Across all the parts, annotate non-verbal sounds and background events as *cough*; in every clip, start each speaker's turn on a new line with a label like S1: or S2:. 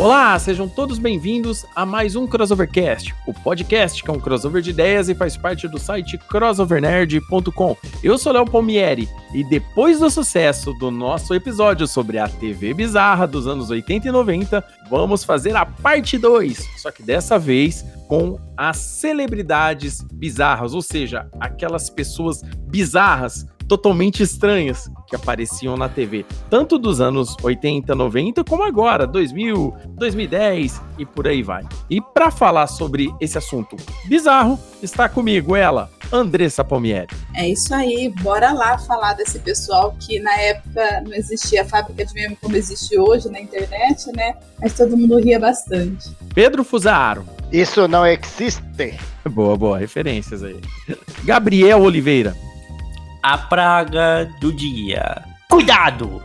S1: Olá, sejam todos bem-vindos a mais um Crossovercast, o podcast que é um crossover de ideias e faz parte do site crossovernerd.com. Eu sou Léo Palmieri e depois do sucesso do nosso episódio sobre a TV bizarra dos anos 80 e 90, vamos fazer a parte 2, só que dessa vez com as celebridades bizarras, ou seja, aquelas pessoas bizarras totalmente estranhas que apareciam na TV, tanto dos anos 80, 90, como agora, 2000, 2010 e por aí vai. E para falar sobre esse assunto bizarro, está comigo ela, Andressa Palmieri.
S2: É isso aí, bora lá falar desse pessoal que na época não existia fábrica de meme como existe hoje na internet, né? Mas todo mundo ria bastante.
S1: Pedro Fusaro.
S3: Isso não existe.
S1: Boa, boa, referências aí. Gabriel Oliveira.
S4: A praga do dia. Cuidado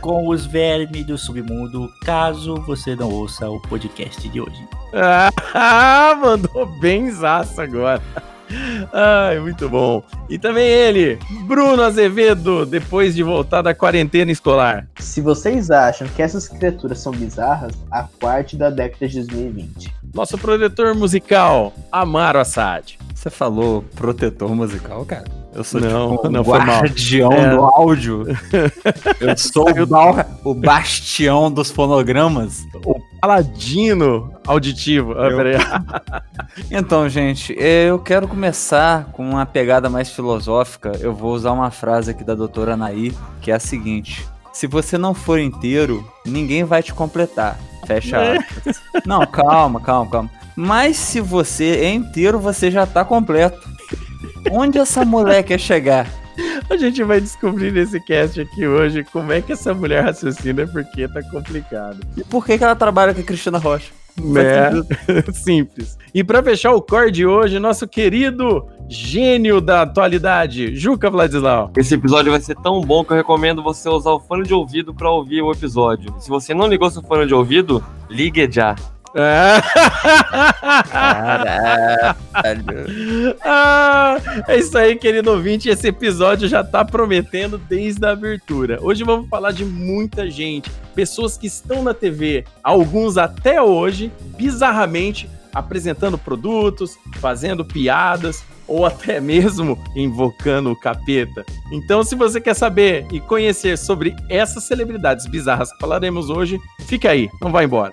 S4: com os vermes do submundo, caso você não ouça o podcast de hoje.
S1: Ah, *laughs* mandou bem zaço agora. Ai, muito bom. E também ele, Bruno Azevedo, depois de voltar da quarentena escolar.
S5: Se vocês acham que essas criaturas são bizarras, aguarde da década de 2020.
S1: Nosso protetor musical, Amaro Assad.
S6: Você falou protetor musical, cara? Eu sou
S1: não,
S6: tipo,
S1: não
S6: guardião
S1: É.
S6: do áudio. *laughs* Eu sou o, ba- o bastião dos fonogramas.
S1: O paladino auditivo. Ah, peraí. *laughs*
S6: Então, gente, eu quero começar com uma pegada mais filosófica. Eu vou usar uma frase aqui da doutora Anaí, que é a seguinte: Se você não for inteiro, ninguém vai te completar. Fecha aspas. Não, calma, calma, calma. Mas se você é inteiro, você já tá completo. Onde essa mulher quer chegar?
S1: A gente vai descobrir nesse cast aqui hoje como é que essa mulher raciocina, porque tá complicado.
S6: E por que, que ela trabalha com a Cristina Rocha?
S1: É, *laughs* simples. E pra fechar o core de hoje, nosso querido gênio da atualidade, Juca Vladislau.
S7: Esse episódio vai ser tão bom que eu recomendo você usar o fone de ouvido pra ouvir o episódio. Se você não ligou seu fone de ouvido, ligue já. *laughs*
S6: Caralho.
S1: Ah, é isso aí, querido ouvinte. Esse episódio já tá prometendo desde a abertura. Hoje vamos falar de muita gente, pessoas que estão na TV, alguns até hoje, bizarramente apresentando produtos, fazendo piadas ou até mesmo invocando o capeta. Então, se você quer saber e conhecer sobre essas celebridades bizarras que falaremos hoje, fica aí, não vai embora.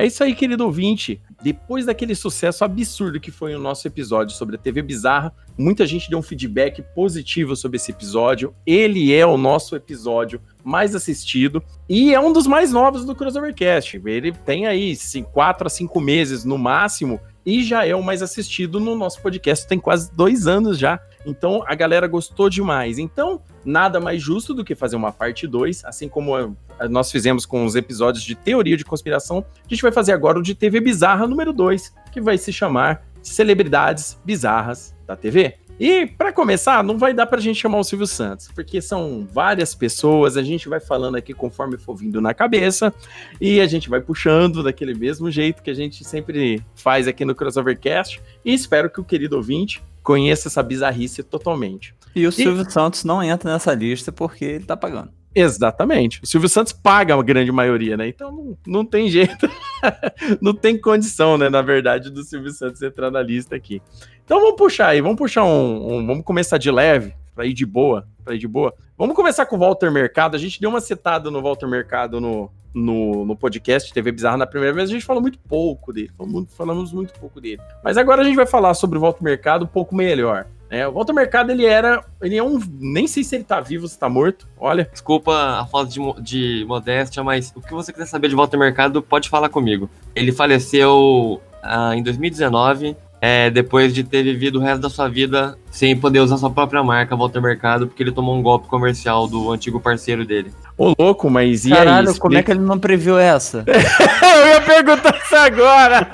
S3: É isso
S1: aí, querido ouvinte. Depois daquele sucesso absurdo que foi o nosso episódio sobre a TV Bizarra, muita gente deu um feedback positivo sobre esse episódio. Ele é o nosso episódio mais assistido e é um dos mais novos do Crossovercast. Ele tem aí 4 a 5 meses no máximo e já é o mais assistido no nosso podcast. Tem quase dois anos já. Então a galera gostou demais. Então, nada mais justo do que fazer uma parte 2, assim como nós fizemos com os episódios de teoria de conspiração. A gente vai fazer agora o de TV Bizarra número 2, que vai se chamar Celebridades Bizarras da TV. E para começar, não vai dar pra gente chamar o Silvio Santos, porque são várias pessoas, a gente vai falando aqui conforme for vindo na cabeça e a gente vai puxando daquele mesmo jeito que a gente sempre faz aqui no Crossovercast. E espero que o querido ouvinte conheça essa bizarrice totalmente.
S6: E o Silvio Santos não entra nessa lista porque ele tá pagando.
S1: Exatamente. O Silvio Santos paga a grande maioria, né? Então não, não tem jeito. *laughs* não tem condição, né, na verdade, do Silvio Santos entrar na lista aqui. Então vamos puxar aí, vamos puxar um, um vamos começar de leve, para ir de boa, para ir de boa. Vamos começar com o Walter Mercado. A gente deu uma citada no Walter Mercado no, no, no podcast TV Bizarra na primeira vez, a gente falou muito pouco dele, falamos, falamos muito pouco dele. Mas agora a gente vai falar sobre o Walter Mercado um pouco melhor. É, o Walter Mercado, ele era. Ele é um. Nem sei se ele tá vivo, se tá morto. Olha.
S7: Desculpa a falta de, de modéstia, mas o que você quiser saber de Walter Mercado, pode falar comigo. Ele faleceu ah, em 2019, é, depois de ter vivido o resto da sua vida sem poder usar sua própria marca, Walter Mercado, porque ele tomou um golpe comercial do antigo parceiro dele.
S1: Ô, louco, mas e
S6: Caralho,
S1: aí?
S6: como é que ele não previu essa? *laughs*
S1: Eu ia perguntar isso agora!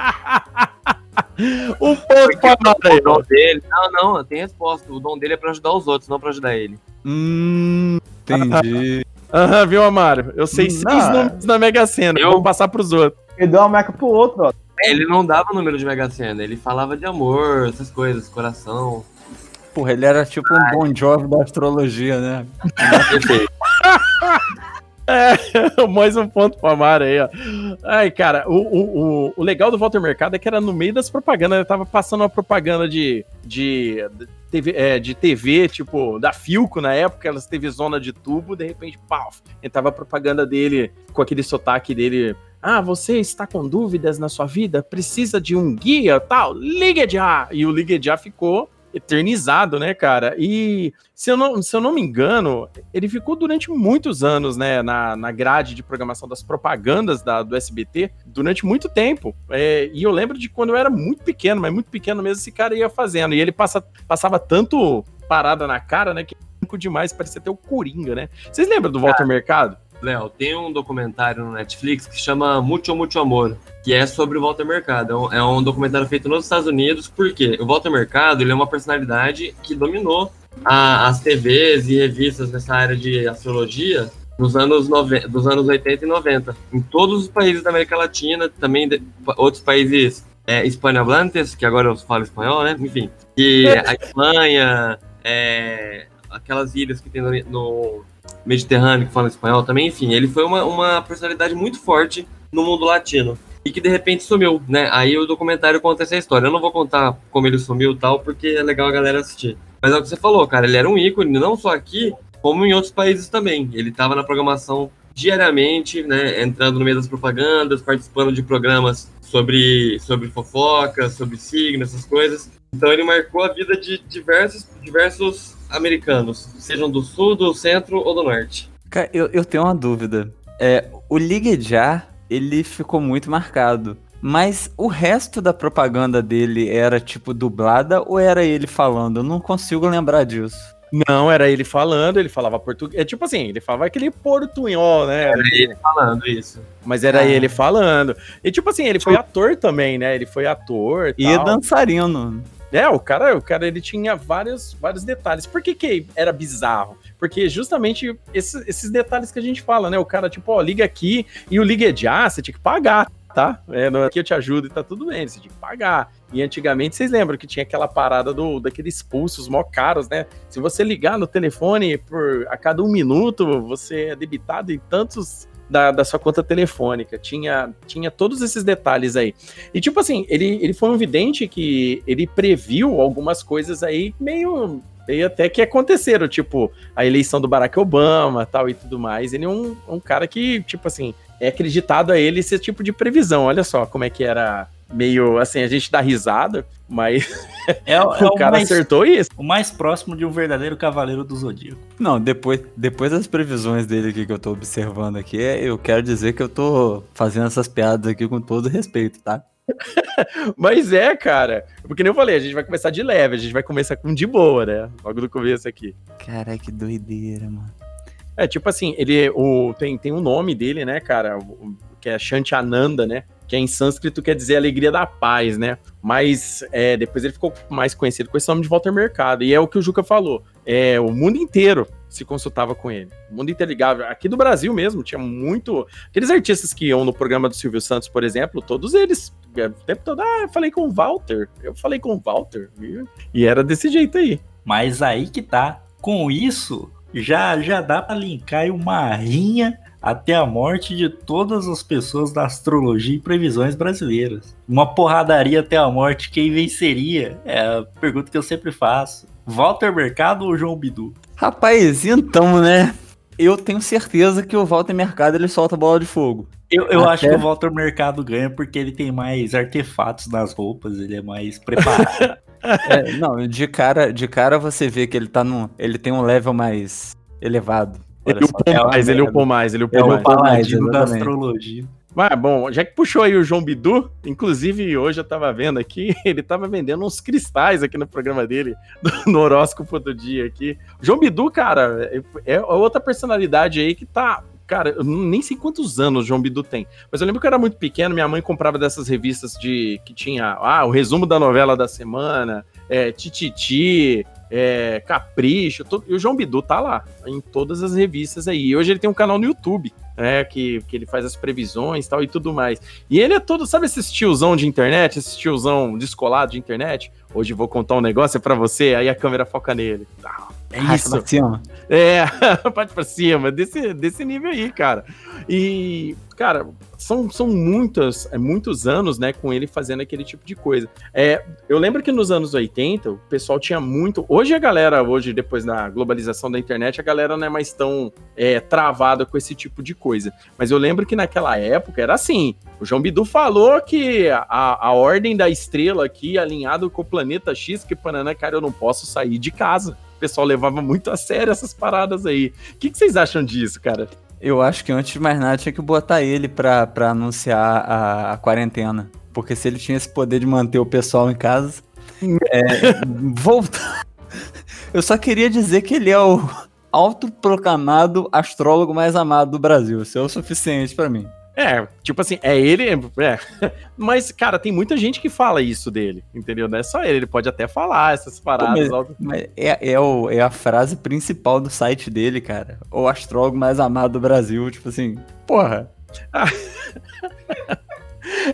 S1: *laughs* um ponto aí,
S7: O dom dele. Não, não, tem resposta. O dom dele é pra ajudar os outros, não pra ajudar ele.
S6: Hum, entendi. *laughs*
S1: Aham, viu, Amário? Eu sei seis
S5: não.
S1: números na Mega Sena.
S7: Eu-
S1: Vou passar pros outros.
S5: Ele deu uma marca pro outro, ó.
S7: Ele não dava número de Mega Sena, ele falava de amor, essas coisas, coração.
S6: Porra, ele era tipo um Bon Jovi da astrologia, né? *laughs*
S7: Perfeito. *laughs*
S1: Mais um ponto pro Amaro aí, ó. Ai, cara, o, o, o, o legal do Walter Mercado é que era no meio das propagandas. Ele tava passando uma propaganda de, de, de, TV, é, de TV, tipo, da Filco na época, aquelas TV zona de tubo, de repente, pau, entrava a propaganda dele com aquele sotaque dele. Ah, você está com dúvidas na sua vida? Precisa de um guia tal? Ligue já! E o Ligue já ficou eternizado, né, cara? E se eu não, se eu não me engano, ele ficou durante muitos anos, né, na, na grade de programação das propagandas da, do SBT, durante muito tempo. É, e eu lembro de quando eu era muito pequeno, mas muito pequeno mesmo, esse cara ia fazendo. E ele passa, passava tanto parada na cara, né, que é demais, parecia até o Coringa, né? Vocês lembram do Walter Mercado?
S7: Léo, tem um documentário no Netflix que chama Mucho Mucho Amor, que é sobre o Walter Mercado. É um, é um documentário feito nos Estados Unidos, porque o Walter Mercado ele é uma personalidade que dominou a- as TVs e revistas nessa área de astrologia nos anos, nove, dos anos 80 e 90. Em todos os países da América Latina, também de, outros países é, hispanohablantes, que agora eu falo espanhol, né? Enfim, e a Espanha, é, aquelas ilhas que tem no, no Mediterrâneo que fala espanhol também, enfim, ele foi uma, uma personalidade muito forte no mundo latino. E que de repente sumiu, né? Aí o documentário conta essa história. Eu não vou contar como ele sumiu e tal, porque é legal a galera assistir. Mas é o que você falou, cara, ele era um ícone, não só aqui, como em outros países também. Ele estava na programação diariamente, né? Entrando no meio das propagandas, participando de programas sobre, sobre fofoca, sobre signos, essas coisas. Então ele marcou a vida de diversos, diversos americanos, sejam do sul, do centro ou do norte.
S6: Cara, eu, eu tenho uma dúvida. É, o Ligue Já, ele ficou muito marcado. Mas o resto da propaganda dele era, tipo, dublada ou era ele falando? Eu não consigo lembrar disso.
S1: Não, era ele falando, ele falava português. É tipo assim, ele falava aquele portunhol, né?
S7: Era ele falando isso.
S1: Mas era
S6: Ah.
S1: ele falando. E tipo assim, ele foi ator também, né? Ele foi ator
S6: E
S1: tal.
S6: dançarino.
S1: É, o cara, o cara ele tinha vários, vários detalhes. Por que, que era bizarro? Porque justamente esses, esses detalhes que a gente fala, né? O cara, tipo, ó, liga aqui e o liga já, você tinha que pagar, tá? É, no- aqui eu te ajudo e tá tudo bem, você tinha que pagar. E antigamente, vocês lembram que tinha aquela parada do, daqueles pulsos mó caros, né? Se você ligar no telefone por a cada um minuto, você é debitado em tantos da, da sua conta telefônica. Tinha, tinha todos esses detalhes aí. E tipo assim, ele, ele foi um vidente que ele previu algumas coisas aí meio, meio até que aconteceram, tipo a eleição do Barack Obama tal e tudo mais. Ele é um, um cara que, tipo assim, é acreditado a ele esse tipo de previsão. Olha só como é que era meio assim, a gente dá risada, mas
S4: É, *laughs* é
S1: o
S4: o,
S1: cara
S4: mais,
S1: acertou isso.
S4: o mais próximo de um verdadeiro cavaleiro do Zodíaco.
S6: Não, depois, depois das previsões dele aqui que eu tô observando aqui, eu quero dizer que eu tô fazendo essas piadas aqui com todo respeito, tá? *laughs*
S1: Mas é, cara. Porque nem eu falei, a gente vai começar de leve, a gente vai começar com de boa, né? Logo do começo aqui.
S6: Cara, que doideira, mano.
S1: É, tipo assim, ele o, tem, tem um nome dele, né, cara, o- o- que é Shantiananda, né? Que em sânscrito quer dizer alegria da paz, né? Mas é, depois ele ficou mais conhecido com esse nome de Walter Mercado. E é o que o Juca falou. É, o mundo inteiro se consultava com ele. O mundo inteiro ligava. Aqui do Brasil mesmo, tinha muito. Aqueles artistas que iam no programa do Silvio Santos, por exemplo, todos eles, é, o tempo todo, ah, eu falei com o Walter. Eu falei com o Walter. E, e era desse jeito aí.
S4: Mas aí que tá. Com isso, já já dá pra linkar uma rinha até a morte de todas as pessoas da astrologia e previsões brasileiras. Uma porradaria até a morte, quem venceria? É a pergunta que eu sempre faço. Walter Mercado ou João Bidu?
S6: Rapaz, então, né? Eu tenho certeza que o Walter Mercado ele solta bola de fogo.
S4: Eu, eu
S6: Até-
S4: acho que o Walter Mercado ganha porque ele tem mais artefatos nas roupas, ele é mais preparado. *laughs* *laughs*
S6: É, não, de cara, de cara você vê que ele tá num. Ele tem um level mais elevado.
S1: Ele upou
S6: é
S1: mais, ele upou mais, ele
S6: É
S1: upou
S6: o
S1: mais.
S6: upou mais,
S4: Paladino da astrologia.
S1: Mas, bom, já que puxou aí o João Bidu, inclusive hoje eu tava vendo aqui, *laughs* ele tava vendendo uns cristais aqui no programa dele, no- horóscopo do dia aqui. O João Bidu, cara, é, é outra personalidade aí que tá. Cara, eu nem sei quantos anos o João Bidu tem. Mas eu lembro que eu era muito pequeno, minha mãe comprava dessas revistas de que tinha ah, o resumo da novela da semana, é, Tititi, é, Capricho, tudo, e o João Bidu tá lá, em todas as revistas aí. E hoje ele tem um canal no YouTube, né, que, que ele faz as previsões tal e tudo mais. E ele é todo, sabe esse tiozão de internet, esse tiozão descolado de internet? Hoje vou contar um negócio é pra você, aí a câmera foca nele. Ah, É
S6: Arrasta
S1: isso.
S6: pra cima.
S1: É, *laughs* parte pra cima, desse, desse nível aí, cara. E, cara, são, são muitas, é, muitos anos, né, com ele fazendo aquele tipo de coisa. É, eu lembro que nos anos 80, o pessoal tinha muito. Hoje a galera, hoje, depois da globalização da internet, a galera não é mais tão é, travada com esse tipo de coisa. Mas eu lembro que naquela época era assim. O João Bidu falou que a, a ordem da estrela aqui, alinhado com o planeta X, que Pananã, cara, eu não posso sair de casa. O pessoal levava muito a sério essas paradas aí. O que, que vocês acham disso, cara?
S6: Eu acho que antes de mais nada tinha que botar ele pra, pra anunciar a, a quarentena. Porque se ele tinha esse poder de manter o pessoal em casa. É, *laughs* voltar. Eu só queria dizer que ele é o autoproclamado astrólogo mais amado do Brasil. Isso é o suficiente pra mim.
S1: É, tipo assim, é ele. É. *laughs* Mas, cara, tem muita gente que fala isso dele, entendeu? Não é só ele, ele pode até falar essas paradas.
S6: Pô, Mas é, é, o, é a frase principal do site dele, cara. O astrólogo mais amado do Brasil. Tipo assim, porra. *laughs*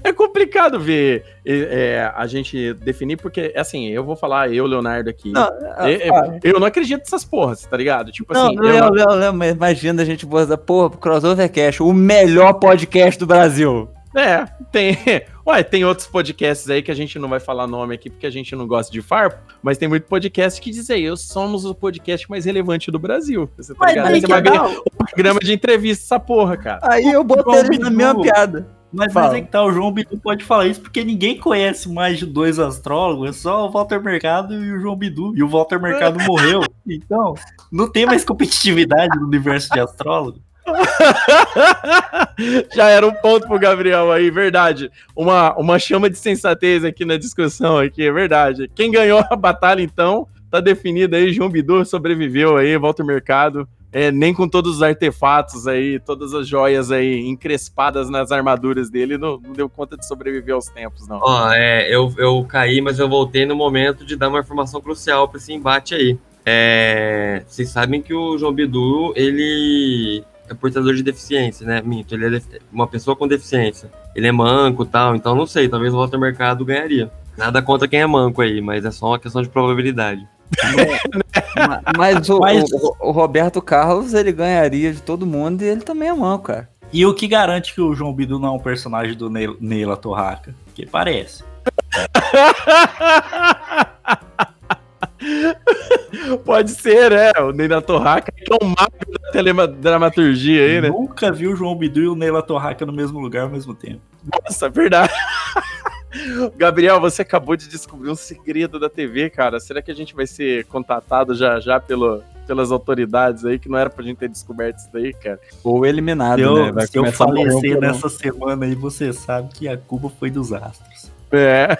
S1: É complicado ver é, é, a gente definir, porque, assim, eu vou falar, eu, Leonardo, aqui.
S6: Não,
S1: É, é, eu não acredito nessas porras, tá ligado? Tipo
S6: Não,
S1: assim, eu
S6: Léo,
S1: não-
S6: Léo, Léo, mas imagina a gente botar, pô, Crossover Cash, o melhor podcast do Brasil.
S1: É, tem. *laughs* Ué, tem outros podcasts aí que a gente não vai falar nome aqui porque a gente não gosta de farpo, mas tem muito podcast que diz aí, eu somos o podcast mais relevante do Brasil. Você tá
S4: Mas
S1: ligado?
S4: é
S1: o programa de entrevista, essa porra, cara.
S6: Aí eu botei eles na mesma piada.
S4: Mas, mas é que tá, o João Bidu pode falar isso porque ninguém conhece mais de dois astrólogos, é só o Walter Mercado e o João Bidu. E o Walter Mercado *laughs* morreu. Então, não tem mais competitividade no universo de astrólogo. *laughs*
S1: Já era um ponto pro Gabriel aí, verdade. Uma, uma chama de sensatez aqui na discussão aqui, é verdade. Quem ganhou a batalha, então, tá definido aí, João Bidu sobreviveu aí, ao mercado. É, nem com todos os artefatos aí, todas as joias aí encrespadas nas armaduras dele, não, não deu conta de sobreviver aos tempos, não.
S7: Ó, é, eu, eu caí, mas eu voltei no momento de dar uma informação crucial pra esse embate aí. É, vocês sabem que o João Bidu, ele é portador de deficiência, né? Minto, ele é uma pessoa com deficiência. Ele é manco e tal, então não sei, talvez o Walter Mercado ganharia. Nada contra quem é manco aí, mas é só uma questão de probabilidade.
S6: Ma- Mas o,
S4: Mas-
S6: o- o Roberto Carlos, ele ganharia de todo mundo e ele também é manco, cara.
S4: E o que garante que o João Bidu não é um personagem do Neil- Neila Torraca? Que parece. *laughs*
S1: Pode ser, né? O Ney da Torraca, que é um mago da teledramaturgia aí, né?
S4: Nunca vi o João Bidu e o Neila Torraca no mesmo lugar ao mesmo tempo.
S1: Nossa, é verdade. Gabriel, você acabou de descobrir um segredo da TV, cara. Será que a gente vai ser contatado já já pelo, pelas autoridades aí, que não era pra gente ter descoberto isso daí, cara?
S6: Ou eliminado,
S4: Se eu,
S6: né? Vai
S4: se eu falecer
S6: um.
S4: nessa semana aí, você sabe que a culpa foi dos astros.
S1: É.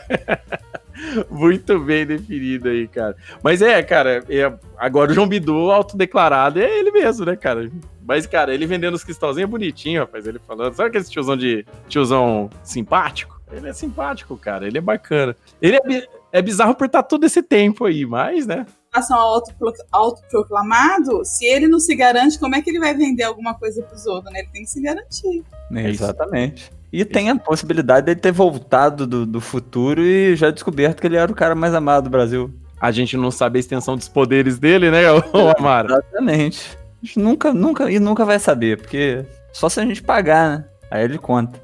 S1: *laughs* Muito bem definido aí, cara. Mas é, cara, é- agora o João Bidu, autodeclarado, é ele mesmo, né, cara? Mas, cara, ele vendendo os cristalzinhos é bonitinho, rapaz. Ele falando. Sabe aquele tiozão de. tiozão simpático? Ele é simpático, cara. Ele é bacana. Ele é, é bizarro por estar todo esse tempo aí, mas, né?
S2: relação ao autopro- autoproclamado, se ele não se garante, como é que ele vai vender alguma coisa pros outros, né? Ele tem que se garantir.
S6: É, Exatamente. E tem a possibilidade dele ter voltado do, do futuro e já descoberto que ele era o cara mais amado do Brasil.
S1: A gente não sabe a extensão dos poderes dele, né, ô Amaro?
S6: Exatamente. A gente nunca, nunca, e nunca vai saber, porque Só se a gente pagar, né? Aí ele conta.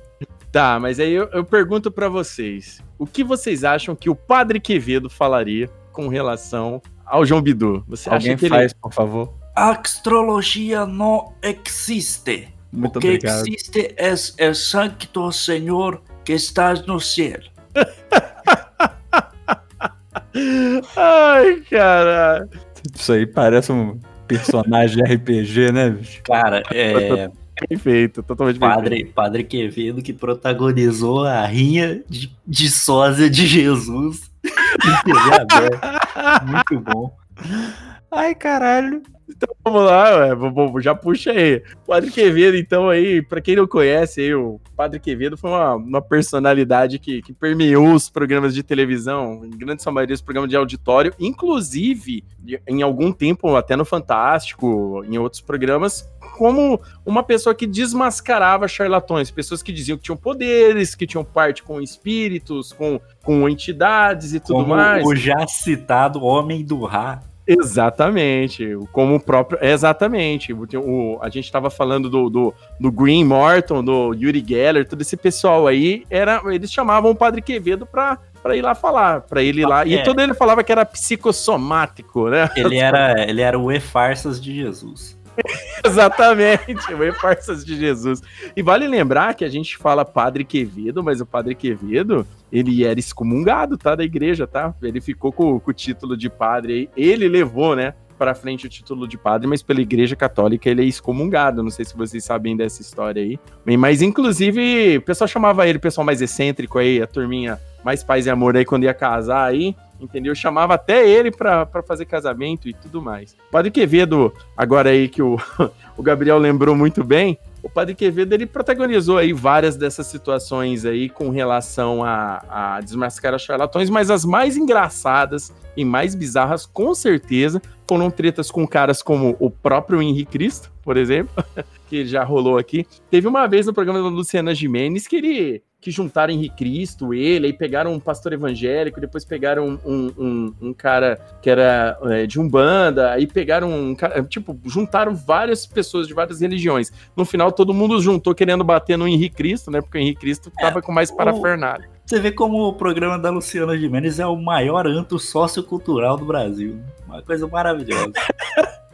S1: Tá, mas aí eu, eu pergunto pra vocês: o que vocês acham que o Padre Quevedo falaria com relação ao João Bidu? Você
S6: Alguém
S1: acha que
S6: faz,
S1: ele.
S6: por favor.
S4: Astrologia não existe.
S6: Muito
S4: o que
S6: obrigado.
S4: existe é, é Santo Senhor que estás no céu. *laughs*
S1: Ai, caralho.
S6: Isso aí parece um personagem *laughs* de RPG, né, bicho?
S4: Cara, é
S1: Perfeito, totalmente perfeito.
S4: Padre, Padre Quevedo que protagonizou a rinha de, de sósia de Jesus. *laughs* Muito bom.
S6: Ai, caralho.
S1: Então vamos lá, ué, já puxa aí. Padre Quevedo, então, aí, pra quem não conhece, aí, o Padre Quevedo foi uma, uma personalidade que, que permeou os programas de televisão, em grande sua maioria, os programas de auditório, inclusive, em algum tempo, até no Fantástico, em outros programas, como uma pessoa que desmascarava charlatões, pessoas que diziam que tinham poderes, que tinham parte com espíritos, com, com entidades e tudo
S4: Como
S1: mais.
S4: o já citado Homem do Ra.
S1: Exatamente, como o próprio. Exatamente. O, a gente estava falando do, do, do Green Morton, do Yuri Geller, todo esse pessoal aí, era, eles chamavam o Padre Quevedo pra, pra ir lá falar, pra ele ir lá. E
S4: É.
S1: todo ele falava que era psicossomático, né?
S4: Ele era, ele era o E-Farsas de Jesus. *laughs*
S1: Exatamente, o E-Farsas de Jesus. E vale lembrar que a gente fala Padre Quevedo, mas o Padre Quevedo, ele era excomungado, tá? Da igreja, tá? Ele ficou com, com o título de padre. Ele levou, né? Pra frente o título de padre, mas pela igreja católica ele é excomungado. Não sei se vocês sabem dessa história aí. Mas, inclusive, o pessoal chamava ele, o pessoal mais excêntrico aí, a turminha mais paz e amor aí, quando ia casar aí, entendeu? Chamava até ele pra fazer casamento e tudo mais. Padre Quevedo, agora aí que o, *laughs* o Gabriel lembrou muito bem, o Padre Quevedo ele protagonizou aí várias dessas situações aí com relação a, a desmascarar charlatões, mas as mais engraçadas e mais bizarras, com certeza, foram tretas com caras como o próprio Henrique Cristo, por exemplo, *laughs* que já rolou aqui. Teve uma vez no programa da Luciana Gimenez que ele que juntaram Henrique Cristo, ele, aí pegaram um pastor evangélico, depois pegaram um, um, um cara que era é, de Umbanda, aí pegaram um cara, tipo, juntaram várias pessoas de várias religiões. No final, todo mundo juntou querendo bater no Henrique Cristo, né? Porque o Henrique Cristo tava com mais parafernália.
S4: Você vê como o programa da Luciana Gimenez é o maior antro sociocultural do Brasil. Uma coisa maravilhosa. *laughs*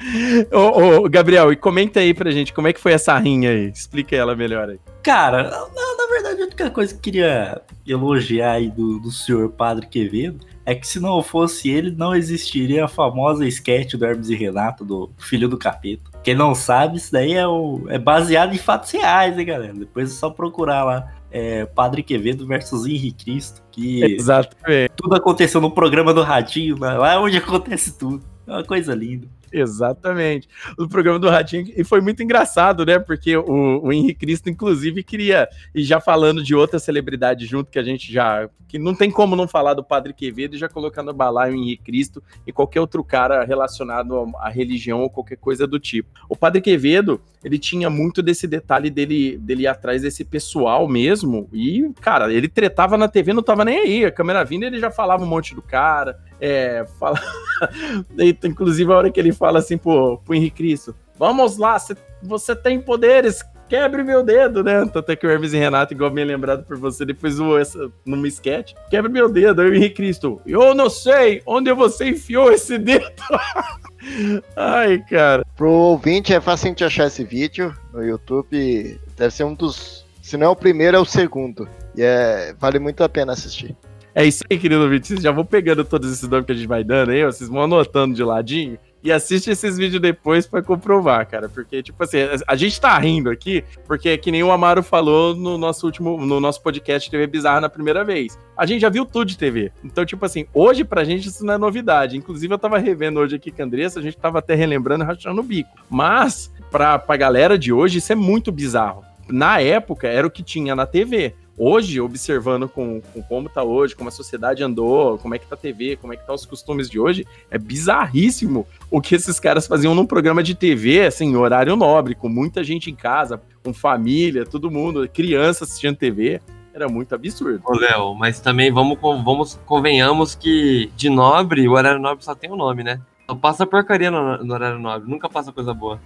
S4: *laughs*
S1: Ô, ô, Gabriel, e comenta aí pra gente como é que foi essa rinha aí. Explica ela melhor aí.
S4: Cara, na, na verdade, a única coisa que eu queria elogiar aí do, do senhor Padre Quevedo é que se não fosse ele, não existiria a famosa sketch do Hermes e Renato, do Filho do Capeta. Quem não sabe, isso daí é, o, é baseado em fatos reais, hein, galera? Depois é só procurar lá. é, Padre Quevedo versus Henrique Cristo, que
S1: Exatamente.
S4: tudo aconteceu no programa do Radinho, né? lá é onde acontece tudo. É uma coisa linda.
S1: Exatamente. O programa do Ratinho. E foi muito engraçado, né? Porque o, o Henrique Cristo, inclusive, queria. E já falando de outra celebridade junto, que a gente já. Que não tem como não falar do Padre Quevedo e já colocando balaio o Henrique Cristo e qualquer outro cara relacionado à religião ou qualquer coisa do tipo. O Padre Quevedo, ele tinha muito desse detalhe dele, dele ir atrás desse pessoal mesmo. E, cara, ele tretava na TV, não tava nem aí. A câmera vindo, ele já falava um monte do cara. É, fala... *laughs* Inclusive, a hora que ele fala assim pro, pro Henrique Cristo: Vamos lá, cê- você tem poderes, quebre meu dedo, né? Tanto é que o Hermes e Renato, igual bem lembrado por você, depois zoou essa numa sketch: quebre meu dedo. O Henrique Cristo: Eu não sei onde você enfiou esse dedo. *laughs* Ai, cara.
S8: Pro ouvinte é fácil de achar esse vídeo no YouTube. Deve ser um dos. Se não é o primeiro, é o segundo. E é, vale muito a pena assistir.
S1: É isso aí, querido ouvinte. Vocês já vão pegando todos esses nomes que a gente vai dando aí, vocês vão anotando de ladinho e assiste esses vídeos depois pra comprovar, cara. Porque, tipo assim, a gente tá rindo aqui, porque é que nem o Amaro falou no nosso último, no nosso podcast TV Bizarra na primeira vez. A gente já viu tudo de TV. Então, tipo assim, hoje pra gente isso não é novidade. Inclusive, eu tava revendo hoje aqui com a Andressa, a gente tava até relembrando e rachando o bico. Mas, pra, pra galera de hoje, isso é muito bizarro. Na época, era o que tinha na TV. Hoje, observando com, com como tá hoje, como a sociedade andou, como é que tá a TV, como é que tá os costumes de hoje, é bizarríssimo o que esses caras faziam num programa de TV, assim, horário nobre, com muita gente em casa, com família, todo mundo, criança assistindo TV. Era muito absurdo.
S7: Ô, Léo, mas também vamos, vamos convenhamos que de nobre, o horário nobre só tem o nome, né? Só passa porcaria no, no horário nobre, nunca passa coisa boa.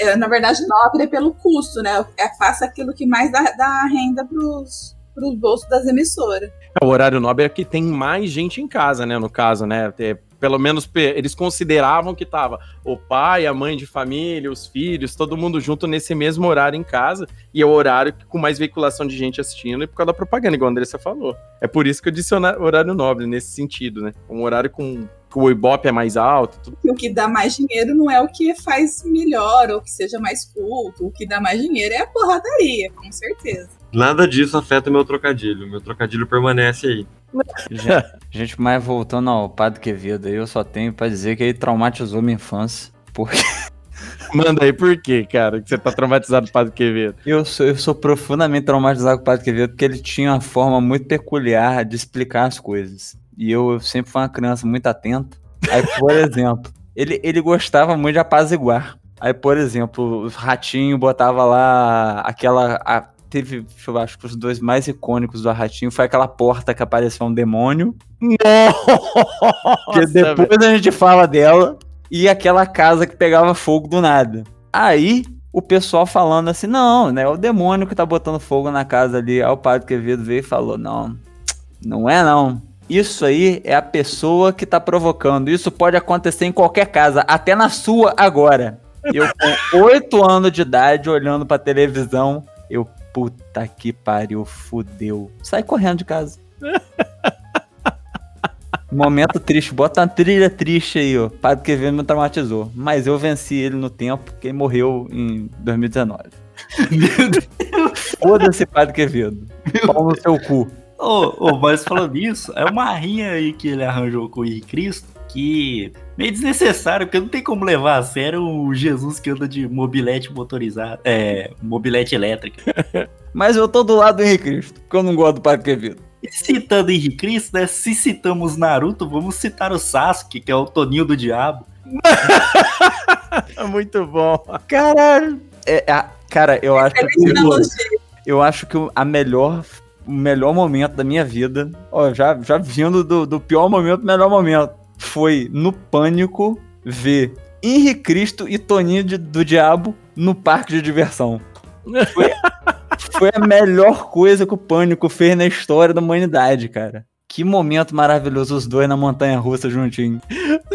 S2: é, na verdade, nobre é pelo custo, né? É, faça aquilo que mais dá, dá renda pros, pros bolsos das emissoras.
S1: O horário nobre é que tem mais gente em casa, né? No caso, né? É, pelo menos eles consideravam que tava o pai, a mãe de família, os filhos, todo mundo junto nesse mesmo horário em casa. E é o horário com mais veiculação de gente assistindo e por causa da propaganda, igual a Andressa falou. É por isso que eu disse horário nobre, nesse sentido, né? Um horário com que o Ibope é mais alto, tudo.
S2: O que dá mais dinheiro não é o que faz melhor ou que seja mais culto. O que dá mais dinheiro é a porradaria, com certeza.
S7: Nada disso afeta o meu trocadilho. Meu trocadilho permanece aí.
S6: Gente, mas voltando ao Padre Quevedo, aí eu só tenho pra dizer que ele traumatizou minha infância. Porque *laughs*
S1: Manda aí por quê, cara, que você tá traumatizado do Padre Quevedo?
S6: eu sou, eu sou profundamente traumatizado com o Padre Quevedo, porque ele tinha uma forma muito peculiar de explicar as coisas. E eu, eu sempre fui uma criança muito atenta. Aí, por *laughs* exemplo, ele, ele gostava muito de apaziguar. Aí, por exemplo, o Ratinho botava lá aquela. a- teve, deixa eu acho que os dois mais icônicos do Ratinho foi aquela porta que apareceu um demônio. Que
S1: Nossa,
S6: depois a gente fala dela. E aquela casa que pegava fogo do nada. Aí o pessoal falando assim: não, né? É o demônio que tá botando fogo na casa ali. Aí o padre Quevedo veio e falou: não, não é não. Isso aí é a pessoa que tá provocando. Isso pode acontecer em qualquer casa, até na sua agora. Eu com 8 anos de idade, olhando pra televisão, eu, puta que pariu, fudeu. Sai correndo de casa. *laughs* Momento triste, bota uma trilha triste aí, ó. Padre Quevedo me traumatizou. Mas eu venci ele no tempo, porque ele morreu em 2019. *laughs* Foda-se, Padre Quevedo. Pau no seu cu.
S4: Ô, ô, mas falando nisso, é uma rinha aí que ele arranjou com o Henrique Cristo que meio desnecessário, porque não tem como levar a sério o Jesus que anda de mobilete motorizado, é, mobilete elétrica. *laughs*
S6: Mas eu tô do lado do Henrique Cristo, porque eu não gosto do Padre Quevedo.
S4: E citando Henrique Cristo, né, se citamos Naruto, vamos citar o Sasuke, que é o Toninho do Diabo. *laughs*
S1: Muito bom.
S6: Caralho. É, a- cara, eu acho que
S2: analogia.
S6: eu acho que o- a melhor o melhor momento da minha vida, ó, já, já vindo do, do pior momento pro melhor momento, foi no Pânico ver Henrique Cristo e Toninho de- do Diabo no parque de diversão. Foi, foi a melhor coisa que o Pânico fez na história da humanidade, cara. Que momento maravilhoso os dois na montanha russa juntinho.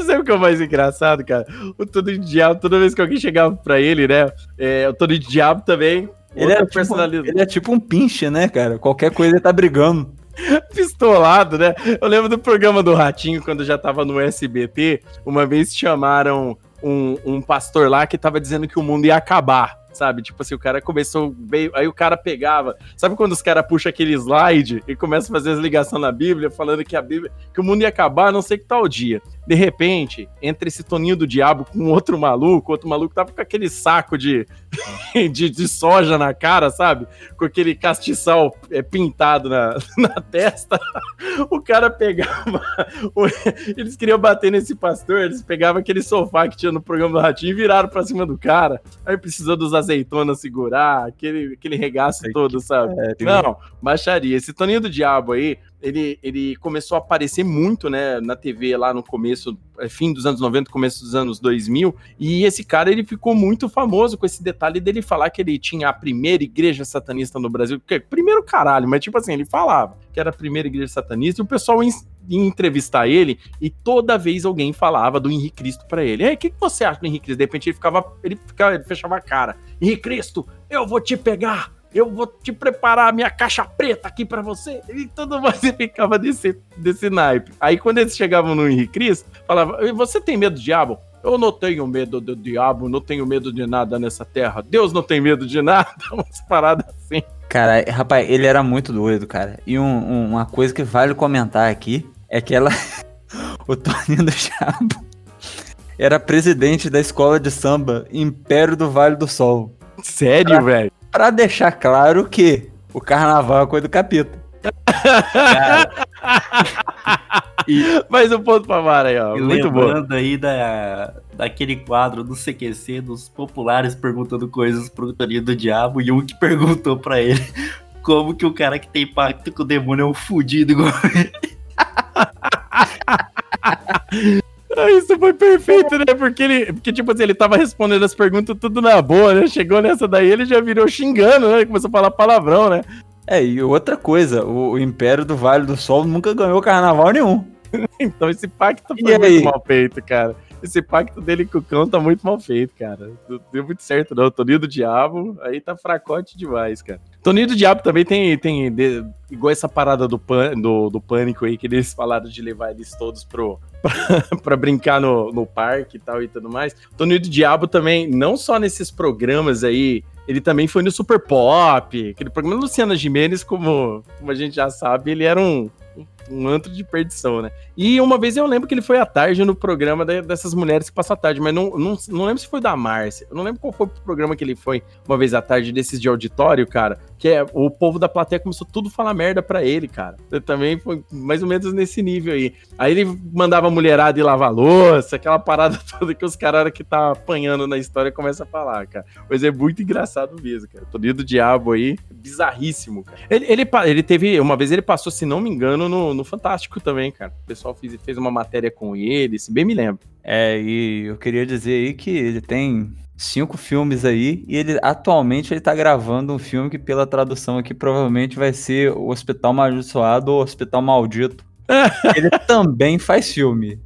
S1: Sabe o que é o mais engraçado, cara? O Todo Diabo, toda vez que alguém chegava pra ele, né? É, o Todo de Diabo também.
S6: Ele é, tipo, ele é tipo um pinche, né, cara? Qualquer coisa ele tá brigando. *laughs*
S1: pistolado, né? Eu lembro do programa do Ratinho, quando já tava no SBT, uma vez chamaram um, um pastor lá que tava dizendo que o mundo ia acabar, sabe? Tipo assim, o cara começou, aí o cara pegava, sabe quando os caras puxam aquele slide e começam a fazer as ligações na Bíblia, falando que a Bíblia, que o mundo ia acabar, não sei que tal dia. De repente, entra esse Toninho do Diabo com outro maluco, outro maluco tava com aquele saco de, *laughs* de, de soja na cara, sabe? Com aquele castiçal é, pintado na, *laughs* na testa. O cara pegava. o- Eles queriam bater nesse pastor, eles pegavam aquele sofá que tinha no programa do Ratinho e viraram pra cima do cara. Aí precisou dos azeitonas segurar, aquele, aquele regaço todo, sabe? Não, baixaria. Esse Toninho do Diabo aí, ele, ele começou a aparecer muito, né, na TV lá no começo, eh, fim dos anos 90, começo dos anos 2000, e esse cara, ele ficou muito famoso com esse detalhe dele falar que ele tinha a primeira igreja satanista no Brasil, que primeiro caralho, mas tipo assim, ele falava que era a primeira igreja satanista, e o pessoal ia entrevistar ele, e toda vez alguém falava do Henrique Cristo pra ele. "Ei, o que, que você acha do Henrique Cristo? De repente ele ficava, ele ficava, ele fechava a cara. Henrique Cristo, eu vou te pegar! Eu vou te preparar a minha caixa preta aqui pra você. E todo mundo *laughs* ficava desse, desse naipe. Aí quando eles chegavam no Henrique Cristo, falava: "E Você tem medo do diabo? Eu não tenho medo do diabo, não tenho medo de nada nessa terra. Deus não tem medo de nada. *laughs* Umas paradas assim.
S6: Cara, rapaz, ele era muito doido, cara. E um- um- uma coisa que vale comentar aqui é que ela. *laughs* o Toninho do Diabo era presidente da escola de samba Império do Vale do Sol.
S1: Sério, velho?
S6: Pra deixar claro que o carnaval é coisa do capeta. *laughs*
S1: Mais um ponto pra Mara aí, ó.
S4: E
S1: Muito bom.
S4: lembrando aí da, daquele quadro do CQC, dos populares perguntando coisas pro Toninho do Diabo, e um que perguntou pra ele *laughs* como que o cara que tem pacto com o demônio é um fudido igual ele. *laughs*
S1: Ah, Isso foi perfeito, né? Porque ele, porque, tipo assim, ele tava respondendo as perguntas tudo na boa, né? Chegou nessa daí, ele já virou xingando, né? Começou a falar palavrão, né?
S6: É, e outra coisa, o, o Império do Vale do Sol nunca ganhou carnaval nenhum. *laughs*
S1: Então esse pacto foi muito mal feito, cara. Esse pacto dele com o cão tá muito mal feito, cara. Não deu muito certo, não. Toninho do Diabo, aí tá fracote demais, cara. Toninho do Diabo também tem, tem de- igual essa parada do, pan, do, do pânico aí, que eles falaram de levar eles todos pro, *laughs* pra brincar no, no parque e tal e tudo mais. Toninho do Diabo também, não só nesses programas aí, ele também foi no Super Pop, aquele programa do Luciana Gimenez, como, como a gente já sabe, ele era um, um antro de perdição, né? E uma vez eu lembro que ele foi à tarde no programa de- dessas mulheres que passam à tarde, mas não, não, não lembro se foi da Márcia. Eu não lembro qual foi o programa que ele foi uma vez à tarde desses de auditório, cara. Que é o povo da plateia começou tudo a falar merda pra ele, cara. Eu também foi mais ou menos nesse nível aí. Aí ele mandava a mulherada ir lavar louça, aquela parada *laughs* toda que os caras que tá apanhando na história começam a falar, cara. Mas é muito engraçado mesmo, cara. Toninho do Diabo aí, bizarríssimo, cara. Ele, ele, ele teve, uma vez ele passou, se não me engano, no, no Fantástico também, cara. O pessoal fez, fez uma matéria com ele, se bem me lembro.
S6: É, e eu queria dizer aí que ele tem cinco filmes aí e ele atualmente ele tá gravando um filme que pela tradução aqui provavelmente vai ser o Hospital Amaldiçoado ou Hospital Maldito. *laughs* ele também faz filme.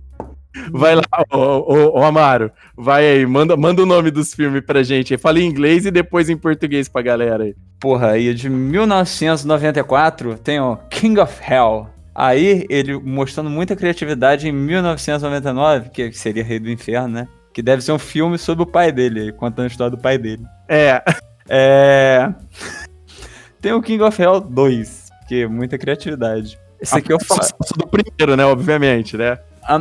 S1: Vai lá, ô, ô, ô, Amaro, vai aí, manda, manda o nome dos filmes pra gente. Fala em inglês e depois em português pra galera aí.
S6: Porra, aí de 1994 tem o King of Hell. Aí ele mostrando muita criatividade em 1999, que seria Rei do Inferno, né? Que deve ser um filme sobre o pai dele, contando a história do pai dele.
S1: É,
S6: É. Tem o King of Hell 2, que é muita criatividade. Esse aqui eu faço.
S1: sucesso do primeiro, né? Obviamente, né?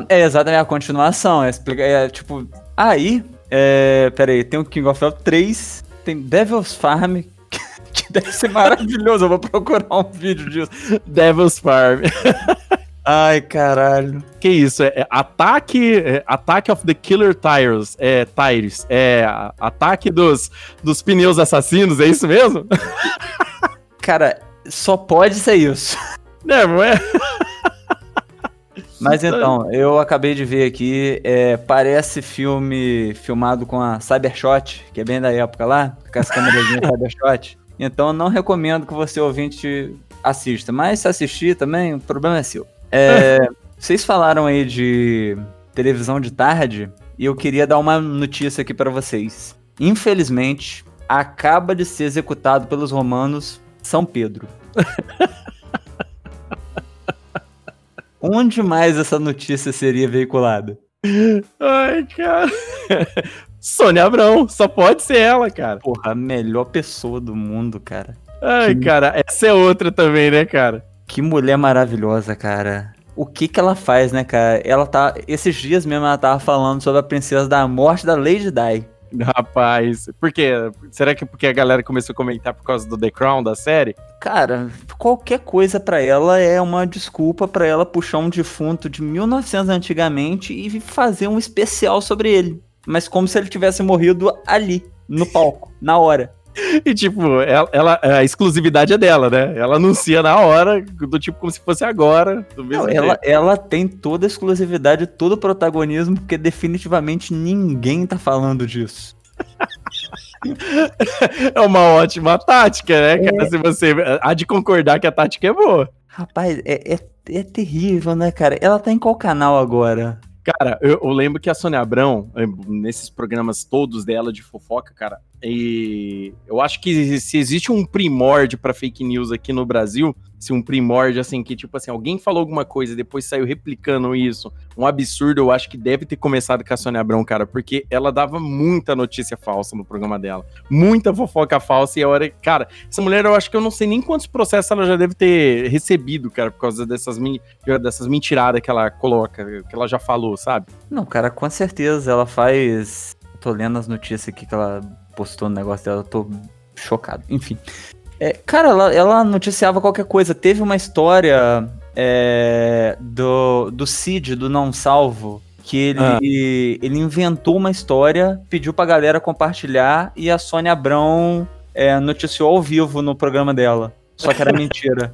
S6: É exatamente a continuação. É, é tipo. Aí. É, pera aí, tem o King of Hell 3, tem Devil's Farm, *laughs* que deve ser maravilhoso. Eu vou procurar um vídeo disso.
S1: Devil's Farm. *laughs*
S6: Ai, caralho.
S1: Que isso? É, é ataque, é, Attack of the Killer Tires, é, Tires, é ataque dos, dos pneus assassinos, é isso mesmo? *laughs*
S6: Cara, só pode ser isso.
S1: Não, não é?
S6: Mas então, eu acabei de ver aqui, é, parece filme filmado com a Cybershot, que é bem da época lá, com as câmeras *laughs* Cybershot. Então não recomendo que você ouvinte assista, mas se assistir também, o problema é seu. É, vocês falaram aí de televisão de tarde, e eu queria dar uma notícia aqui pra vocês. Infelizmente, acaba de ser executado pelos romanos São Pedro. *laughs* Onde mais essa notícia seria veiculada?
S1: Ai, cara. Sônia Abrão, só pode ser ela, cara.
S6: Porra, a melhor pessoa do mundo, cara.
S1: Ai,
S6: Que-
S1: cara, essa é outra também, né, cara?
S6: Que mulher maravilhosa, cara. O que que ela faz, né, cara? Ela tá. Esses dias mesmo ela tava falando sobre a princesa da morte da Lady Di.
S1: Rapaz, por quê? Será que é porque a galera começou a comentar por causa do The Crown, da série?
S6: Cara, qualquer coisa pra ela é uma desculpa pra ela puxar um defunto de 1900 antigamente e fazer um especial sobre ele. Mas como se ele tivesse morrido ali, no palco, na hora.
S1: E, tipo, ela, ela- a exclusividade é dela, né? Ela anuncia na hora, do tipo como se fosse agora,
S6: Não, ela, ela tem toda a exclusividade, todo o protagonismo, porque definitivamente ninguém tá falando disso. *laughs*
S1: É uma ótima tática, né, cara? Se você há de concordar que a tática é boa.
S6: Rapaz, é, é, é terrível, né, cara? Ela tá em qual canal agora?
S1: Cara, eu, eu lembro que a Sônia Abrão, eh, nesses programas todos dela de fofoca, cara, e eu acho que se existe um primórdio pra fake news aqui no Brasil, se um primórdio, assim, que tipo assim, alguém falou alguma coisa e depois saiu replicando isso, um absurdo, eu acho que deve ter começado com a Sônia Abrão, cara, porque ela dava muita notícia falsa no programa dela, muita fofoca falsa, e a hora, cara, essa mulher, eu acho que eu não sei nem quantos processos ela já deve ter recebido, cara, por causa dessas, dessas mentiradas que ela coloca, que ela já falou, sabe?
S6: Não, cara, com certeza ela faz. Tô lendo as notícias aqui que ela postou no negócio dela, eu tô chocado. Enfim. É, cara, ela, ela noticiava qualquer coisa. Teve uma história é, do, do Cid, do Não Salvo, que ele,
S1: Ah.
S6: ele inventou uma história, pediu pra galera compartilhar e a Sônia Abrão é, noticiou ao vivo no programa dela. Só que era *laughs* mentira.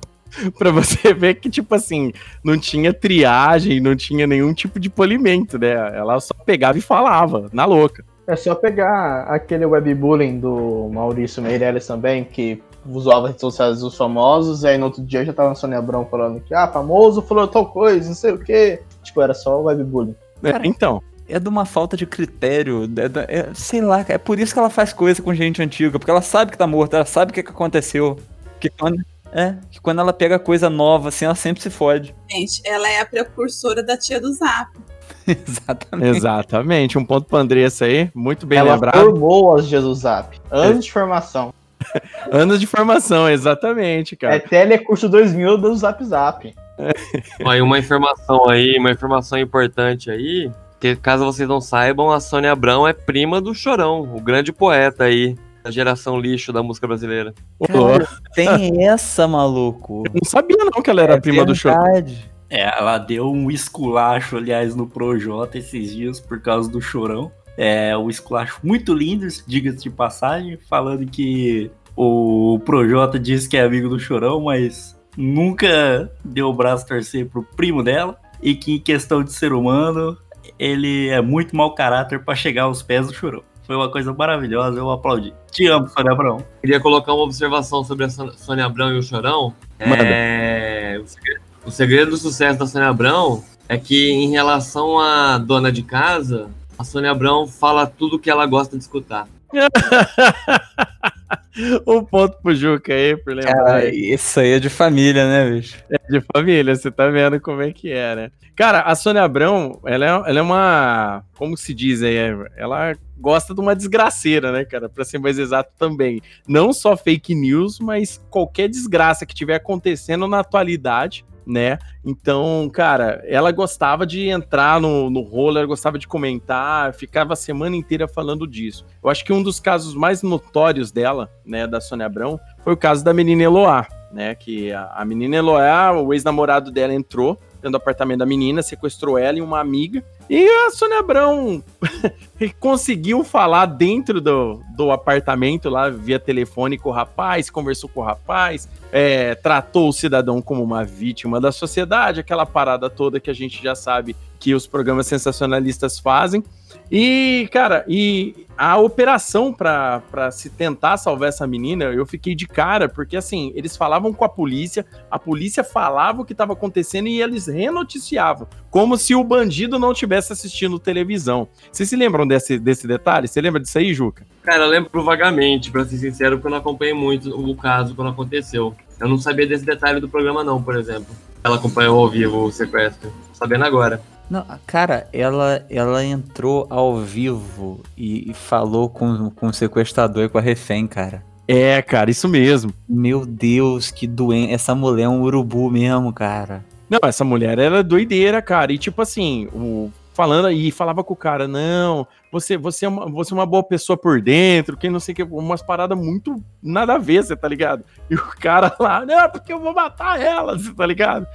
S1: pra você ver que, tipo assim, não tinha triagem, não tinha nenhum tipo de polimento, né? Ela só pegava e falava, na louca.
S5: É só pegar aquele webbullying do Maurício Meirelles também, que usava redes sociais dos famosos, e aí no outro dia já tava a Sônia Abrão falando que, ah, famoso falou tal coisa, não sei o quê. Tipo, era só webbullying.
S1: É, então,
S6: É de uma falta de critério. é é- sei lá, é por isso que ela faz coisa com gente antiga, porque ela sabe que tá morta, ela sabe o que, que aconteceu. Que quando, é, que quando ela pega coisa nova, assim, ela sempre se fode.
S2: Gente, ela é a precursora da tia do Zap. *laughs*
S6: Exatamente.
S1: exatamente. Um ponto pra Andressa aí, muito bem
S5: Ela
S1: lembrado.
S5: formou as Jesus Zap. Anos de formação. *laughs*
S1: Anos de formação, exatamente, cara.
S5: É Telecurso 2000 do Zap Zap.
S7: Ó, e uma informação aí, uma informação importante aí, que caso vocês não saibam, a Sônia Abrão é prima do Chorão, o grande poeta aí da geração lixo da música brasileira.
S6: Cara, tem essa, maluco.
S1: Eu não sabia não que ela era
S6: É
S1: prima do show.
S4: É, ela deu um esculacho, aliás, no Projota esses dias por causa do chorão. É um esculacho muito lindo, diga-se de passagem, falando que o Projota disse que é amigo do chorão, mas nunca deu o braço a torcer pro primo dela. E que em questão de ser humano, ele é muito mau caráter pra chegar aos pés do chorão. Foi uma coisa maravilhosa, eu aplaudi. Te amo, Sônia Abrão.
S7: Queria colocar uma observação sobre a Sô- Sônia Abrão e o Chorão.
S1: Manda.
S7: É, o, segredo, o segredo do sucesso da Sônia Abrão é que, em relação à dona de casa, a Sônia Abrão fala tudo que ela gosta de escutar. *laughs*
S1: um ponto pro Juca aí, por lembrar.
S6: Cara, isso aí é de família, né, bicho?
S1: É de família, você tá vendo como é que é, né? Cara, a Sônia Abrão, ela é, ela é uma. Como se diz aí? Ela gosta de uma desgraceira, né, cara? Pra ser mais exato também. Não só fake news, mas qualquer desgraça que tiver acontecendo na atualidade, né? Então, cara, ela gostava de entrar no, no rolo, ela gostava de comentar, ficava a semana inteira falando disso. Eu acho que um dos casos mais notórios dela, né, da Sônia Abrão, foi o caso da menina Eloá, né? Que a, a menina Eloá, o ex-namorado dela entrou dentro do apartamento da menina, sequestrou ela e uma amiga. E a Sônia Abrão *laughs* conseguiu falar dentro do, do apartamento lá, via telefone com o rapaz, conversou com o rapaz, é, tratou o cidadão como uma vítima da sociedade, aquela parada toda que a gente já sabe que os programas sensacionalistas fazem. E, cara, e a operação pra se tentar salvar essa menina, eu fiquei de cara, porque assim, eles falavam com a polícia, a polícia falava o que estava acontecendo e eles renoticiavam, como se o bandido não tivesse assistindo televisão. Vocês se lembram desse, desse detalhe? Você lembra disso aí, Juca?
S7: Cara, eu lembro vagamente, pra ser sincero, porque eu não acompanhei muito o caso quando aconteceu. Eu não sabia desse detalhe do programa, não, por exemplo. Ela acompanhou ao vivo o sequestro. Tô Sabendo agora.
S6: Não, cara, ela, ela entrou ao vivo e, e falou com, com o sequestrador e com a refém, cara.
S1: É, cara, isso mesmo.
S6: Meu Deus, que doente. Essa mulher é um urubu mesmo, cara.
S1: Não, essa mulher era doideira, cara. E tipo assim, o, falando aí, falava com o cara, não, você, você, é uma, você é uma boa pessoa por dentro, quem não sei o que, umas paradas muito nada a ver, você tá ligado? E o cara lá, não, porque eu vou matar ela, você tá ligado?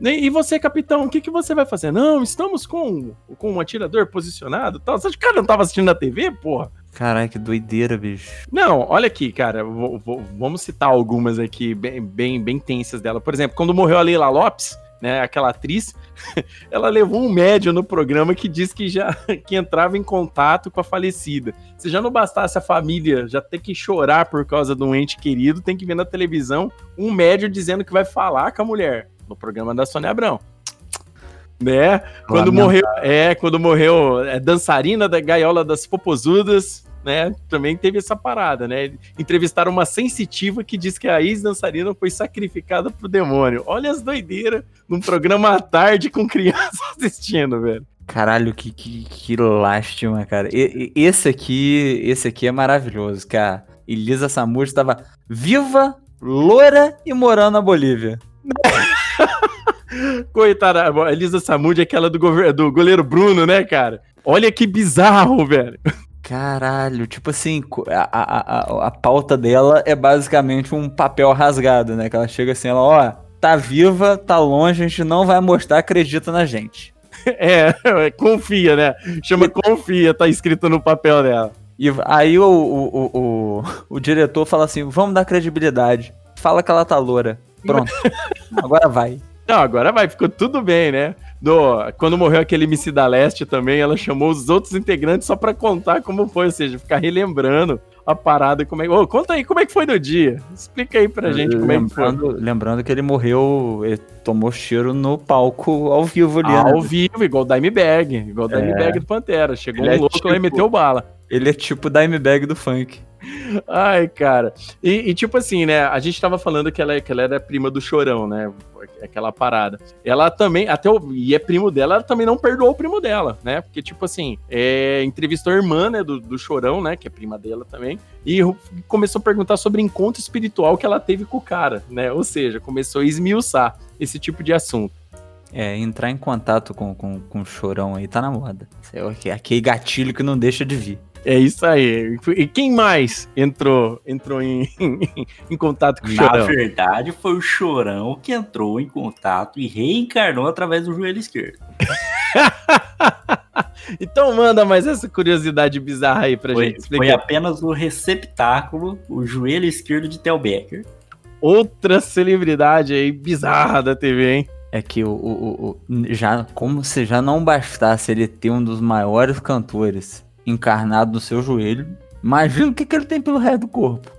S1: E você, capitão, o que, que você vai fazer? Não, estamos com, com um atirador posicionado e tal. Você acha que o cara não tava assistindo na TV, porra?
S6: Caralho, que doideira, bicho.
S1: Não, olha aqui, cara, vou- vou- vamos citar algumas aqui bem, bem, bem tensas dela. Por exemplo, quando morreu a Leila Lopes, né, aquela atriz, *laughs* ela levou um médium no programa que diz que já *laughs* que entrava em contato com a falecida. Se já não bastasse a família já ter que chorar por causa de um ente querido, tem que ver na televisão um médium dizendo que vai falar com a mulher no programa da Sônia Abrão. *tsk* Né? Quando
S6: Lamentável.
S1: morreu, é, quando morreu é, dançarina da gaiola das popozudas, né? Também teve essa parada, né? Entrevistaram uma sensitiva que diz que a ex-dançarina foi sacrificada pro demônio. Olha as doideiras num programa à tarde com crianças *laughs* assistindo, velho.
S6: Caralho, que, que, que lástima, cara. E- e- esse aqui, esse aqui é maravilhoso, que a Elisa Samud estava viva, loura e morando na Bolívia. *laughs*
S1: Coitada, a Elisa Samud é aquela do, do goleiro Bruno, né, cara? Olha que bizarro, velho.
S6: Caralho, tipo assim, a, a, a, a pauta dela é basicamente um papel rasgado, né? Que ela chega assim, ela, ó, tá viva, tá longe, a gente não vai mostrar, acredita na gente. *laughs*
S1: É, *laughs* confia, né? Chama confia, tá escrito no papel dela.
S6: E aí o, o, o, o diretor fala assim, vamos dar credibilidade. Fala que ela tá loura. Pronto. *laughs* Agora vai.
S1: Não, agora vai, ficou tudo bem, né? Do, quando morreu aquele MC da Leste também, ela chamou os outros integrantes só pra contar como foi, ou seja, ficar relembrando a parada. Como é, Ô, conta aí como é que foi no dia. Explica aí pra gente como é que foi.
S6: lembrando, lembrando que ele morreu, ele tomou cheiro no palco ao vivo ali. né?
S1: Ao vivo, igual o Dimebag, igual o
S6: É.
S1: Dimebag do Pantera. Chegou
S6: Ele
S1: um
S6: é
S1: louco lá e
S6: tipo-
S1: meteu bala.
S6: Ele é tipo o Dimebag do funk.
S1: Ai, cara. E, e, tipo assim, né? A gente tava falando que ela, que ela era prima do Chorão, né? Aquela parada. Ela também, até o, e é primo dela, ela também não perdoou o primo dela, né? Porque, tipo assim, é, entrevistou a irmã, né, do, do Chorão, né? Que é prima dela também. E começou a perguntar sobre encontro espiritual que ela teve com o cara, né? Ou seja, começou a esmiuçar esse tipo de assunto.
S6: É, entrar em contato com, com, com o chorão aí tá na moda. É aquele gatilho que não deixa de vir.
S1: É isso aí. E quem mais entrou, entrou em, *laughs* em contato com o
S4: Na
S1: Chorão?
S4: verdade, foi o Chorão que entrou em contato e reencarnou através do joelho esquerdo. *laughs*
S1: Então manda mais essa curiosidade bizarra aí pra
S4: Foi,
S1: gente. Explica
S4: foi apenas o receptáculo, o joelho esquerdo de Tel Becker.
S1: Outra celebridade aí bizarra da TV, hein?
S6: É que o, o, o- o- já como se já não bastasse ele ter um dos maiores cantores encarnado no seu joelho, imagina o que, que ele tem pelo resto do corpo.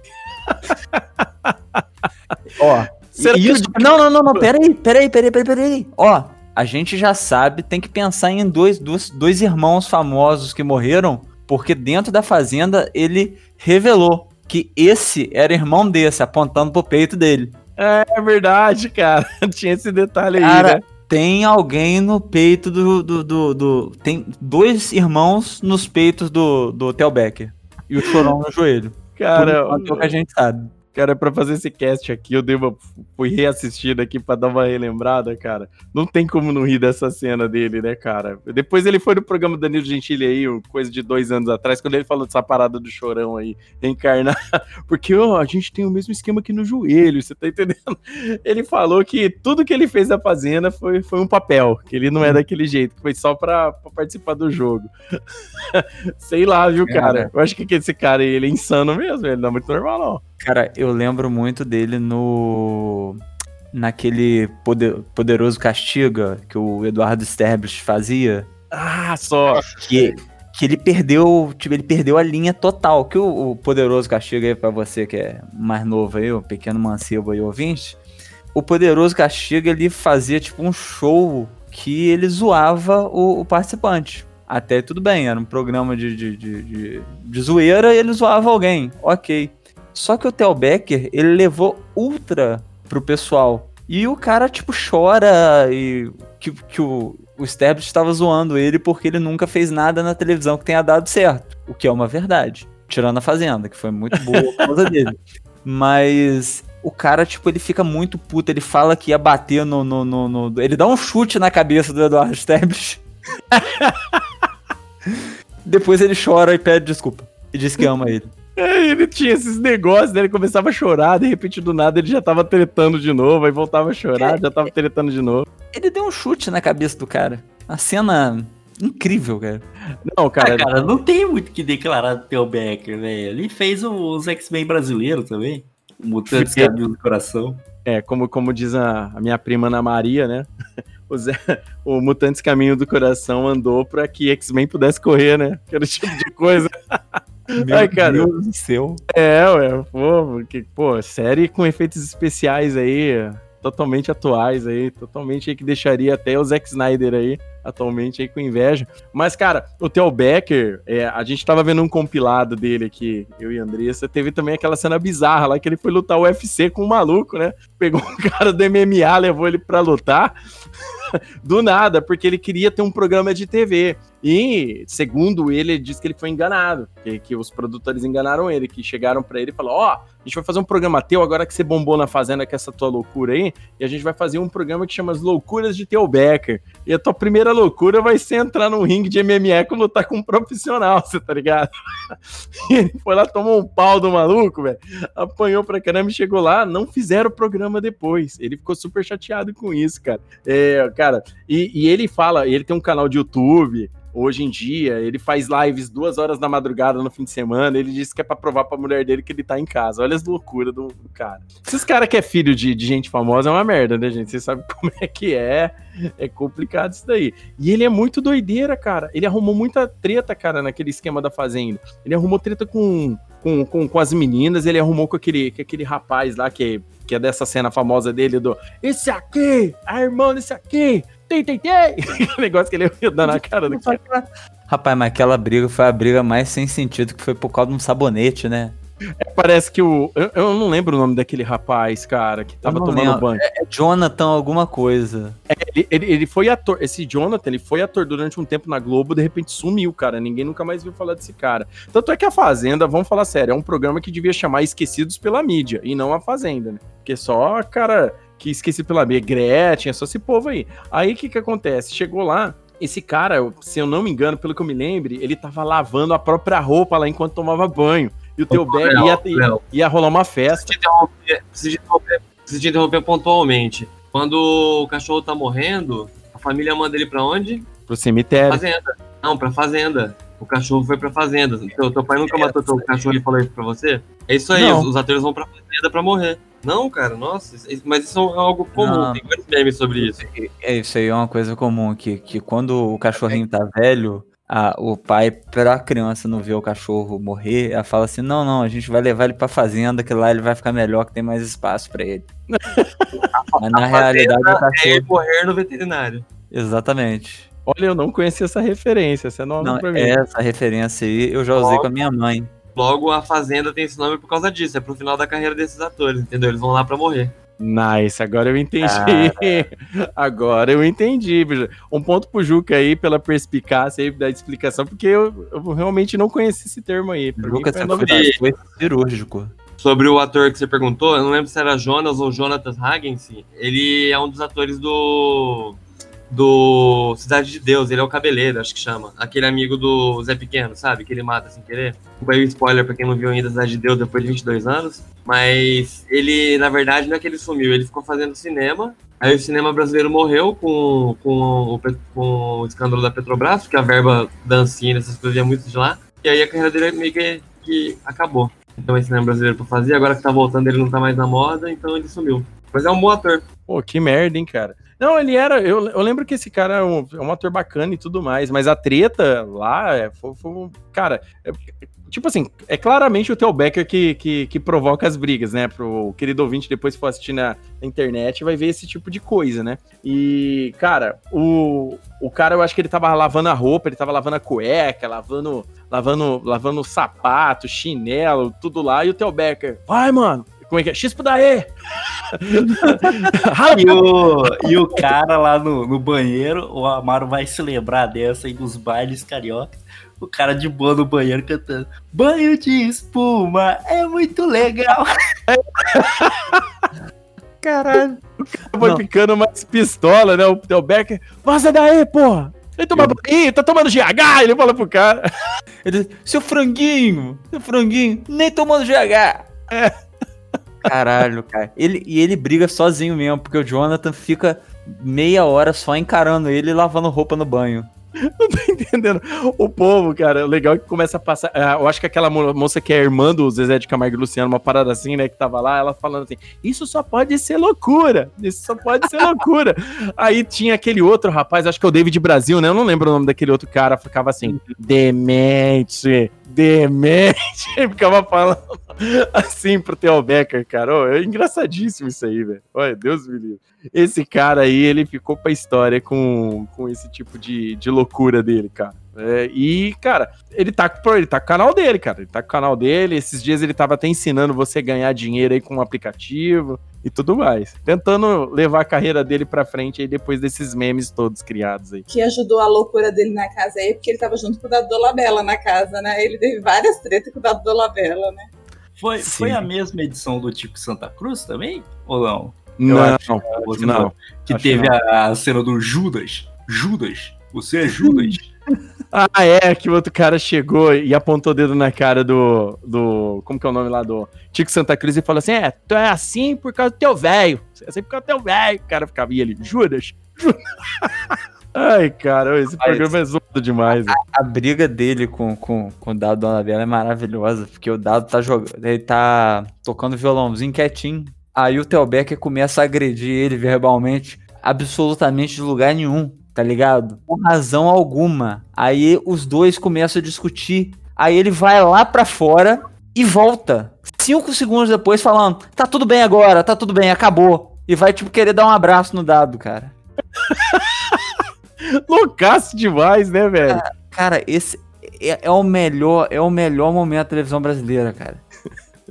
S6: Ó,
S1: Será que
S6: isso- não, não, não, não, peraí, peraí, peraí, peraí, peraí. Ó, a gente já sabe, tem que pensar em dois, dois, dois irmãos famosos que morreram, porque dentro da fazenda ele revelou que esse era irmão desse, apontando pro peito dele.
S1: É verdade, cara. *laughs* Tinha esse detalhe aí,
S6: Cara,
S1: né?
S6: Tem alguém no peito do, do, do, do- Tem dois irmãos nos peitos do, do Theo Becker. E o chorão no joelho.
S1: Cara,
S6: é o que a gente sabe.
S1: Cara, pra fazer esse cast aqui, eu dei uma, fui reassistindo aqui pra dar uma relembrada, cara. Não tem como não rir dessa cena dele, né, cara? Depois ele foi no programa Danilo Gentili aí, coisa de dois anos atrás, quando ele falou dessa parada do chorão aí, reencarnar. *laughs* Porque, ó, a gente tem o mesmo esquema aqui no joelho, você tá entendendo? Ele falou que tudo que ele fez na Fazenda foi, foi um papel, que ele não é daquele jeito, que foi só pra, pra participar do jogo. *laughs* Sei lá, viu, cara?
S6: Cara.
S1: Eu acho que esse cara aí, ele é insano mesmo, ele não é muito normal, não.
S6: Cara, eu lembro muito dele no. Naquele poder- poderoso castiga que o Eduardo Sterblich fazia.
S1: Ah, só.
S6: Que, que ele perdeu. Tipo, ele perdeu a linha total. Que o, o poderoso castiga aí, pra você que é mais novo aí, o pequeno mancebo aí, ouvinte. O poderoso castiga ele fazia tipo um show que ele zoava o, o participante. Até tudo bem, era um programa de, de, de, de, de zoeira e ele zoava alguém. Ok. Só que o Theo Becker, ele levou ultra pro pessoal. E o cara, tipo, chora e que, que o, o Sterblich estava zoando ele porque ele nunca fez nada na televisão que tenha dado certo. O que é uma verdade. Tirando a Fazenda, que foi muito boa por causa dele. Mas o cara, tipo, ele fica muito puto. Ele fala que ia bater no. no, no, no- ele dá um chute na cabeça do Eduardo Sterblich. *laughs* Depois ele chora e pede desculpa. E diz que ama ele.
S1: É, ele tinha esses negócios, né? Ele começava a chorar, de repente do nada ele já tava tretando de novo, aí voltava a chorar, já tava tretando de novo.
S6: Ele deu um chute na cabeça do cara. A cena incrível, cara.
S1: Não, cara,
S4: Ah, cara, não tem muito que declarar do Theo Becker, velho. Ele fez os X-Men brasileiros também. O Mutantes Caminho do Coração.
S1: é, como, como diz a, a minha prima Ana Maria, né? *laughs* O, Zé- o Mutantes Caminho do Coração andou pra que X-Men pudesse correr, né? Aquele tipo de coisa. *laughs*
S6: Meu
S1: Ai, cara.
S6: Deus do céu.
S1: É, ué, pô, porque, pô, série com efeitos especiais aí, totalmente atuais aí, totalmente aí que deixaria até o Zack Snyder aí, atualmente aí com inveja. Mas, cara, o Theo Becker, é, a gente tava vendo um compilado dele aqui, eu e a Andressa, teve também aquela cena bizarra lá que ele foi lutar o UFC com um maluco, né? Pegou um *laughs* cara do MMA, levou ele pra lutar. *laughs* Do nada, porque ele queria ter um programa de TV. E, segundo ele, ele disse que ele foi enganado. Que, que os produtores enganaram ele, que chegaram pra ele e falaram: Ó, a gente vai fazer um programa teu agora que você bombou na Fazenda com essa tua loucura aí. E a gente vai fazer um programa que chama As Loucuras de Theo Becker. E a tua primeira loucura vai ser entrar num ringue de MMA com lutar com um profissional, você tá ligado? *laughs* E ele foi lá, tomou um pau do maluco, velho. Apanhou pra caramba e chegou lá, não fizeram o programa depois. Ele ficou super chateado com isso, cara. É, cara, e, e ele fala, ele tem um canal de YouTube, hoje em dia. Ele faz lives duas horas da madrugada no fim de semana. Ele disse que é pra provar pra mulher dele que ele tá em casa. Olha as loucuras do, do cara. Esses caras que é filho de, de gente famosa é uma merda, né, gente? Vocês sabem *laughs* como é que é. É complicado isso daí. E ele é muito doideira, cara. Ele arrumou muita treta, cara, naquele esquema da Fazenda. Ele arrumou treta com, com, com, com as meninas, ele arrumou com aquele, com aquele rapaz lá que, que é dessa cena famosa dele do Esse aqui, a irmã desse aqui, tem, tem, tem. *laughs* Aquele negócio que ele ia dar na cara do cara.
S6: Rapaz, mas aquela briga foi a briga mais sem sentido, que foi por causa de um sabonete, né?
S1: É, parece que o. Eu, eu não lembro o nome daquele rapaz, cara, que tava tomando
S6: lembro.
S1: banho.
S6: É Jonathan alguma coisa.
S1: É, ele, ele, ele foi ator. Esse Jonathan, ele foi ator durante um tempo na Globo, de repente sumiu, cara. Ninguém nunca mais viu falar desse cara. Tanto é que a Fazenda, vamos falar sério, é um programa que devia chamar Esquecidos pela Mídia, e não a Fazenda, né? Porque só, cara, que esqueci pela mídia, Gretchen, é só esse povo aí. Aí o que que acontece? Chegou lá. Esse cara, se eu não me engano, pelo que eu me lembre, ele tava lavando a própria roupa lá enquanto tomava banho. E o teu
S7: Léo,
S1: ia, ia, ia rolar uma festa.
S7: Preciso te interromper, preciso te interromper, preciso te interromper pontualmente. Quando o cachorro tá morrendo, a família manda ele pra onde?
S1: Pro cemitério.
S7: Fazenda. Não, pra fazenda. O cachorro foi pra fazenda. Teu, teu pai nunca matou teu cachorro e falou isso pra você? É isso aí, os, os atores vão pra fazenda pra morrer. Não, cara, nossa, isso- mas isso é algo comum,
S6: Não.
S7: tem vários memes sobre isso.
S6: É isso aí, é uma coisa comum, que, que quando o cachorrinho tá velho, a- o pai, pra criança não ver o cachorro morrer, ela fala assim, não, não, a gente vai levar ele pra fazenda, que lá ele vai ficar melhor, que tem mais espaço pra ele. *laughs* Mas na realidade o
S7: É ele
S6: cachorro...
S7: morrer no veterinário.
S6: Exatamente.
S1: Olha, eu não conhecia essa referência, essa é nova
S6: Não,
S1: pra mim.
S6: essa referência aí eu já usei com a minha mãe.
S7: Logo, a Fazenda tem esse nome por causa disso. É pro final da carreira desses atores, entendeu? Eles vão lá pra morrer.
S1: Nice, agora eu entendi. *laughs* agora eu entendi. Um ponto pro Juca aí pela perspicácia aí da explicação, porque eu, eu realmente não conhecia esse termo aí. Pra mim
S6: Lucas,
S1: foi
S6: você
S1: novidade.
S6: foi, foi cirúrgico.
S7: Sobre o ator que você perguntou, eu não lembro se era Jonas ou Jonathan Hagensen. Ele é um dos atores do. Do Cidade de Deus, ele é o cabeleiro, acho que chama. Aquele amigo do Zé Pequeno, sabe? Que ele mata sem querer. Aí o spoiler pra quem não viu ainda Cidade de Deus depois de 22 anos. Mas ele, na verdade, não é que ele sumiu, ele ficou fazendo cinema. Aí o cinema brasileiro morreu com, com, o, com o escândalo da Petrobras, porque a verba da Ancine, essas coisas ia muito de lá. E aí a carreira dele meio que, que acabou. Então esse cinema brasileiro pra fazer, agora que tá voltando ele não tá mais na moda, então ele sumiu. Mas é um bom ator.
S1: Pô, que merda, hein, cara. Não, ele era. Eu, eu lembro que esse cara é um, é um ator bacana e tudo mais, mas a treta lá é, foi, foi Cara, é- tipo assim, é claramente o Theo Becker que, que, que provoca as brigas, né? Pro querido ouvinte, depois que for assistir na, na internet, vai ver esse tipo de coisa, né? E, cara, o, o cara, eu acho que ele tava lavando a roupa, ele tava lavando a cueca, lavando, lavando, lavando sapato, chinelo, tudo lá, e o Theo Becker, vai, mano! Como é que é? X pro daí!
S4: E o, e o cara lá no, no banheiro, o Amaro vai se lembrar dessa aí dos bailes carioca. O cara de boa no banheiro cantando Banho de espuma é muito legal. *laughs*
S6: Caralho.
S1: Foi
S6: Não.
S1: ficando mais pistola, né? O Theo Becker, vaza daí, porra! Ele toma banho, tá tomando GH, ele fala pro cara.
S6: Ele, seu franguinho, seu franguinho, nem tomando GH. Caralho, cara. Ele, e ele briga sozinho mesmo, porque o Jonathan fica meia hora só encarando ele e lavando roupa no banho. *laughs*
S1: Não tô entendendo. O povo, cara, o legal é que começa a passar. ah, Eu acho que aquela mo- moça que é irmã do Zezé de Camargo e Luciano, uma parada assim, né, que tava lá, ela falando assim: Isso só pode ser loucura. Isso só pode ser loucura. *laughs* Aí tinha aquele outro rapaz, acho que é o David Brasil, né? Eu não lembro o nome daquele outro cara, ficava assim: Demente, demente. *laughs* Ficava falando assim pro Theo Becker, cara. Ô, é engraçadíssimo isso aí, velho. Olha, Deus me livre. Esse cara aí, ele ficou pra história com, com esse tipo de, de loucura dele, cara. É, e, cara, ele tá, com- ele tá com o canal dele, cara. Ele tá com o canal dele. Esses dias ele tava até ensinando você a ganhar dinheiro aí com um aplicativo e tudo mais. Tentando levar a carreira dele pra frente aí depois desses memes todos criados aí.
S2: que ajudou a loucura dele na casa aí, porque ele tava junto com o Dado Dolabella na casa, né? Ele teve várias tretas com o Dado Dolabella, né?
S4: Foi,
S6: Sim.
S4: foi a mesma edição do Tico Santa Cruz também? Ou não?
S1: Não,
S4: acho
S1: não, não.
S4: Que
S1: Acho
S4: teve
S1: não.
S4: a, a cena do Judas. Judas, você é Judas. *laughs*
S1: Ah, é, que o outro cara chegou e apontou o dedo na cara do. do como que é o nome lá? Do Tico Santa Cruz e falou assim: É, tu é assim por causa do teu velho. É assim por causa do teu velho. O cara ficava e ele, Judas. Judas. *laughs* Ai, cara, esse
S6: Mas-
S1: programa é zoado demais. velho.
S6: A briga dele com, com, com o Dado Donabella é maravilhosa, porque o Dado tá jogando, ele tá tocando violãozinho quietinho. Aí o Theo Becker começa a agredir ele verbalmente, absolutamente de lugar nenhum, tá ligado? Com razão alguma. Aí os dois começam a discutir. Aí ele vai lá pra fora e volta. Cinco segundos depois falando, tá tudo bem agora, tá tudo bem, acabou. E vai, tipo, querer dar um abraço no Dado, cara. *laughs*
S1: Loucaço demais, né, velho?
S6: Cara, esse é, é o melhor, é o melhor momento da televisão brasileira, cara.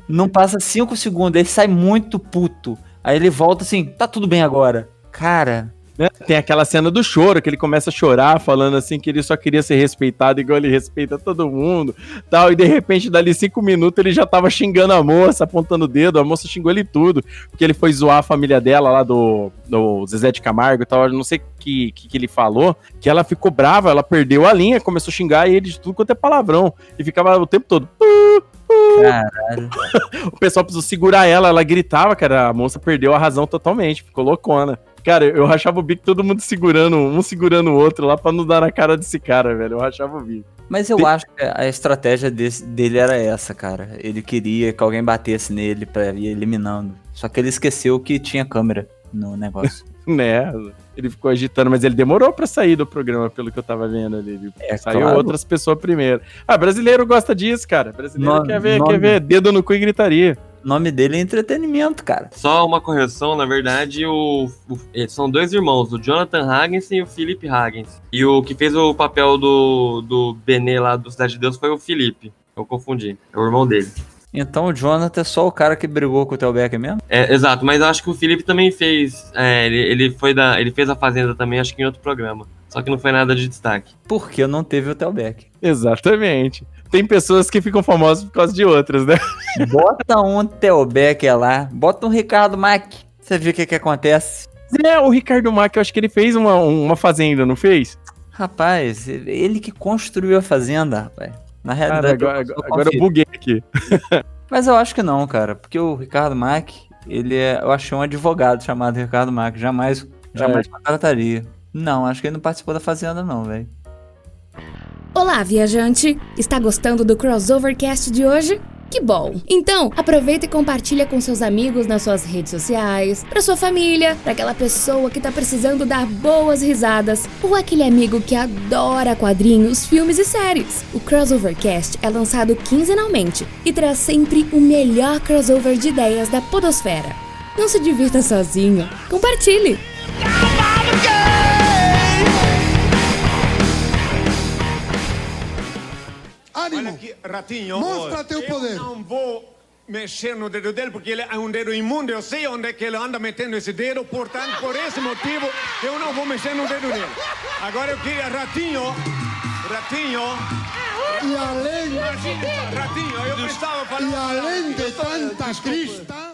S6: Não passa cinco segundos, ele sai muito puto. Aí ele volta assim, tá tudo bem agora. Cara,
S1: Né? Tem aquela cena do choro, que ele começa a chorar, falando assim que ele só queria ser respeitado igual ele respeita todo mundo, tal, e de repente, dali cinco minutos, ele já tava xingando a moça, apontando o dedo, a moça xingou ele tudo, porque ele foi zoar a família dela lá do, do Zezé de Camargo e tal, eu não sei o que, que, que ele falou, que ela ficou brava, ela perdeu a linha, começou a xingar ele de tudo quanto é palavrão, e ficava o tempo todo...
S6: caralho. *laughs*
S1: O pessoal precisou segurar ela, ela gritava, cara. A moça perdeu a razão totalmente, ficou loucona. Cara, eu rachava o bico todo mundo segurando, um segurando o outro lá pra não dar na cara desse cara, velho. Eu rachava o bico.
S6: Mas eu acho que a estratégia desse- dele era essa, cara. Ele queria que alguém batesse nele pra ir eliminando. Só que ele esqueceu que tinha câmera no negócio. *laughs*
S1: Né? Ele ficou agitando, mas ele demorou pra sair do programa, pelo que eu tava vendo ali. Ele
S6: É,
S1: saiu
S6: claro.
S1: outras pessoas primeiro. Ah, brasileiro gosta disso, cara. Brasileiro
S6: Nome-
S1: quer ver,
S6: nome-
S1: quer ver dedo no cu e gritaria.
S6: O nome dele é entretenimento, cara.
S7: Só uma correção, na verdade, o, o- são dois irmãos, o Jonathan Hagens e o Philip Hagens. E o que fez o papel do, do Benê lá do Cidade de Deus foi o Felipe. Eu confundi. É o irmão dele.
S6: Então o Jonathan é só o cara que brigou com o Theo Becker mesmo?
S7: É, exato, mas eu acho que o Felipe também fez. é, ele, ele foi da. Ele fez a Fazenda também, acho que em outro programa. Só que não foi nada de destaque.
S6: Porque não teve o Theo Becker.
S1: Exatamente. Tem pessoas que ficam famosas por causa de outras, né?
S6: Bota um Theo Becker lá, bota um Ricardo Mack. Você vê o que que acontece?
S1: É, o Ricardo Mack, eu acho que ele fez uma, uma fazenda, não fez?
S6: Rapaz, ele que construiu a fazenda, rapaz. Na
S1: Cara,
S6: realidade,
S1: agora,
S6: eu
S1: agora, eu buguei aqui. *laughs*
S6: Mas eu acho que não, cara. Porque o Ricardo Mack, ele é. Eu achei um advogado chamado Ricardo Mack. Jamais, jamais contrataria. Não, acho que ele não participou da Fazenda, não, velho.
S9: Olá, viajante! Está gostando do Crossovercast de hoje? Que bom! Então, aproveita e compartilha com seus amigos nas suas redes sociais, pra sua família, pra aquela pessoa que tá precisando dar boas risadas, ou aquele amigo que adora quadrinhos, filmes e séries. O Crossovercast é lançado quinzenalmente e traz sempre o melhor crossover de ideias da podosfera. Não se divirta sozinho, compartilhe!
S3: Ânimo.
S10: aqui, Ratinho.
S3: Mostra teu poder.
S10: Eu não vou mexer no dedo dele porque ele é um dedo imundo. Eu sei onde é que ele anda metendo esse dedo. Portanto, por esse motivo, eu não vou mexer no dedo dele. Agora eu queria, Ratinho. Ratinho.
S3: E além,
S10: Ratinho, eu precisava falar.
S3: e além de tanta crista.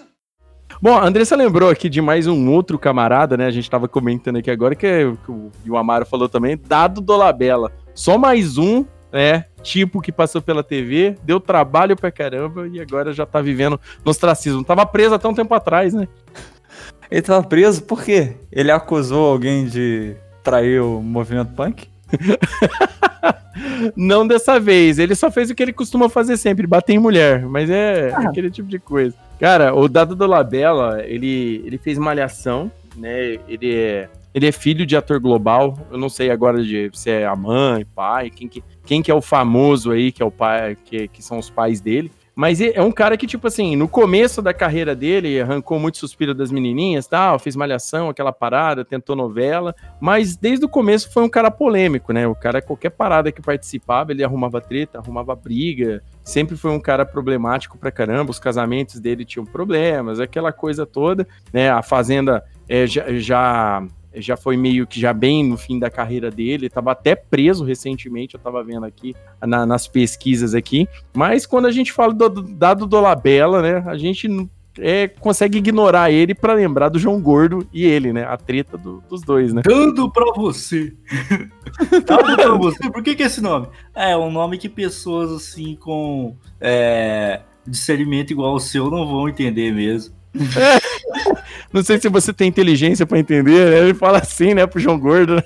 S1: Bom, a Andressa lembrou aqui de mais um outro camarada, né? A gente tava comentando aqui agora, que, é, que o, o Amaro falou também, Dado Dolabella. Só mais um, né? Tipo que passou pela TV, deu trabalho pra caramba e agora já tá vivendo no ostracismo. Tava preso até um tempo atrás, né? *laughs*
S6: Ele tava preso por quê? Ele acusou alguém de trair o movimento punk? *laughs*
S1: Não dessa vez. Ele só fez o que ele costuma fazer sempre, bater em mulher. Mas é aquele tipo de coisa. Cara, o Dado Dolabella, ele, ele fez malhação, né? Ele é, ele é filho de ator global. Eu não sei agora de se é a mãe, pai, quem que, quem que é o famoso aí, que é o pai, que, que são os pais dele. Mas é um cara que, tipo assim, no começo da carreira dele, arrancou muito suspiro das menininhas, tal, fez malhação, aquela parada, tentou novela, mas desde o começo foi um cara polêmico, né? O cara, qualquer parada que participava, ele arrumava treta, arrumava briga, sempre foi um cara problemático pra caramba, os casamentos dele tinham problemas, aquela coisa toda, né? A Fazenda é, já, já já foi meio que já bem no fim da carreira dele, estava até preso recentemente, eu estava vendo aqui na- nas pesquisas aqui, mas quando a gente fala do do Dado Dolabella, né, a gente não- é, consegue ignorar ele para lembrar do João Gordo e ele, né, a treta do- dos dois, né.
S4: Dando pra você. *laughs* Dando pra você. Por que, que é esse nome? É um nome que pessoas assim com é, discernimento igual ao seu não vão entender mesmo. *laughs*
S1: Não sei se você tem inteligência para entender, né, ele fala assim, né, pro João Gordo, né?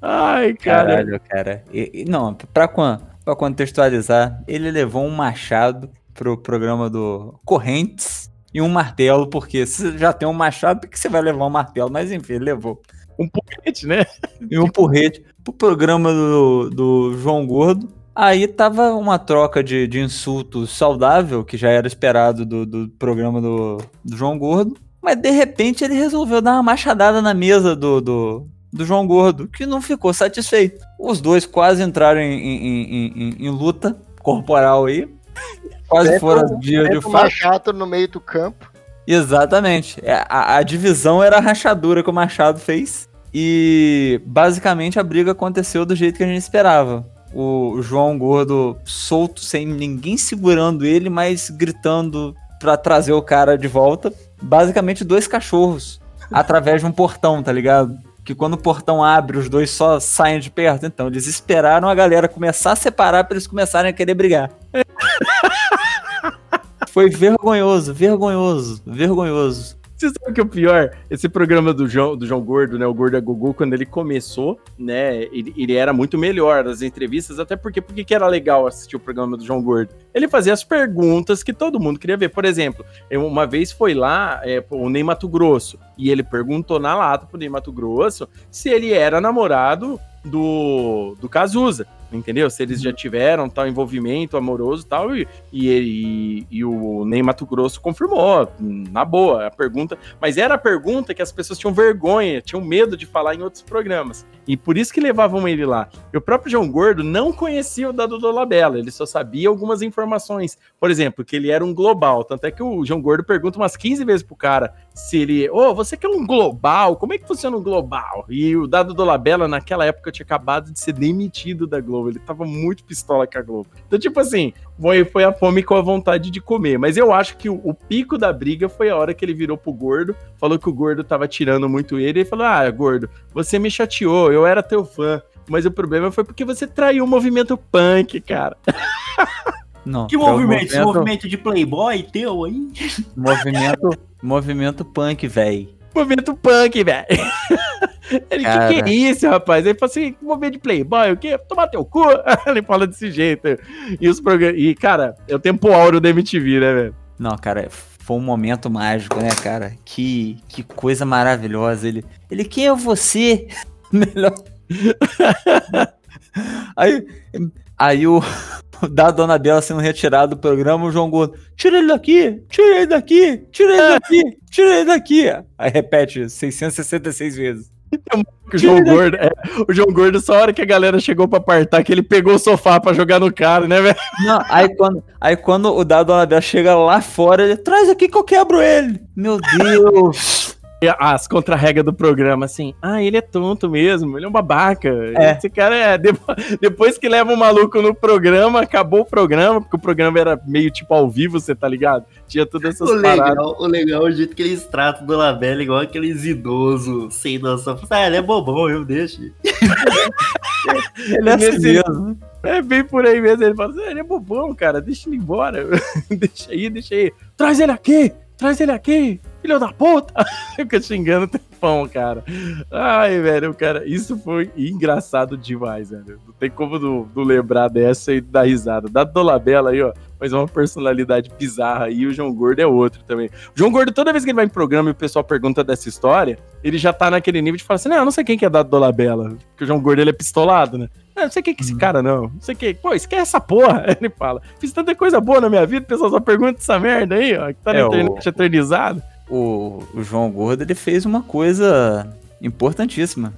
S1: Ai, cara.
S6: Caralho, cara. E- e- não, pra, pra contextualizar, ele levou um machado pro programa do Correntes e um martelo, porque se você já tem um machado, por que você vai levar um martelo? Mas enfim, ele levou.
S1: Um porrete, né?
S6: E um porrete pro programa do, do João Gordo. Aí tava uma troca de, de insultos saudável, que já era esperado do, do programa do, do João Gordo. Mas de repente ele resolveu dar uma machadada na mesa do, do, do João Gordo, que não ficou satisfeito. Os dois quase entraram em, em- em- em- luta corporal aí. *laughs* Quase foram dia de fato.
S8: Machado no meio do campo.
S6: Exatamente. É, A, a divisão era a rachadura que o Machado fez. E basicamente a briga aconteceu do jeito que a gente esperava. O João Gordo solto, sem ninguém segurando ele, mas gritando pra trazer o cara de volta. Basicamente dois cachorros através de um portão, tá ligado? Que quando o portão abre, os dois só saem de perto. Então eles esperaram a galera começar a separar pra eles começarem a querer brigar. *laughs* Foi vergonhoso, vergonhoso, vergonhoso.
S1: Você sabe que é o pior? Esse programa do João, do João Gordo, né? O Gordo é Gugu, quando ele começou, né? Ele, ele era muito melhor nas entrevistas, até porque porque que era legal assistir o programa do João Gordo? Ele fazia as perguntas que todo mundo queria ver. Por exemplo, uma vez foi lá é, o Ney Mato Grosso e ele perguntou na lata pro Ney Mato Grosso se ele era namorado do, do Cazuza, entendeu? Se eles já tiveram tal envolvimento amoroso e tal, e, e, ele- e o Ney Mato Grosso confirmou, na boa, a pergunta. Mas era a pergunta que as pessoas tinham vergonha, tinham medo de falar em outros programas. E por isso que levavam ele lá. E o próprio João Gordo não conhecia o Dado Dolabella, ele só sabia algumas informações. Por exemplo, que ele era um global. Tanto é que o João Gordo pergunta umas 15 vezes pro cara se ele. Ô, você que é um global? Como é que funciona um global? E o Dado Dolabella, naquela época, tinha acabado de ser demitido da Globo. Ele tava muito pistola com a Globo. Então, tipo assim, foi, foi a fome com a vontade de comer. Mas eu acho que o, o pico da briga foi a hora que ele virou pro gordo, falou que o gordo tava tirando muito ele, e falou: Ah, gordo, você me chateou, eu era teu fã. Mas o problema foi porque você traiu o movimento punk, cara. *laughs*
S6: Não,
S4: Que
S6: é
S4: movimento? Esse movimento de playboy teu aí?
S6: Movimento, movimento punk, véi.
S1: Movimento punk, velho. *laughs* Ele, que
S6: Cara.
S1: que é isso, rapaz? Ele falou assim, movimento de playboy, o quê? Tomar teu cu? *laughs* Ele fala desse jeito. E os programas... E, cara, é o tempo áureo da MTV, né, velho?
S6: Não, cara, foi um momento mágico, né, cara? Que, que coisa maravilhosa. Ele, ele, quem é você? *laughs* Melhor. aí, aí o, *laughs* da Dona Bela sendo retirado do programa, o João Gordo, tira ele daqui, tira ele daqui, tira ele daqui, tira ele daqui. Aí repete 666 vezes.
S1: Que o João Gordo, é, o João Gordo, só a hora que a galera chegou pra apartar, que ele pegou o sofá pra jogar no cara, né, velho?
S6: Não, aí *laughs* quando, aí quando o da Dona Bela chega lá fora, ele traz aqui que eu quebro ele. Meu Deus. *laughs*
S1: As contra-regras do programa, assim, ah, ele é tonto mesmo, ele é um babaca.
S6: É.
S1: Esse cara é. *laughs* depo- Depois que leva o maluco no programa, acabou o programa, porque o programa era meio tipo ao vivo, você tá ligado? Tinha todas essas
S4: O
S1: paradas.
S4: legal, o legal é o jeito que eles tratam do Labella igual aqueles idosos sem noção. Ah, ele é bobão, eu deixo. *laughs*
S6: Ele é assim mesmo.
S1: É bem por aí mesmo. Ele fala assim, "Ah, ele é bobão, cara, deixa ele embora. *laughs* deixa aí, deixa aí. Traz ele aqui, traz ele aqui, filho da puta. *laughs* Fica xingando o tempão, cara. Ai, velho, cara, isso foi engraçado demais, velho. Não tem como não, não lembrar dessa e dar risada. Da Dolabella aí, ó, mas uma personalidade bizarra aí. E o João Gordo é outro também. O João Gordo, toda vez que ele vai em programa e o pessoal pergunta dessa história, ele já tá naquele nível de falar assim: não, eu não sei quem que é Dado Dolabella. Porque o João Gordo ele é pistolado, né? Ah, não sei quem que é esse cara, não. Não sei quem. Pô, esquece essa porra. *laughs* Ele fala. Fiz tanta coisa boa na minha vida, o pessoal só pergunta essa merda aí, ó, que tá na
S6: É, o-
S1: internet eternizado.
S6: O, o João Gordo, ele fez uma coisa importantíssima.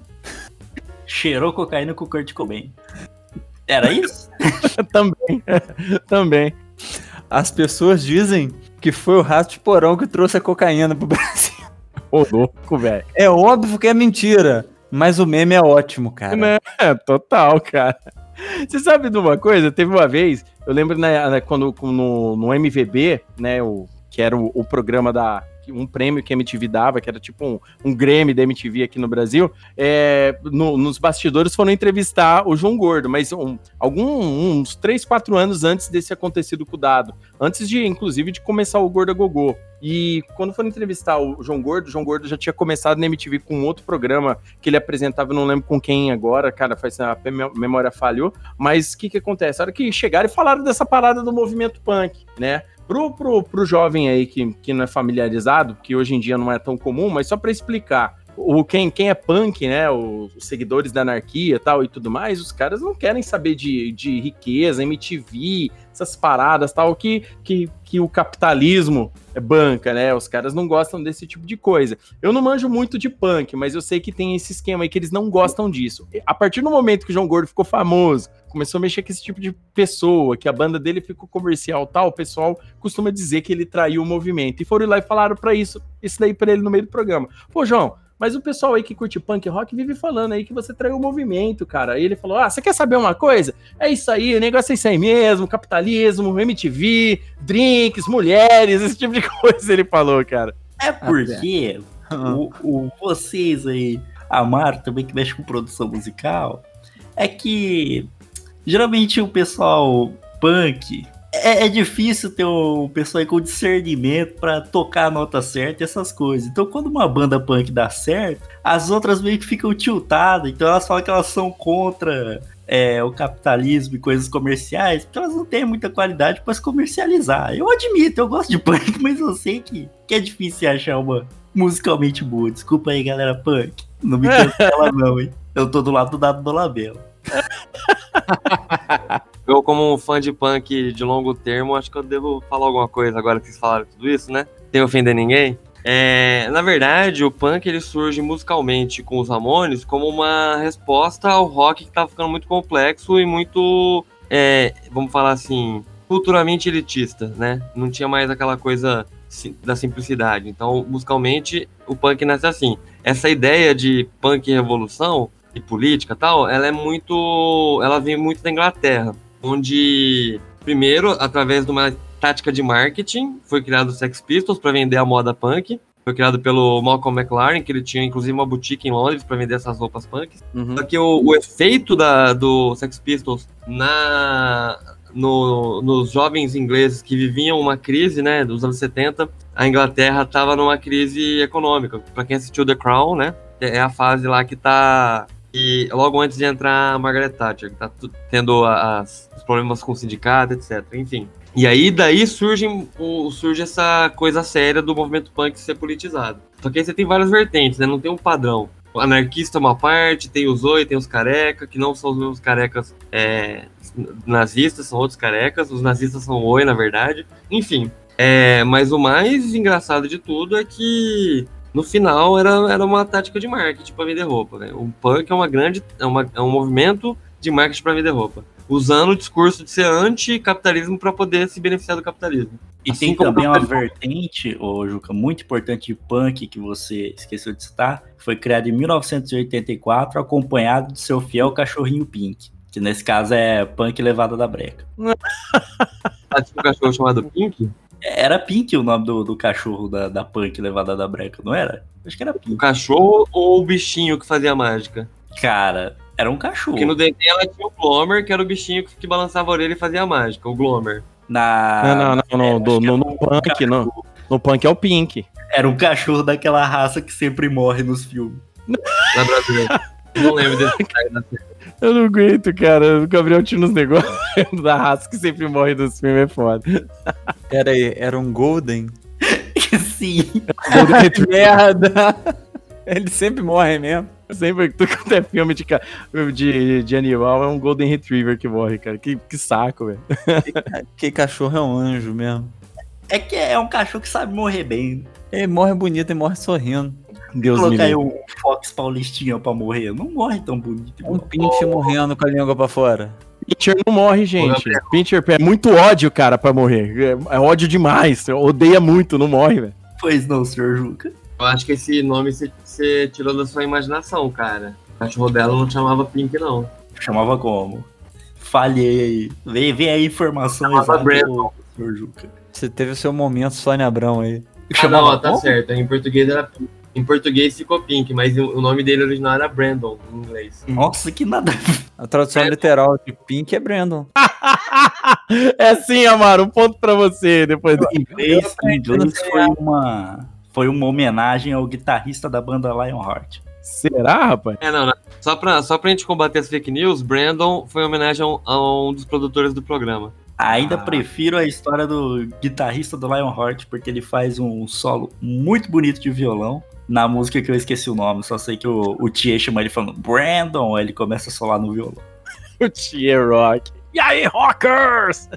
S4: Cheirou cocaína com o Kurt Cobain. Era isso? *laughs*
S1: também. *laughs* também.
S6: As pessoas dizem que foi o rato de porão que trouxe a cocaína pro *laughs* Brasil.
S1: Ô, louco, velho.
S6: É óbvio que é mentira, mas o meme é ótimo, cara.
S1: Né? Total, cara. Você sabe de uma coisa? Teve uma vez, eu lembro na, na- quando no, no MVB, né, o, que era o, o programa da. Um prêmio que a MTV dava, que era tipo um, um Grammy da MTV aqui no Brasil. é, no- nos bastidores foram entrevistar o João Gordo, mas um, algum, uns 3, 4 anos antes desse acontecido com o Dado. Antes de, inclusive, de começar o Gordo a Gogô. E quando foram entrevistar o João Gordo, o João Gordo já tinha começado na MTV com outro programa que ele apresentava, não lembro com quem agora, cara, faz a mem- memória falhou. Mas o que que acontece? A hora que chegaram e falaram dessa parada do movimento punk, né? Pro, pro, pro jovem aí que, que não é familiarizado, que hoje em dia não é tão comum, mas só pra explicar. O, quem, quem é punk, né? Os, os seguidores da anarquia tal e tudo mais, os caras não querem saber de, de riqueza, MTV, essas paradas tal, que, que, que o capitalismo é banca, né? Os caras não gostam desse tipo de coisa. Eu não manjo muito de punk, mas eu sei que tem esse esquema aí que eles não gostam disso. A partir do momento que o João Gordo ficou famoso, começou a mexer com esse tipo de pessoa, que a banda dele ficou comercial tal, o pessoal costuma dizer que ele traiu o movimento. E foram lá e falaram pra isso, isso daí pra ele no meio do programa. Pô, João, mas o pessoal aí que curte punk rock vive falando aí que você traiu o movimento, cara. Aí ele falou: Ah, você quer saber uma coisa? É isso aí, o negócio é isso aí mesmo, capitalismo, MTV, drinks, mulheres, esse tipo de *laughs* coisa ele falou, cara.
S4: É porque o, o- vocês aí, a Mar também que mexe com produção musical, é que geralmente o pessoal punk é, é difícil ter um pessoal aí com discernimento pra tocar a nota certa e essas coisas. Então, quando uma banda punk dá certo, as outras meio que ficam tiltadas. Então, elas falam que elas são contra é, o capitalismo e coisas comerciais, porque elas não têm muita qualidade pra se comercializar. Eu admito, eu gosto de *laughs* punk, mas eu sei que, que é difícil achar uma musicalmente boa. Desculpa aí, galera punk. Não me *laughs* cancela, não, hein? Eu tô do lado do dado do Labelo. *laughs*
S7: Eu, como um fã de punk de longo termo, acho que eu devo falar alguma coisa agora que vocês falaram tudo isso, né? Sem ofender ninguém. É, na verdade, o punk ele surge musicalmente com os Ramones como uma resposta ao rock que estava ficando muito complexo e muito, é, vamos falar assim, culturalmente elitista, né? Não tinha mais aquela coisa da simplicidade. Então, musicalmente, o punk nasce assim. Essa ideia de punk revolução e política e tal, ela é muito, ela vem muito da Inglaterra, onde primeiro, através de uma tática de marketing, foi criado o Sex Pistols para vender a moda punk. Foi criado pelo Malcolm McLaren, que ele tinha inclusive uma boutique em Londres para vender essas roupas punks. Só que o, o efeito da, do Sex Pistols na, no- nos jovens ingleses que viviam uma crise, né, dos anos 70, a Inglaterra estava numa crise econômica. Para quem assistiu The Crown, né, é a fase lá que tá e logo antes de entrar a Margaret Thatcher, que tá tendo as, os problemas com o sindicato, etc. Enfim. E aí daí surge, surge essa coisa séria do movimento punk ser politizado. Só que aí você tem várias vertentes, né? Não tem um padrão. O anarquista é uma parte, tem os oi, tem os careca, que não são os mesmos carecas é, nazistas, são outros carecas. Os nazistas são oi, na verdade. Enfim. É, mas o mais engraçado de tudo é que no final era, era uma tática de marketing para vender roupa. Né? O punk é uma grande é, uma- é um movimento de marketing para vender roupa, usando o discurso de ser anticapitalismo para poder se beneficiar do capitalismo.
S4: E
S7: Assim
S4: tem também uma vertente, ô Juca, muito importante de punk que você esqueceu de citar, que foi criado em 1984, acompanhado de seu fiel cachorrinho Pink, que nesse caso é punk levada da breca.
S7: Ah, tinha um cachorro chamado Pink?
S4: Era Pink o nome do, do cachorro da, da punk levada da breca, não era? Acho que era
S7: O
S4: Pink.
S7: cachorro ou o bichinho que fazia mágica?
S4: Cara, era um cachorro.
S7: Porque no desenho ela tinha o Glomer, que era o bichinho que, que balançava a orelha e fazia a mágica, o Glomer.
S4: Na...
S1: não, não, não,
S4: é,
S1: no, do- no,
S4: era
S1: no
S4: um
S1: punk,
S4: cachorro.
S1: não. No punk é o Pink.
S4: Era um cachorro daquela raça que sempre morre nos filmes.
S7: Na brasileira. Eu não lembro desse *laughs* detalhe da série.
S1: Eu não aguento, cara. O Gabriel tinha uns negócios *laughs* da raça que sempre morre dos filmes, é foda.
S6: Pera aí, era um Golden? *laughs*
S4: Sim.
S1: Golden Retriever. *laughs*
S6: Merda! Ele sempre morre mesmo.
S1: Sempre tudo quanto é filme de, de, de animal é um Golden Retriever que morre, cara. Que, que saco, velho.
S6: Que cachorro é um anjo mesmo.
S4: É que é um cachorro que sabe morrer bem.
S6: Ele morre bonito e morre sorrindo.
S1: Deus me
S4: Colocar aí
S1: livre.
S4: Fox Paulistinha pra morrer, não morre tão bonito.
S6: Um
S4: igual.
S6: pinche morrendo com a língua pra fora.
S1: Pincher não morre, gente. Pincher é muito ódio, cara, pra morrer. É, é ódio demais. Odeia muito, não morre, velho.
S4: Pois não, senhor Juca.
S7: Eu acho que esse nome você- tirou da sua imaginação, cara. O cachorro dela não chamava Pink, não.
S4: Chamava como? Falhei aí. Vem, vem aí a informação
S7: Chamava
S4: exata, ô, senhor Juca.
S6: Você teve o seu momento Sônia Abrão aí.
S7: Ah, não, tá
S4: como?
S7: certo. Em português era Em português ficou Pink, mas o nome dele original era Brandon, em inglês.
S4: Nossa, que nada.
S6: A tradução
S7: É.
S6: literal de Pink é Brandon. *laughs*
S1: É sim, Amaro, um ponto pra você depois do
S4: inglês, inglês foi uma foi uma homenagem ao guitarrista da banda Lionheart.
S1: Será, rapaz?
S7: É, não, não. Só pra, só pra gente combater as fake news, Brandon foi em homenagem a um, a um dos produtores do programa.
S4: Ainda prefiro a história do guitarrista do Lionheart, porque ele faz um solo muito bonito de violão na música que eu esqueci o nome. Só sei que o, o Tia chama ele falando Brandon, aí ele começa a solar no violão. *laughs*
S1: o Tia Rock. E aí, rockers?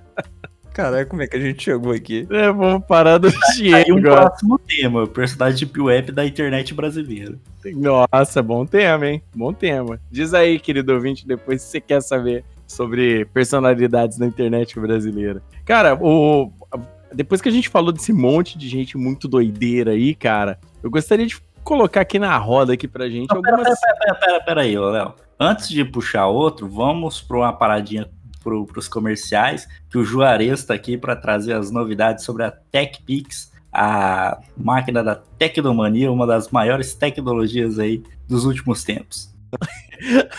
S6: Caralho, como é que a gente chegou aqui?
S1: É, vamos parar do Tia
S4: Aí um
S1: agora.
S4: próximo tema, personagem de web da internet brasileira.
S1: Nossa, bom tema, hein? Bom tema. Diz aí, querido ouvinte, depois se você quer saber sobre personalidades da internet brasileira. Cara, o... depois que a gente falou desse monte de gente muito doideira aí, cara, eu gostaria de colocar aqui na roda aqui pra gente
S4: Não, pera,
S1: algumas...
S4: pera, pera, pera, pera aí, Léo. Antes de puxar outro, vamos pra uma paradinha pro, pros comerciais, que o Juarez tá aqui para trazer as novidades sobre a TechPix, a máquina da tecnomania, uma das maiores tecnologias aí dos últimos tempos. *laughs*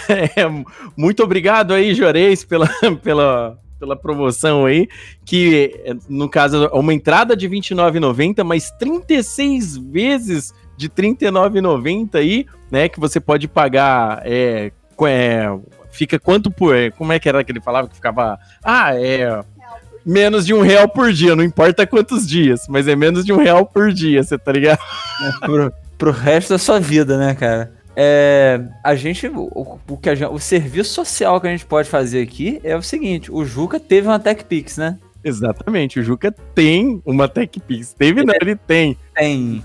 S1: É, muito obrigado aí, Juarez, pela, pela, pela promoção aí, que no caso é uma entrada de R$ 29,90, mas 36 vezes de R$ 39,90 aí, né, que você pode pagar, é, é, fica quanto por, é, como é que era que ele falava que ficava, ah, é... Menos de um real por dia, não importa quantos dias, mas é menos de um real por dia, você tá ligado?
S6: pro, pro resto da sua vida, né, cara? É, a gente, o, o que a gente, o serviço social que a gente pode fazer aqui é o seguinte: o Juca teve uma TechPix, né?
S1: Exatamente, o Juca tem uma TechPix. Teve, não, ele tem.
S6: Tem.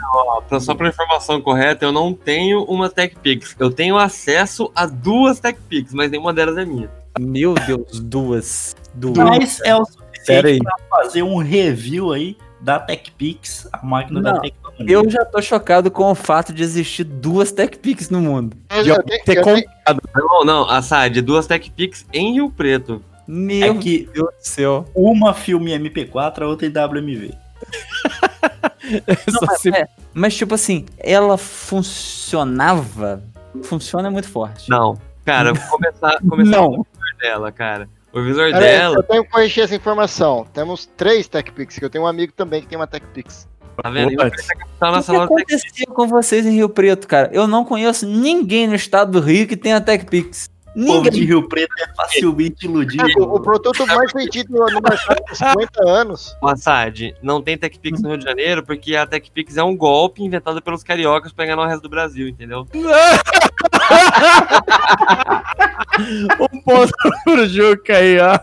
S7: Pra- só pra informação correta, eu não tenho uma TechPix. Eu tenho acesso a duas TechPix, mas nenhuma delas é minha.
S6: Meu Deus, duas. Duas.
S4: Mas é o suficiente para fazer um review aí da TechPix, a máquina da
S6: Não,
S4: tecnologia.
S6: Eu já tô chocado com o fato de existir duas TechPix no mundo.
S8: Eu,
S1: De alguém
S8: tenho-
S1: ter comprado.
S7: Não, não, Assad, duas TechPix em Rio Preto.
S6: Meu
S4: É que
S6: Deus do céu.
S4: uma filme MP4, a outra em WMV. *laughs*
S6: Não, mas,
S1: se-
S6: é, mas, tipo assim, ela funcionava. Funciona é muito forte.
S7: Não. Cara, vou começar, *laughs* começar
S6: Não.
S7: com o visor dela, cara. O visor
S8: Pera aí,
S7: dela,
S8: eu tenho que corrigir essa informação. Temos três TechPix, que eu tenho um amigo também que tem uma TechPix.
S7: Tá vendo? Rio
S1: Opa.
S7: Preto é capital
S6: O que acontecia com vocês em Rio Preto, cara? Eu não conheço ninguém no estado do Rio que tenha TechPix.
S4: O povo de
S6: Ninguém.
S4: Rio Preto é facilmente iludido.
S8: É, o, o produto mais vendido no mercado há 50 anos.
S7: O Assad, não tem TechPix no Rio de Janeiro porque a TechPix é um golpe inventado pelos cariocas pra enganar o resto do Brasil, entendeu? *laughs*
S1: um ponto pro Juca aí, ó.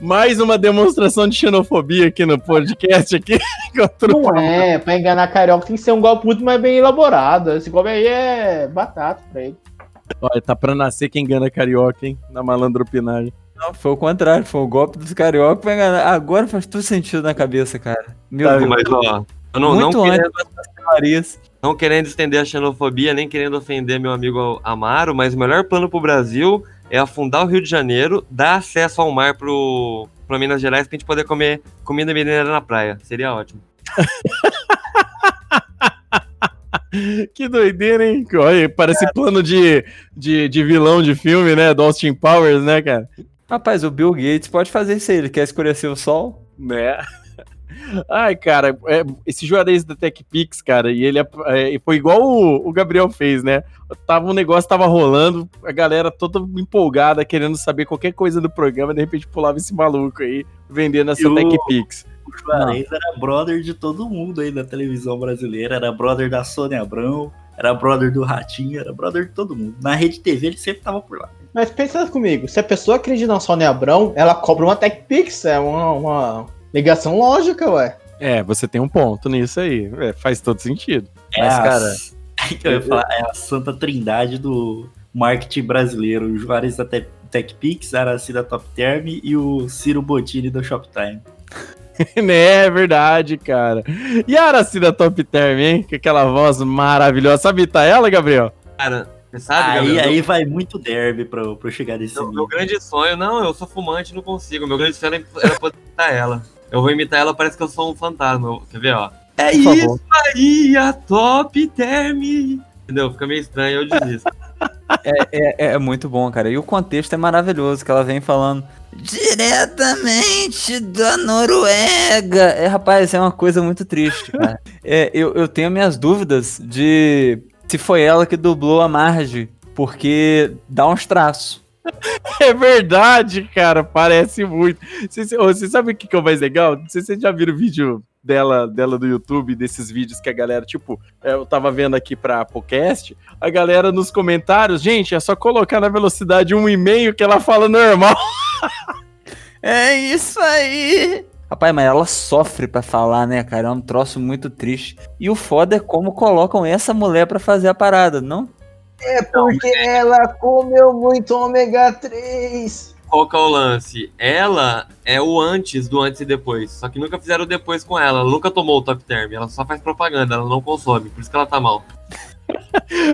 S1: Mais uma demonstração de xenofobia aqui no podcast aqui. *laughs* contra o
S5: Não é, pra enganar carioca tem que ser um golpe muito mais bem elaborado. Esse golpe aí é batata pra ele.
S1: Olha, tá pra nascer quem engana carioca, hein? Na malandropinagem.
S6: Não, foi o contrário, foi o golpe dos carioca pra enganar. Agora faz tudo sentido na cabeça, cara. Meu
S1: Tá,
S6: Deus.
S7: Mas, ó, eu não, não,
S6: Muito das teorias.
S7: Não querendo estender a xenofobia, nem querendo ofender meu amigo Amaro, mas o melhor plano pro Brasil é afundar o Rio de Janeiro, dar acesso ao mar pro, pra Minas Gerais pra gente poder comer comida mineira na praia. Seria ótimo. *laughs*
S1: Que doideira, hein? Olha, parece plano de, de, de vilão de filme, né? Do Austin Powers, né, cara?
S6: Rapaz, o Bill Gates pode fazer isso aí. Ele quer escurecer o sol?
S1: Né? Ai, cara, é, esse Juarez da TechPix, cara, e ele é, é, foi igual o, o Gabriel fez, né? Tava, um negócio tava rolando, a galera toda empolgada, querendo saber qualquer coisa do programa, de repente pulava esse maluco aí, vendendo essa
S4: E
S1: TechPix.
S4: O Juarez era brother de todo mundo aí da televisão brasileira. Era brother da Sônia Abrão, era brother do Ratinho, era brother de todo mundo. Na Rede TV ele sempre tava por lá.
S5: Mas pensa comigo, se a pessoa acredita na Sônia Abrão, ela cobra uma TechPix, é uma, uma ligação lógica, ué.
S1: É, você tem um ponto nisso aí, é, faz todo sentido.
S4: É
S6: Mas,
S4: a-
S6: cara, *laughs*
S4: eu ia falar, é a santa trindade do marketing brasileiro. O Juarez da Te- TechPix, a Araci da Top Term e o Ciro Bottini do Shoptime. *laughs*
S1: né, é verdade, cara. E a Araci da Top Term, hein? Com aquela voz maravilhosa. Sabe imitar ela, Gabriel?
S7: Cara, você sabe,
S4: Aí,
S7: Gabriel?
S4: aí vai muito derby pra, eu- pra eu chegar nesse
S7: Meu,
S4: nível.
S7: meu grande sonho, não, eu sou fumante, não consigo. Meu grande sonho era poder imitar ela. Eu vou imitar ela, parece que eu sou um fantasma. Quer ver, ó? É isso aí, a top term. Entendeu? Fica meio estranho, eu desisto. *laughs*
S6: É, é, é muito bom, cara. E o contexto é maravilhoso, que ela vem falando diretamente da Noruega. É, rapaz, é uma coisa muito triste, cara. *laughs* É, eu, eu tenho minhas dúvidas de se foi ela que dublou a Marge, porque dá uns traços. *laughs*
S1: É verdade, cara, parece muito. Você, você sabe o que, que é o mais legal? Não sei se vocês já viram o vídeo dela, dela do YouTube, desses vídeos que a galera, tipo, é, eu tava vendo aqui pra podcast, a galera nos comentários, gente, é só colocar na velocidade 1,5 que ela fala normal. *laughs*
S6: É isso aí! Rapaz, mas ela sofre pra falar, né, cara? É um troço muito triste. E o foda é como colocam essa mulher pra fazer a parada, não?
S5: É porque ela comeu muito ômega 3.
S7: Qual que é o lance? Ela é o antes do antes e depois. Só que nunca fizeram o depois com ela. Ela nunca tomou o top term. Ela só faz propaganda, ela não consome. Por isso que ela tá mal. *laughs*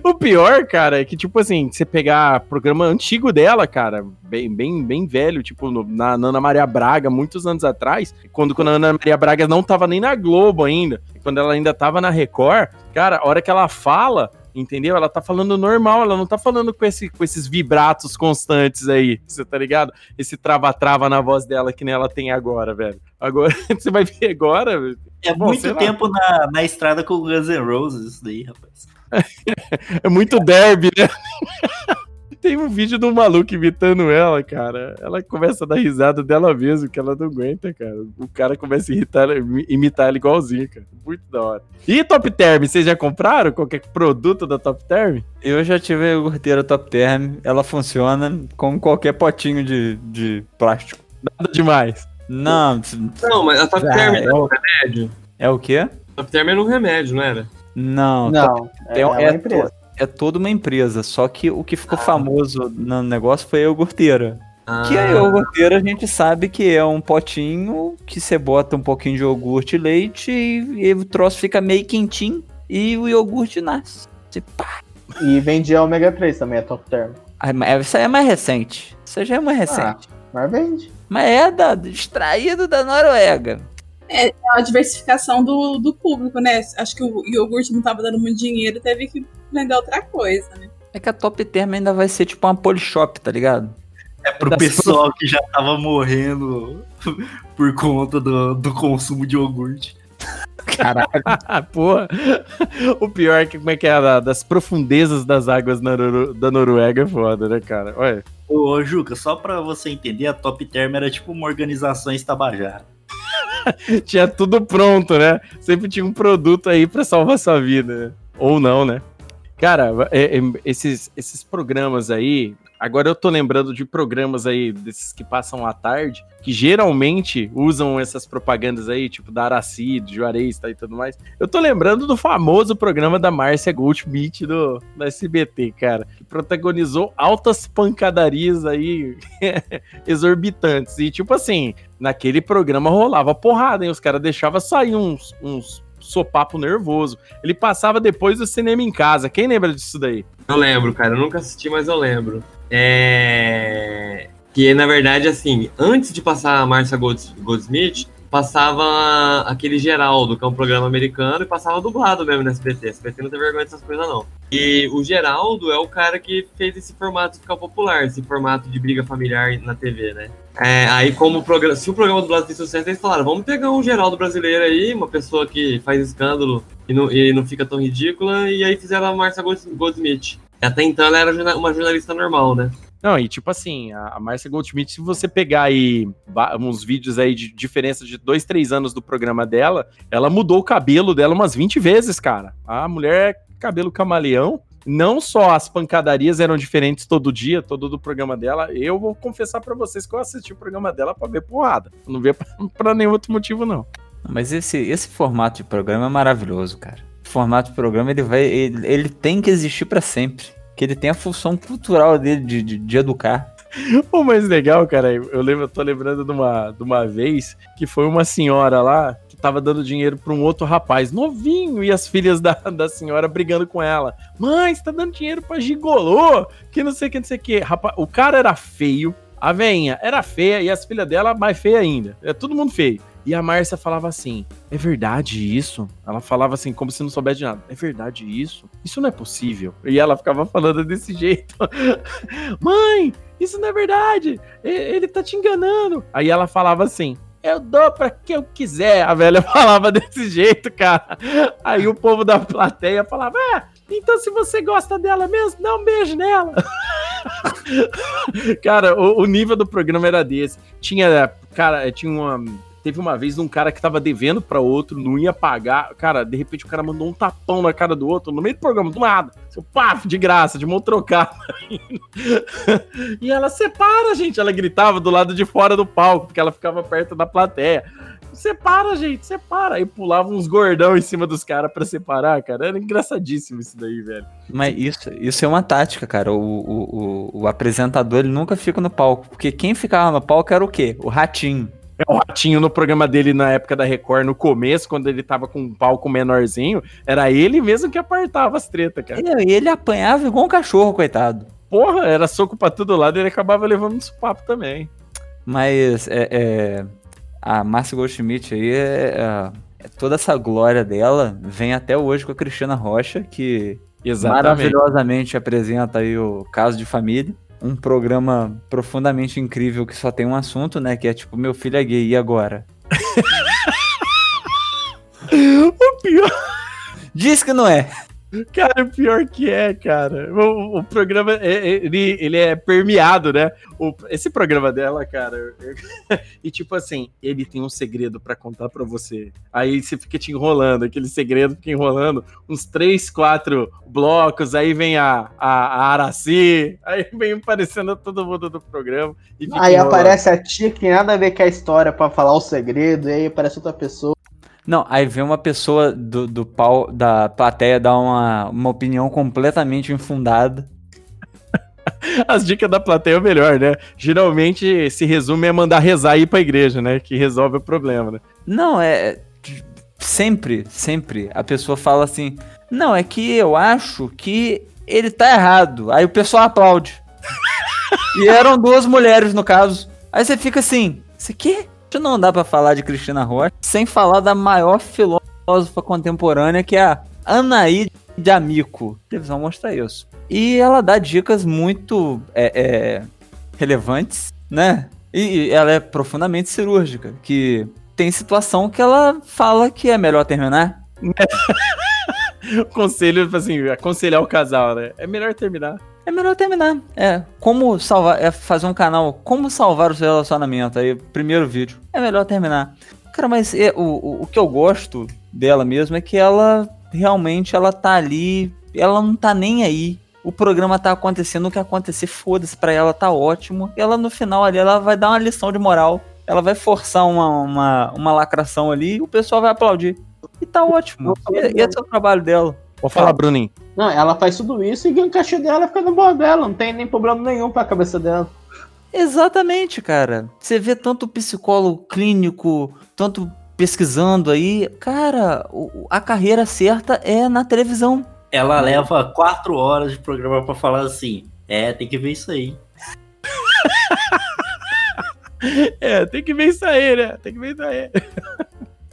S1: O pior, cara, é que, tipo assim, você pegar programa antigo dela, cara, bem, bem, bem velho, tipo, no- na, na Ana Maria Braga, muitos anos atrás, quando, quando a Ana Maria Braga não tava nem na Globo ainda, quando ela ainda tava na Record, cara, a hora que ela fala, entendeu? Ela tá falando normal, ela não tá falando com, esse, com esses vibratos constantes aí, você tá ligado? Esse trava-trava na voz dela que nem ela tem agora, velho. Agora, *laughs* você vai ver agora, velho.
S4: É
S1: Bom,
S4: muito tempo na, na estrada com o Guns N' Roses, isso daí, rapaz. *laughs*
S1: É muito derby, né? *laughs* Tem um vídeo de um maluco imitando ela, cara. Ela começa a dar risada dela mesmo, que ela não aguenta, cara. O cara começa a irritar, imitar ela igualzinho, cara. Muito da hora. E Top Term, vocês já compraram qualquer produto da Top Term?
S6: Eu já tive a iogurteira Top Term, ela funciona como qualquer potinho de, de plástico.
S1: Nada demais.
S6: Não,
S7: Não, mas a Top
S6: Ah,
S7: Term
S6: é
S7: é
S6: o-
S7: um remédio.
S6: é o quê?
S7: Top Term era um remédio, não era?
S6: Não,
S5: Não, é,
S6: é,
S5: uma
S6: é
S5: empresa.
S6: É toda uma empresa, só que o que ficou famoso no negócio foi a iogurteira. Que a
S7: Ah,
S6: iogurteira a gente sabe que é um potinho que você bota um pouquinho de iogurte e leite e, e o troço fica meio quentinho e o iogurte nasce. Você pá.
S5: E vendia ômega 3 também, a Top Term.
S6: Ah, aí é mais recente. Isso já é mais recente.
S5: Mas vende.
S6: Mas é da, extraído da Noruega.
S2: É uma diversificação do, do público, né? Acho que o iogurte não tava dando muito dinheiro, teve que vender outra coisa, né?
S6: É que a Top Term ainda vai ser tipo uma polishop, tá ligado?
S4: É pro
S6: Das-
S4: pessoal que já tava morrendo *laughs* por conta do, do consumo de iogurte.
S6: Caralho.
S1: Ah, *laughs* porra. O pior é que como é que é da- das profundezas das águas Noru- da Noruega é foda, né, cara? Olha.
S4: Ô, ô, Juca, só pra você entender, a Top Term era tipo uma organização estabajara. *laughs*
S1: tinha tudo pronto, né? Sempre tinha um produto aí pra salvar sua vida. né? Ou não, né? Cara, é- é- esses, esses programas aí. Agora eu tô lembrando de programas aí, desses que passam à tarde, que geralmente usam essas propagandas aí, tipo da Araci, do Juarez tá, e tudo mais. Eu tô lembrando do famoso programa da Márcia Goldschmidt do, do SBT, cara, que protagonizou altas pancadarias aí *laughs* exorbitantes. E tipo assim, naquele programa rolava porrada, hein? Os caras deixavam sair uns, uns sopapo nervoso. Ele passava depois do cinema em casa. Quem lembra disso daí?
S7: Eu lembro, cara. Eu nunca assisti, mas eu lembro. É... Que, na verdade, assim, antes de passar a Marcia Gold- Goldsmith, passava aquele Geraldo, que é um programa americano, e passava dublado mesmo no SBT. SBT não tem vergonha dessas coisas, não. E o Geraldo é o cara que fez esse formato ficar popular, esse formato de briga familiar na TV, né? É, aí, como o programa, se o programa do Brasil tem sucesso, eles falaram: vamos pegar um Geraldo brasileiro aí, uma pessoa que faz escândalo e não, e não fica tão ridícula, e aí fizeram a Marcia Gold- Goldsmith. Até então ela era uma jornalista normal, né?
S1: Não, e tipo assim, a, a Márcia Goldschmidt, se você pegar aí uns vídeos aí de diferença de dois, três anos do programa dela, ela mudou o cabelo dela umas 20 vezes, cara. A mulher é cabelo camaleão. Não só as pancadarias eram diferentes todo dia, todo do programa dela. Eu vou confessar pra vocês que eu assisti o programa dela pra ver porrada. Não vê pra, *laughs* pra nenhum outro motivo, não.
S6: Mas esse, esse formato de programa é maravilhoso, cara. O formato de programa ele vai, ele, ele tem que existir pra sempre, que ele tem a função cultural dele de, de, de educar. *laughs*
S1: O mais legal, cara, eu lembro, eu tô lembrando de uma, de uma vez que foi uma senhora lá que tava dando dinheiro pra um outro rapaz novinho e as filhas da, *laughs* da senhora brigando com ela. Mãe, você tá dando dinheiro pra gigolô? Que não sei o que, não sei o que. O cara era feio, a veinha era feia e as filhas dela mais feia ainda. É todo mundo feio. E a Márcia falava assim: é verdade isso? Ela falava assim, como se não soubesse de nada. É verdade isso? Isso não é possível. E ela ficava falando desse *laughs* jeito: Mãe, isso não é verdade. Ele tá te enganando. Aí ela falava assim. Eu dou pra quem eu quiser. A velha *laughs* falava desse jeito, cara. Aí o povo da plateia falava: É, então se você gosta dela mesmo, dá um beijo nela. *laughs* cara, o, o nível do programa era desse. Tinha, cara, tinha uma. Teve uma vez um cara que tava devendo pra outro, não ia pagar. Cara, de repente o cara mandou um tapão na cara do outro no meio do programa, do nada. Seu paf, de graça, de mão trocada. *laughs* e ela separa, gente. Ela gritava do lado de fora do palco, porque ela ficava perto da plateia. Separa, gente, separa. Aí pulava uns gordão em cima dos caras pra separar, cara. Era engraçadíssimo isso daí, velho.
S6: Mas isso, isso é uma tática, cara. O, o, o, o apresentador ele nunca fica no palco. Porque quem ficava no palco era o quê? O ratinho.
S1: É o Ratinho no programa dele na época da Record, no começo, quando ele tava com um palco menorzinho, era ele mesmo que apartava as tretas, cara.
S6: E ele apanhava igual um cachorro, coitado.
S1: Porra, era soco pra todo lado e ele acabava levando um supapo também.
S6: Mas é, é, a Márcia Goldschmidt aí, é, é- é toda essa glória dela vem até hoje com a Cristina Rocha, que
S1: Exatamente.
S6: maravilhosamente apresenta aí o Caso de Família. Um programa profundamente incrível que só tem um assunto, né? Que é tipo, meu filho é gay, e agora? *laughs*
S1: O pior,
S6: Diz que não é.
S1: Cara, o pior que é, cara. O, o programa, é- é- ele, ele é permeado, né? O- esse programa dela, cara. *laughs* e tipo assim, ele tem um segredo pra contar pra você. Aí você fica te enrolando, aquele segredo fica enrolando uns três, quatro blocos. Aí vem a, a, a Araci, aí vem aparecendo todo mundo do programa. E
S5: Aí
S1: enrolando.
S5: aparece a tia que tem nada a ver com a história pra falar o segredo, e aí aparece outra pessoa.
S6: Não, aí vem uma pessoa do, do pau, da plateia dar uma, uma opinião completamente infundada. *laughs*
S1: As dicas da plateia é o melhor, né? Geralmente se resume a mandar rezar e ir pra igreja, né? Que resolve o problema, né?
S6: Não, é. Sempre, sempre a pessoa fala assim: Não, é que eu acho que ele tá errado. Aí o pessoal aplaude. *laughs* e eram duas mulheres no caso. Aí você fica assim: Isso aqui? Não dá pra falar de Cristina Rocha sem falar da maior filósofa contemporânea que é a Anaí de Amico. A televisão mostra isso. E ela dá dicas muito é, é, relevantes, né? E ela é profundamente cirúrgica, que tem situação que ela fala que é melhor terminar. *laughs*
S1: Conselho, assim, aconselhar o casal, né? É melhor terminar.
S6: É melhor terminar. É, como salvar, é fazer um canal, como salvar o seu relacionamento, aí, primeiro vídeo. É melhor terminar. Cara, mas é, o, o, que eu gosto dela mesmo é que ela realmente, ela tá ali, ela não tá nem aí. O programa tá acontecendo, o que acontecer, foda-se pra ela, tá ótimo. E ela no final ali, ela vai dar uma lição de moral. Ela vai forçar uma, uma, uma lacração ali e o pessoal vai aplaudir. E tá ótimo. E, e esse é o trabalho dela.
S1: Vou falar, Bruninho.
S5: Não, ela faz tudo isso e ganha o cachê dela fica no boa dela, não tem nem problema nenhum pra cabeça dela.
S6: Exatamente, cara. Você vê tanto psicólogo clínico, tanto pesquisando aí. Cara, a carreira certa é na televisão.
S4: Ela leva quatro horas de programa pra falar assim. É, tem que ver isso aí. *laughs*
S1: É, tem que ver isso aí, né? Tem que ver isso aí.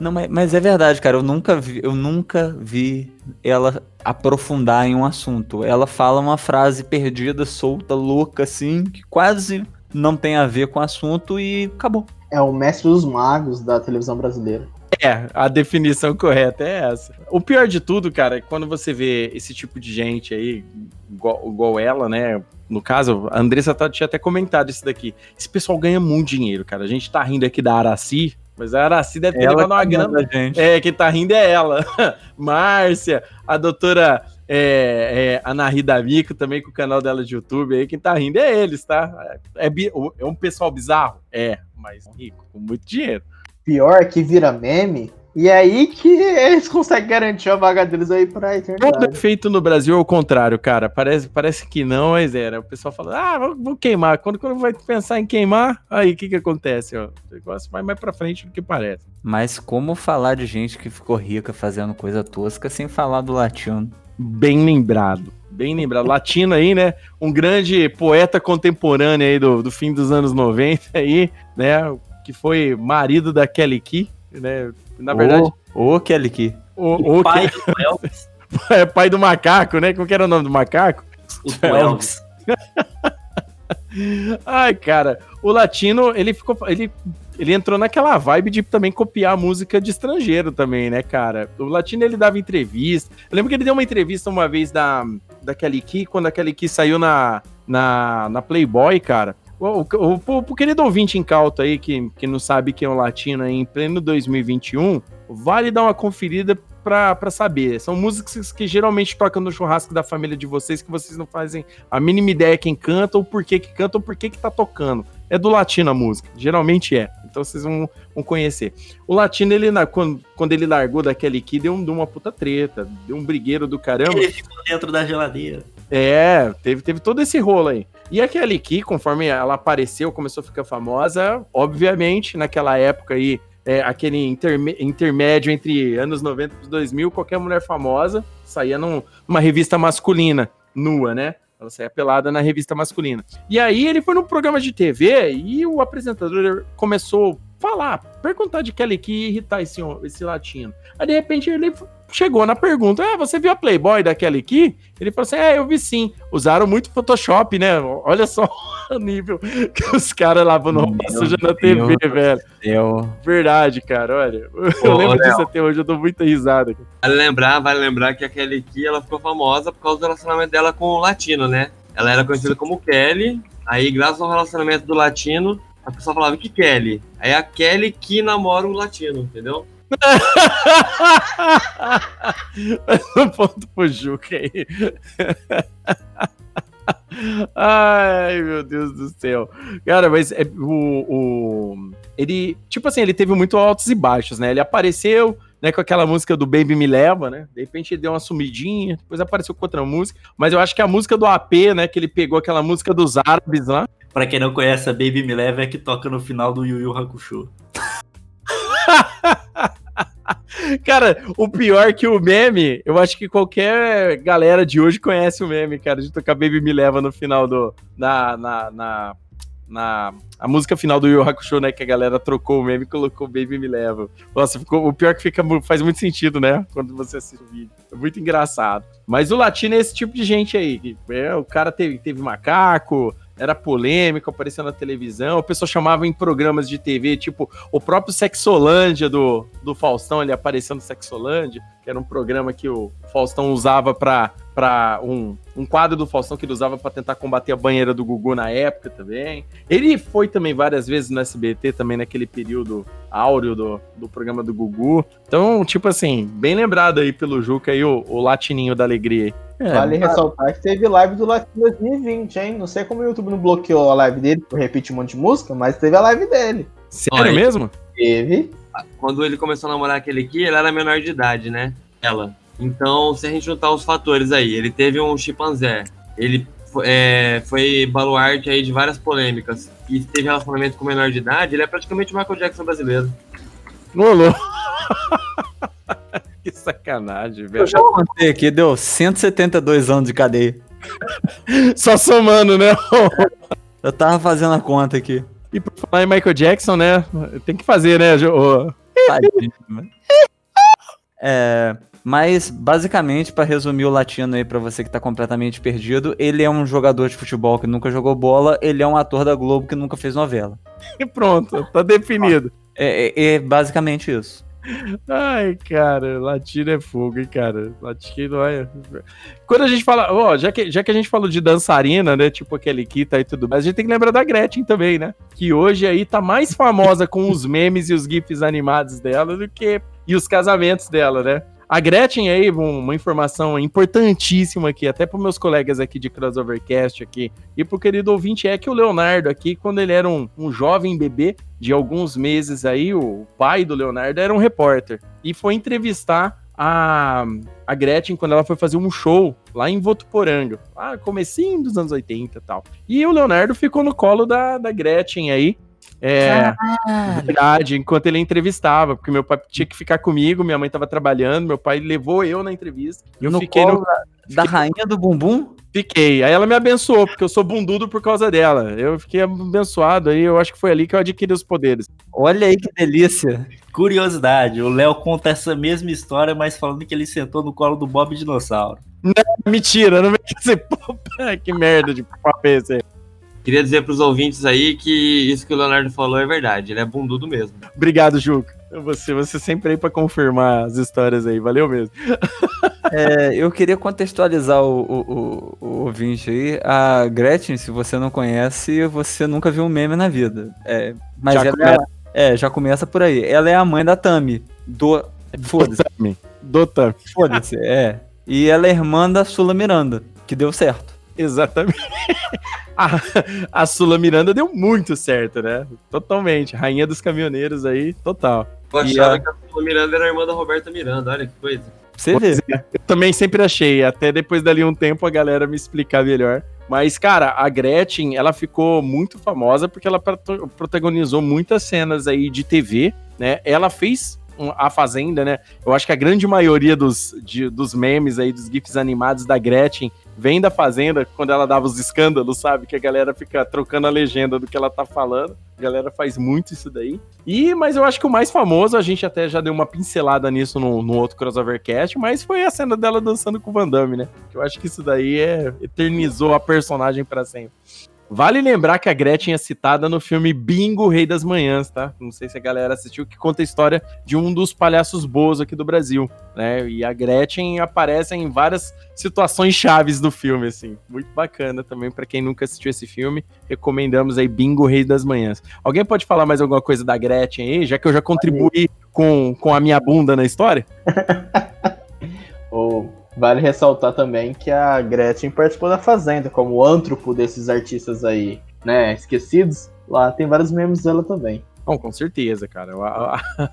S6: Não, mas, mas é verdade, cara. Eu nunca vi, eu nunca vi ela aprofundar em um assunto. Ela fala uma frase perdida, solta, louca, assim, que quase não tem a ver com o assunto e acabou.
S5: É o mestre dos magos da televisão brasileira.
S1: É, a definição correta é essa. O pior de tudo, cara, é quando você vê esse tipo de gente aí, igual, igual ela, né? No caso, a Andressa tá- tinha até comentado isso daqui. Esse pessoal ganha muito dinheiro, cara. A gente tá rindo aqui da Araci, mas a Araci deve ter levado uma grana.
S6: gente.
S1: É, quem tá rindo é ela. *laughs* Márcia, a doutora é, é, Ana Rida Mico também com o canal dela de YouTube aí. Quem tá rindo é eles, tá? É, bi- é um pessoal bizarro? É, mas rico, com muito dinheiro.
S5: Pior é que vira meme, e é aí que eles conseguem garantir a vaga deles aí pra eternidade.
S1: é feito no Brasil é o contrário, cara. Parece, parece que não, mas era. O pessoal fala, ah, vou, vou queimar. Quando, quando vai pensar em queimar, aí o que que acontece? Ó? O negócio vai mais pra frente do que parece.
S6: Mas como falar de gente que ficou rica fazendo coisa tosca sem falar do latino?
S1: Bem lembrado. Bem lembrado. Latino aí, né? Um grande poeta contemporâneo aí do, do fim dos anos 90 aí, né? Que foi marido da Kelly Key. né? Na verdade,
S6: Ô, Kelly Key.
S1: o, o
S4: pai
S1: que-
S4: do Elvis. *laughs*
S1: é pai do macaco, né? Como que era o nome do macaco?
S4: O Elvis. *laughs*
S1: Ai, cara, o latino, ele ficou. Ele, ele entrou naquela vibe de também copiar a música de estrangeiro também, né, cara? O latino ele dava entrevista. Eu lembro que ele deu uma entrevista uma vez da, da Kelly Key, quando a Kelly Key saiu na, na, na Playboy, cara. O, o, o, querido ouvinte incauto aí, que, que não sabe quem é o latino aí, em pleno 2021, vale dar uma conferida pra saber. São músicas que geralmente tocam no churrasco da família de vocês, que vocês não fazem a mínima ideia quem canta, ou por que que canta, ou por que que tá tocando. É do latino a música, geralmente é. Então vocês vão, vão conhecer. O latino, ele, quando, quando ele largou daquele aqui, deu, deu uma puta treta, deu um brigueiro do caramba.
S4: Ele ficou dentro da geladeira.
S1: É, teve, teve todo esse rolo aí. E a Kelly Key, conforme ela apareceu, começou a ficar famosa, obviamente, naquela época aí, é, aquele interme- intermédio entre anos 90 e 2000, qualquer mulher famosa saía num- numa revista masculina, nua, né? Ela saía pelada na revista masculina. E aí ele foi num programa de TV e o apresentador começou falar, perguntar de Kelly Key e irritar esse, esse latino. Aí de repente ele chegou na pergunta: Ah, você viu a Playboy da Kelly Key? Ele falou assim: É, eu vi sim. Usaram muito Photoshop, né? Olha só *laughs* o nível que os caras lavando roupa suja na TV,
S6: Deus.
S1: velho.
S6: Eu...
S1: Verdade, cara, olha. *laughs* Eu lembro
S7: Léo.
S1: disso até hoje, eu dou muita risada.
S7: Vale lembrar, vale lembrar que a Kelly Key ela ficou famosa por causa do relacionamento dela com o latino, né? Ela era conhecida como Kelly, aí graças ao relacionamento do latino, a pessoa falava que Kelly. Aí a Kelly que namora o latino, entendeu? *laughs*
S1: um ponto pro Juca *laughs* aí. Ai, meu Deus do céu. Cara, mas é, o, o- Ele, tipo assim, ele teve muito altos e baixos, né? Ele apareceu, né, com aquela música do Baby Me Leva, né? De repente ele deu uma sumidinha, depois apareceu com outra música. Mas eu acho que a música do AP, né, que ele pegou aquela música dos árabes lá.
S4: Pra quem não conhece, a Baby Me Leva é que toca no final do Yu Yu Hakusho. *laughs*
S1: Cara, o pior que o meme, eu acho que qualquer galera de hoje conhece o meme, cara, de tocar Baby Me Leva no final do. Na. na, na, na- a música final do Yu Hakusho, né? Que a galera trocou o meme e colocou Baby Me Leva. Nossa, ficou, o pior que fica, faz muito sentido, né? Quando você assiste o vídeo. É muito engraçado. Mas o latino é esse tipo de gente aí. É, o cara teve, teve macaco, era polêmico, apareceu na televisão, o pessoal chamava em programas de TV, tipo, o próprio Sexolândia do, do Faustão, ele apareceu no Sexolândia, que era um programa que o Faustão usava pra, pra um, um quadro do Faustão que ele usava pra tentar combater a banheira do Gugu na época também. Ele foi também várias vezes no SBT, também naquele período áureo do, do programa do Gugu. Então, tipo assim, bem lembrado aí pelo Juca aí, o, o latininho da alegria aí.
S6: É,
S5: Vale ressaltar que teve live do Latino 2020, hein? Não sei como o YouTube não bloqueou a live dele por repetir um monte de música, mas teve a live dele.
S1: Sério
S7: Olha,
S1: mesmo?
S5: Teve.
S7: Quando ele começou a namorar aquele aqui, ele era menor de idade, né? Ela. Então, se a gente juntar os fatores aí, ele teve um chimpanzé, ele é, foi baluarte aí de várias polêmicas e teve relacionamento com menor de idade, ele é praticamente o Michael Jackson brasileiro.
S1: Rolou. *laughs* que sacanagem, velho.
S6: Eu já contei aqui, deu 172 anos de cadeia.
S1: Só somando, né? *laughs*
S6: Eu tava fazendo a conta aqui.
S1: E por falar em Michael Jackson, né? Tem que fazer, né?
S6: Tadinho, mano. É, mas basicamente, pra resumir o latino aí pra você que tá completamente perdido, ele é um jogador de futebol que nunca jogou bola, ele é um ator da Globo que nunca fez novela.
S1: E *laughs* pronto, tá definido.
S6: É, é- é basicamente isso.
S1: Ai, cara, latino é fogo, hein, cara. Latino é. Quando a gente fala, ó, já que, já que a gente falou de dançarina, né? Tipo aquele Kita e tudo mais, a gente tem que lembrar da Gretchen também, né? Que hoje aí tá mais famosa com os memes e os GIFs animados dela do que. E os casamentos dela, né? A Gretchen aí, um- uma informação importantíssima aqui, até para meus colegas aqui de Crossovercast aqui, e pro querido ouvinte, é que o Leonardo aqui, quando ele era um, um jovem bebê de alguns meses aí, o pai do Leonardo era um repórter, e foi entrevistar a, a Gretchen quando ela foi fazer um show lá em Votuporanga, lá comecinho dos anos 80 e tal. E o Leonardo ficou no colo da, da Gretchen aí, é, verdade, enquanto ele entrevistava, porque meu pai tinha que ficar comigo, minha mãe tava trabalhando, meu pai levou eu na entrevista, e eu
S6: no
S1: fiquei
S6: colo
S1: no,
S6: da, da rainha do bumbum?
S1: Fiquei. Aí ela me abençoou, porque eu sou bundudo por causa dela. Eu fiquei abençoado, aí eu acho que foi ali que eu adquiri os poderes.
S6: Olha aí que delícia.
S4: Curiosidade, o Léo conta essa mesma história, mas falando que ele sentou no colo do Bob Dinossauro.
S1: Mentira, não vem dizer, *laughs* pô, *laughs* que merda de papo é esse aí.
S7: Queria dizer pros ouvintes aí que isso que o Leonardo falou é verdade. Ele é bundudo mesmo.
S1: Obrigado, Juca. Você, você sempre aí pra confirmar as histórias aí, valeu mesmo. *laughs*
S6: É, eu queria contextualizar o, o, o, o ouvinte aí. A Gretchen, se você não conhece, você nunca viu um meme na vida. É, mas
S1: Já
S6: ela
S1: começa.
S6: é, é, já começa por aí. Ela é a mãe da Tami. Do. Foda-se.
S1: Tami. Do Tami.
S6: Foda-se, é. E ela é irmã da Sula Miranda, que deu certo.
S1: Exatamente. *laughs* A, a Sula Miranda deu muito certo, né? Totalmente. Rainha dos caminhoneiros aí, total.
S7: Eu
S1: E
S7: achava
S1: a-
S7: que a Sula Miranda era a irmã da Roberta Miranda, olha que coisa.
S6: Você vê.
S1: Eu também sempre achei, até depois dali um tempo a galera me explicar melhor. Mas, cara, a Gretchen, ela ficou muito famosa porque ela protagonizou muitas cenas aí de TV, né? Ela fez a Fazenda, né? Eu acho que a grande maioria dos, de- dos memes aí, dos GIFs animados da Gretchen, vem da Fazenda, quando ela dava os escândalos, sabe? Que a galera fica trocando a legenda do que ela tá falando. A galera faz muito isso daí. E, mas eu acho que o mais famoso, a gente até já deu uma pincelada nisso no, no outro crossovercast, mas foi a cena dela dançando com o Van Damme, né? Eu acho que isso daí é, eternizou a personagem pra sempre. Vale lembrar que a Gretchen é citada no filme Bingo, Rei das Manhãs, tá? Não sei se a galera assistiu, que conta a história de um dos palhaços boas aqui do Brasil, né? E a Gretchen aparece em várias situações chaves do filme, assim. Muito bacana também, pra quem nunca assistiu esse filme, recomendamos aí Bingo, Rei das Manhãs. Alguém pode falar mais alguma coisa da Gretchen aí, já que eu já contribuí com, com a minha bunda na história? *laughs*
S5: Ou vale ressaltar também que a Gretchen participou da Fazenda, como antropo desses artistas aí, né, esquecidos. Lá tem vários memes dela também.
S1: Não, com certeza, cara. A, a-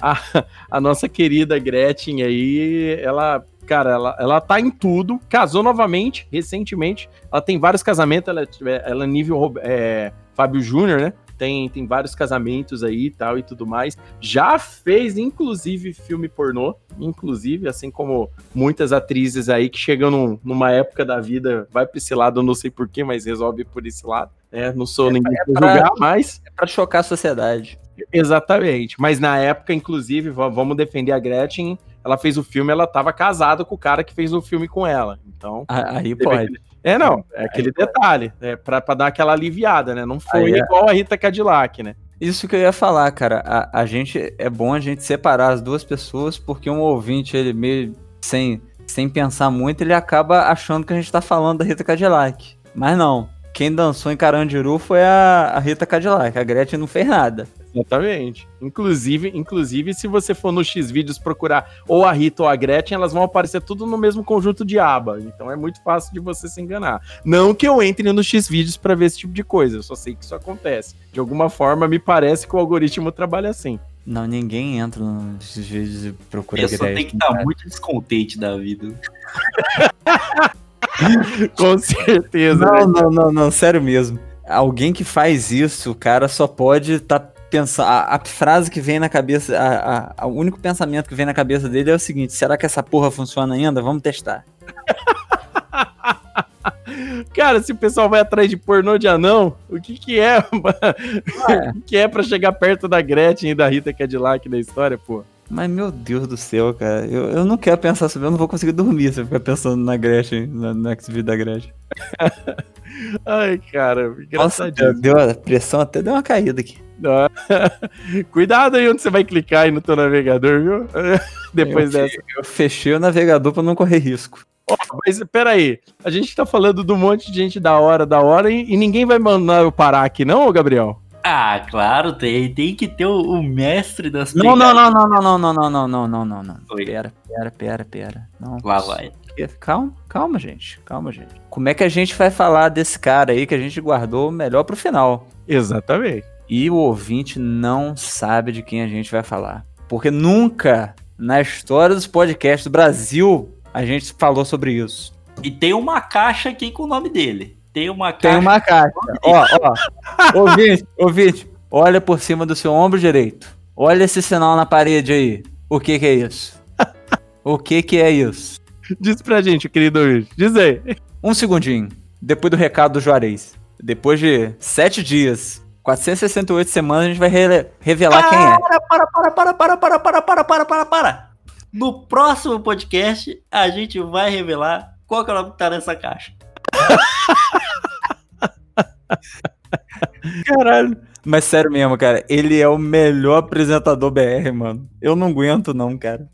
S1: *laughs* a- a nossa querida Gretchen aí, ela, cara, ela, ela tá em tudo. Casou novamente, recentemente. Ela tem vários casamentos, ela, é- ela é nível é, Fábio Júnior, né? Tem, tem vários casamentos aí e tal e tudo mais. Já fez, inclusive, filme pornô. Inclusive, assim como muitas atrizes aí que chegam num- numa época da vida, vai pra esse lado, eu não sei porquê, mas resolve por esse lado. né? não sou ninguém pra
S6: pra-
S1: julgar, mas
S6: É pra chocar a sociedade.
S1: Exatamente. Mas na época, inclusive, va- vamos defender a Gretchen. Ela fez o filme, ela tava casada com o cara que fez o filme com ela. Então.
S6: Aí pode.
S1: É, não. É aquele detalhe. É pra, pra dar aquela aliviada, né? Não foi
S6: é-
S1: igual a Rita Cadillac, né?
S6: Isso que eu ia falar, cara. A, a gente é bom a gente separar as duas pessoas, porque um ouvinte, ele meio sem, sem pensar muito, ele acaba achando que a gente tá falando da Rita Cadillac. Mas não. Quem dançou em Carandiru foi a, a Rita Cadillac. A Gretchen não fez nada.
S1: Exatamente. Inclusive, inclusive, se você for no X-Vídeos procurar ou a Rita ou a Gretchen, elas vão aparecer tudo no mesmo conjunto de aba. Então é muito fácil de você se enganar. Não que eu entre no X-Vídeos pra ver esse tipo de coisa, eu só sei que isso acontece. De alguma forma, me parece que o algoritmo trabalha assim.
S6: Não, ninguém entra nesses vídeos e
S4: A
S6: procura
S4: pessoa
S6: Gretchen.
S4: tem que estar
S6: cara.
S4: muito descontente da vida. *laughs*
S1: Com certeza.
S6: Não,
S1: né?
S6: não, não, não, sério mesmo. Alguém que faz isso, o cara só pode estar pensando. A, a frase que vem na cabeça, a, a- o único pensamento que vem na cabeça dele é o seguinte: será que essa porra funciona ainda? Vamos testar. *laughs*
S1: Cara, se o pessoal vai atrás de pornô de anão, o que que *laughs* é? o que que é pra chegar perto da Gretchen e da Rita Cadillac na história, pô?
S6: Mas meu Deus do céu, cara, eu, eu não quero pensar sobre, eu não vou conseguir dormir se eu ficar pensando na Gretchen, na, no X-Video da Gretchen. *laughs*
S1: Ai, cara,
S6: Nossa, deu, deu a pressão até deu uma caída aqui. *laughs*
S1: Cuidado aí onde você vai clicar aí no teu navegador, viu? *laughs* Depois
S6: eu,
S1: dessa.
S6: Eu fechei o navegador pra não correr risco.
S1: Ó, mas peraí, a gente tá falando de um monte de gente da hora, da hora, e, e ninguém vai mandar eu parar aqui, não, Gabriel?
S4: Ah, claro, tem. Tem que ter o, o mestre das
S6: Não, não, não, não, não, não, não, não, não, não, não, não, não. Pera, pera, pera, pera. Não.
S4: Lá vai.
S6: Calma, calma, gente. Calma, gente. Como é que a gente vai falar desse cara aí que a gente guardou melhor pro final?
S1: Exatamente.
S6: E o ouvinte não sabe de quem a gente vai falar. Porque nunca na história dos podcasts do Brasil a gente falou sobre isso.
S4: E tem uma caixa aqui com o nome dele. Tem uma
S6: Tem
S4: caixa.
S6: uma caixa. Ó, ó. *laughs* ouvinte, ouvinte, olha por cima do seu ombro direito. Olha esse sinal na parede aí. O que que é isso? O que que é isso?
S1: Diz pra gente, querido ouvinte. Diz aí.
S6: Um segundinho. Depois do recado do Juarez. Depois de sete dias, 468 semanas, a gente vai re- revelar quem é.
S4: Para, para, para, para, para, para, para, para, para, para, para. No próximo podcast, a gente vai revelar qual que é o nome que tá nessa caixa. *laughs*
S6: Caralho. Mas sério mesmo, cara, ele é o melhor apresentador BR, mano. Eu não aguento, não, cara.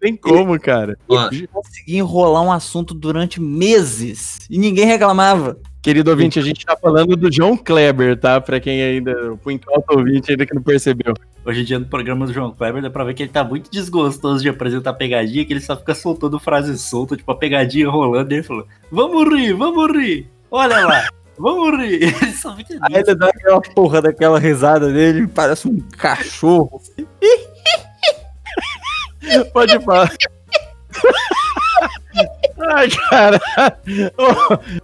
S1: Tem como, cara.
S7: Ó,
S6: Consegui enrolar um assunto durante meses e ninguém reclamava.
S1: Querido ouvinte, a gente tá falando do João Kleber, tá? Pra quem ainda, pro enquanto ouvinte ainda que não percebeu.
S4: Hoje em dia, no programa do João Kleber, dá pra ver que ele tá muito desgostoso de apresentar pegadinha, que ele só fica soltando frase solta, tipo a pegadinha rolando, e ele falou: Vamos rir, vamos rir! Olha lá, vamos rir! Ele só fica
S6: Aí ele dá aquela porra daquela risada dele, parece um cachorro. *laughs*
S1: Pode falar. Ai, cara.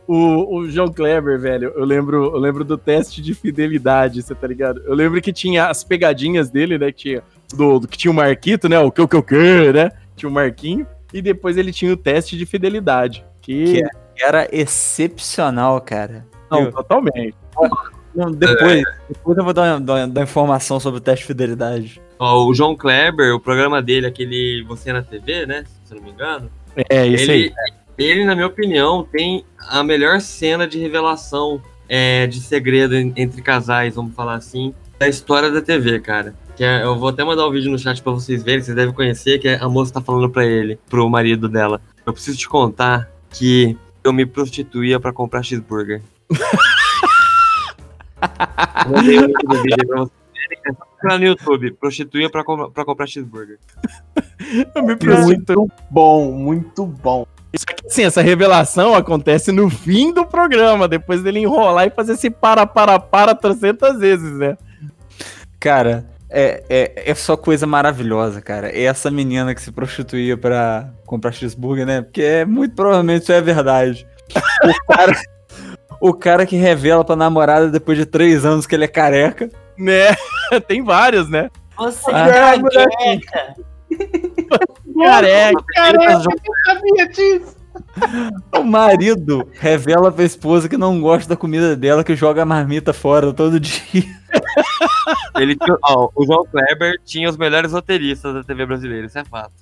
S1: O, o João Kleber, velho, eu lembro, eu lembro do teste de fidelidade, você tá ligado? Eu lembro que tinha as pegadinhas dele, né? Que tinha, do, do- que tinha o Marquito, né? O que o que o que, né? Tinha o Marquinho. E depois ele tinha o teste de fidelidade. Que.
S6: Que Era excepcional, cara.
S1: Não,
S6: Eu-
S1: totalmente.
S6: depois, depois eu vou dar, dar, dar informação sobre o teste de fidelidade.
S7: Ó, o João Kleber, o programa dele, aquele Você na TV, né? Se eu não me engano.
S1: É, isso aí.
S7: Ele, ele, na minha opinião, tem a melhor cena de revelação é, de segredo en- entre casais, vamos falar assim, da história da TV, cara. Que é- eu vou até mandar o vídeo no chat pra vocês verem, vocês devem conhecer, que é a moça tá falando pra ele, pro marido dela. Eu preciso te contar que eu me prostituía pra comprar cheeseburger. *laughs* Eu Mandei o link do vídeo aí pra vocês verem. É só procurar no YouTube, prostituía pra, com- pra comprar cheeseburger. *laughs*
S1: Eu me prostituo.
S5: Muito bom, muito bom.
S1: Isso aqui, assim, essa revelação acontece no fim do programa, depois dele enrolar e fazer esse para, para, para 300 vezes, né?
S6: Cara, é, é, é só coisa maravilhosa, cara. É essa menina que se prostituía pra comprar cheeseburger, né? Porque é muito provavelmente isso é verdade. O cara, *laughs* o cara que revela pra namorada depois de três anos que ele é careca.
S1: Né? *laughs* Tem vários, né?
S4: Você
S6: Ah,
S4: é *laughs* careca!
S1: Careca.
S5: Careca, eu sabia disso.
S6: O marido revela pra esposa que não gosta da comida dela, que joga a marmita fora todo dia.
S7: Ele ó, o João Kleber tinha os melhores roteiristas da TV brasileira, isso é fato.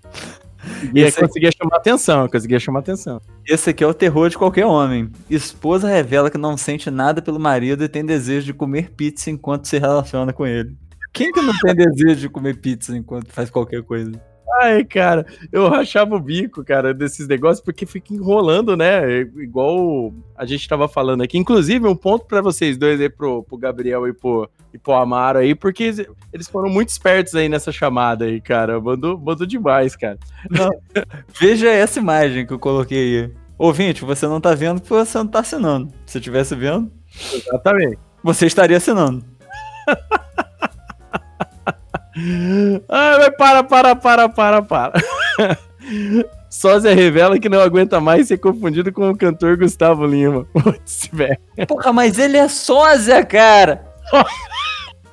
S1: E aí
S6: Esse
S1: conseguia chamar atenção, conseguia chamar atenção.
S6: Esse aqui é o terror de qualquer homem. Esposa revela que não sente nada pelo marido e tem desejo de comer pizza enquanto se relaciona com ele. Quem que não tem desejo de comer pizza enquanto faz qualquer coisa?
S1: Ai, cara, eu rachava o bico, cara, desses negócios, porque fica enrolando, né? Igual a gente tava falando aqui. Inclusive, um ponto pra vocês dois aí, pro, pro Gabriel e pro, e pro Amaro aí, porque eles foram muito espertos aí nessa chamada aí, cara. Mandou, mandou demais, cara. *laughs*
S6: Veja essa imagem que eu coloquei aí. Ouvinte, você não tá vendo porque você não tá assinando. Se tivesse vendo,
S1: Exatamente.
S6: você estaria assinando. *laughs*
S1: Ai, mas para, para, para, para, para. *laughs* Sósia revela que não aguenta mais ser confundido com o cantor Gustavo Lima. *laughs* Putz, velho.
S6: Porra, mas ele é sósia, cara!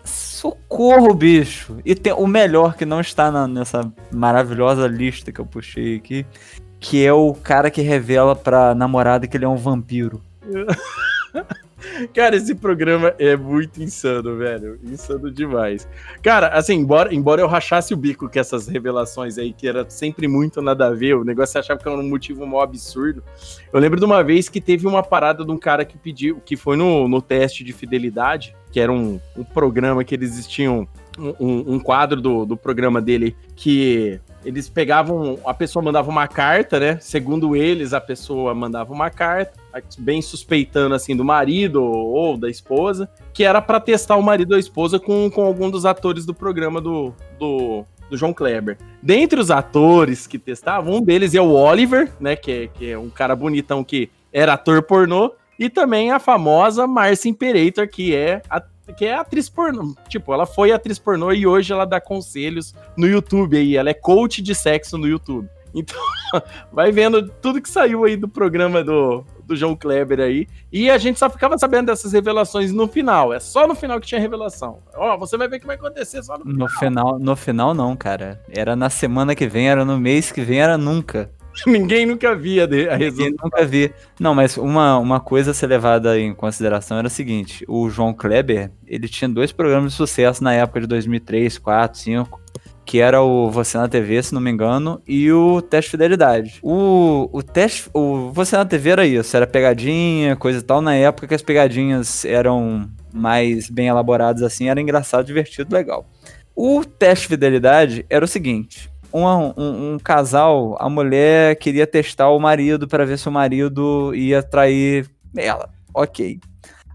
S6: Socorro, bicho! E tem o melhor que não está na- nessa maravilhosa lista que eu puxei aqui, que é o cara que revela pra namorada que ele é um vampiro. *laughs*
S1: Cara, esse programa é muito insano, velho. Insano demais. Cara, assim, embora, embora eu rachasse o bico com essas revelações aí, que era sempre muito nada a ver, o negócio você achava que era um motivo mó absurdo. Eu lembro de uma vez que teve uma parada de um cara que pediu, que foi no, no teste de fidelidade, que era um, um programa que eles tinham. Um, um- um quadro do, do programa dele que eles pegavam, a pessoa mandava uma carta, né? Segundo eles, a pessoa mandava uma carta, bem suspeitando assim do marido ou, da esposa, que era pra testar o marido ou a esposa com, com algum dos atores do programa do, do, do João Kleber. Dentre os atores que testavam, um deles é o Oliver, né? Que é, que é um cara bonitão que era ator pornô, e também a famosa Marcia Imperator, que é a que é atriz pornô. Tipo, ela foi atriz pornô e hoje ela dá conselhos no YouTube aí. Ela é coach de sexo no YouTube. Então, *laughs* vai vendo tudo que saiu aí do programa do, do João Kleber aí. E a gente só ficava sabendo dessas revelações no final. É só no final que tinha revelação. Ó, você vai ver o que vai acontecer só no
S6: No final, no final não, cara. Era na semana que vem, era no mês que vem, era nunca. *laughs*
S1: Ninguém nunca via a
S6: Ninguém
S1: resultado.
S6: nunca vi. Não, mas uma, uma coisa a ser levada em consideração era o seguinte: o João Kleber, ele tinha dois programas de sucesso na época de 2003, 4, 5, que era o Você na TV, se não me engano, e o Teste de Fidelidade. O, o teste, o Você na TV era isso, era pegadinha, coisa e tal. Na época que as pegadinhas eram mais bem elaboradas assim, era engraçado, divertido, legal. O teste de fidelidade era o seguinte: um, um- um casal, a mulher queria testar o marido para ver se o marido ia trair ela. Ok.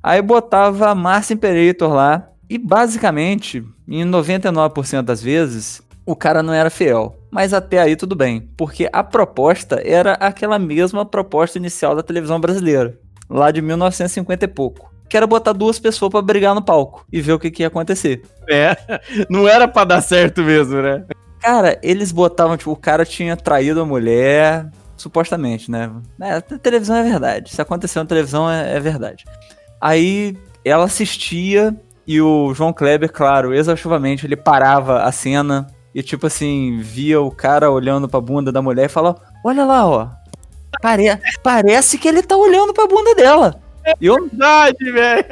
S6: Aí botava a Márcia Imperator lá e basicamente, em 99% das vezes, o cara não era fiel. Mas até aí tudo bem, porque a proposta era aquela mesma proposta inicial da televisão brasileira, lá de 1950 e pouco. Que era botar duas pessoas pra brigar no palco e ver o que, que ia acontecer.
S1: É, *laughs* não era pra dar certo mesmo, né?
S6: Cara, eles botavam, tipo, o cara tinha traído a mulher, supostamente, né? É, televisão é verdade. Se aconteceu na televisão é, é verdade. Aí ela assistia e o João Kleber, claro, exaustivamente, ele parava a cena e, tipo assim, via o cara olhando pra bunda da mulher e falava: Olha lá, ó. Pare parece que ele tá olhando pra bunda dela. Eu,
S1: Verdade, velho.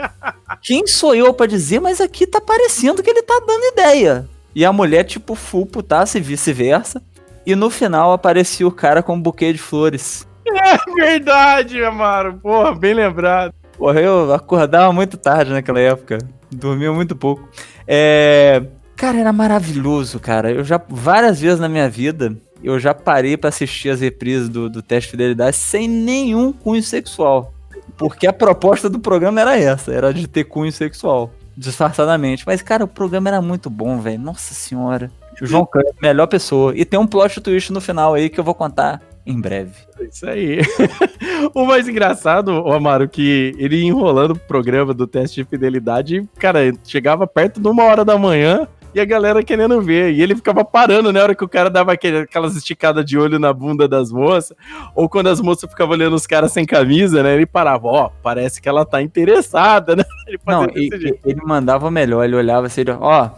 S6: quem sou eu pra dizer, mas aqui tá parecendo que ele tá dando ideia. E a mulher, tipo, full putaça e vice-versa. E no final aparecia o cara com um buquê de flores.
S1: É verdade, Amaro. Porra, bem lembrado.
S6: Porra, eu acordava muito tarde naquela época. Dormia muito pouco. É... Cara, era maravilhoso, cara. Eu já, várias vezes na minha vida, eu já parei pra assistir as reprises do, do teste de fidelidade sem nenhum cunho sexual. Porque a proposta do programa era essa, era de ter cunho sexual, disfarçadamente. Mas, cara, o programa era muito bom, velho. Nossa senhora. O João Kleber, melhor pessoa. E tem um plot twist no final aí que eu vou contar em breve.
S1: Isso aí. *laughs* o mais engraçado, ô Amaro, que ele enrolando o programa do teste de fidelidade, cara, chegava perto de uma hora da manhã e a galera querendo ver. E ele ficava parando na hora que o cara dava aquelas esticadas de olho na bunda das moças, ou quando as moças ficavam olhando os caras sem camisa, né? Ele parava, ó, parece que ela tá interessada, né? *laughs* Ele
S6: Não, e- ele mandava melhor, ele olhava assim, ó,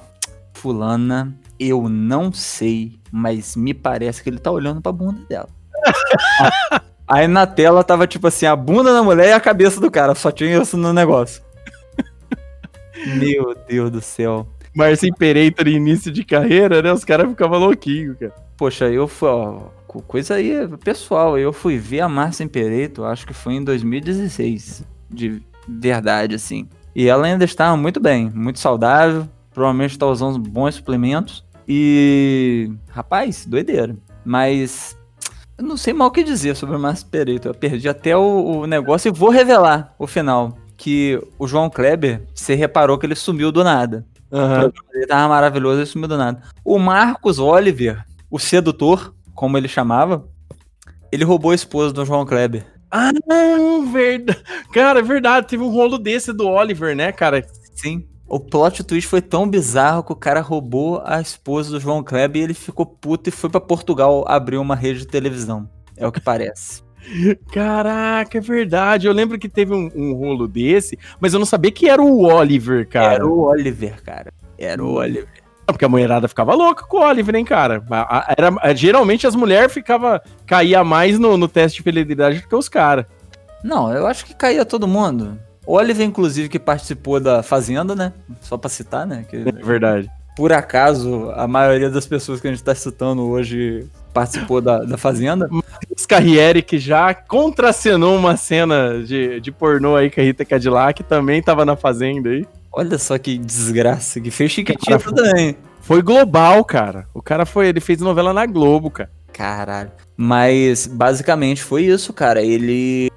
S6: fulana, eu não sei, mas me parece que ele tá olhando pra bunda dela. *laughs* Aí na tela tava tipo assim, a bunda da mulher e a cabeça do cara, só tinha isso no negócio. *laughs* Meu Deus do céu.
S1: Marcia Imperator início de carreira, né? Os caras ficavam louquinhos, cara.
S6: Poxa, eu fui, ó, co- coisa aí pessoal, eu fui ver a Márcia Impereito, acho que foi em 2016, de verdade, assim. E ela ainda estava muito bem, muito saudável, provavelmente está usando bons suplementos. E, rapaz, doideira. Mas eu não sei mal o que dizer sobre a Márcia Impereito, eu perdi até o, o negócio e vou revelar o final. Que o João Kleber, você reparou que ele sumiu do nada.
S1: Aham.
S6: Ele tava maravilhoso e sumiu do nada. O Marcos Oliver, o sedutor, como ele chamava, ele roubou a esposa do João Kleber.
S1: Ah, verdade. Cara, é verdade. Teve um rolo desse do Oliver, né, cara?
S6: Sim. O plot twist foi tão bizarro que o cara roubou a esposa do João Kleber e ele ficou puto e foi pra Portugal abrir uma rede de televisão. É o que parece.
S1: Caraca, é verdade. Eu lembro que teve um, um rolo desse, mas eu não sabia que era o Oliver, cara.
S6: Era o Oliver, cara. Era o Oliver.
S1: Não, Porque a mulherada ficava louca com o Oliver, hein, cara? Era, geralmente as mulheres ficava caía mais no, no teste de fidelidade do que os caras.
S6: Não, eu acho que caía todo mundo. O Oliver, inclusive, que participou da Fazenda, né? Só pra citar, né? Que,
S1: É verdade.
S6: por acaso, a maioria das pessoas que a gente tá citando hoje participou da, da Fazenda.
S1: Os Carriere que já contracenou uma cena de, de pornô aí com a Rita Cadillac, também tava na fazenda aí.
S6: Olha só que desgraça, que fez Chiquitita
S1: Cara,
S6: também.
S1: Foi global, cara. O cara foi, ele fez novela na Globo, cara.
S6: Caralho. Mas basicamente foi isso, cara. Ele.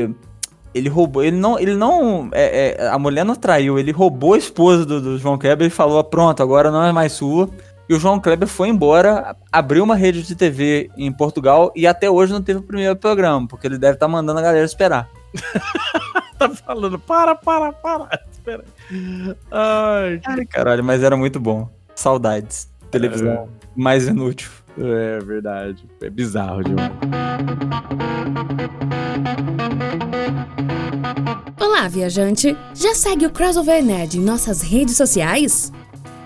S6: Ele roubou. Ele não. Ele não. é, é, a mulher não traiu. Ele roubou a esposa do, do João Kleber e falou: pronto, agora não é mais sua. E o João Kleber foi embora, abriu uma rede de TV em Portugal e até hoje não teve o primeiro programa, porque ele deve estar mandando a galera esperar. *laughs*
S1: Tá falando, para, para, para. Espera. Ai,
S6: Ai, caralho, mas era muito bom. Saudades. Televisão mais inútil.
S1: é verdade. É bizarro demais.
S9: Olá, viajante! Já segue o Crossover Nerd em nossas redes sociais?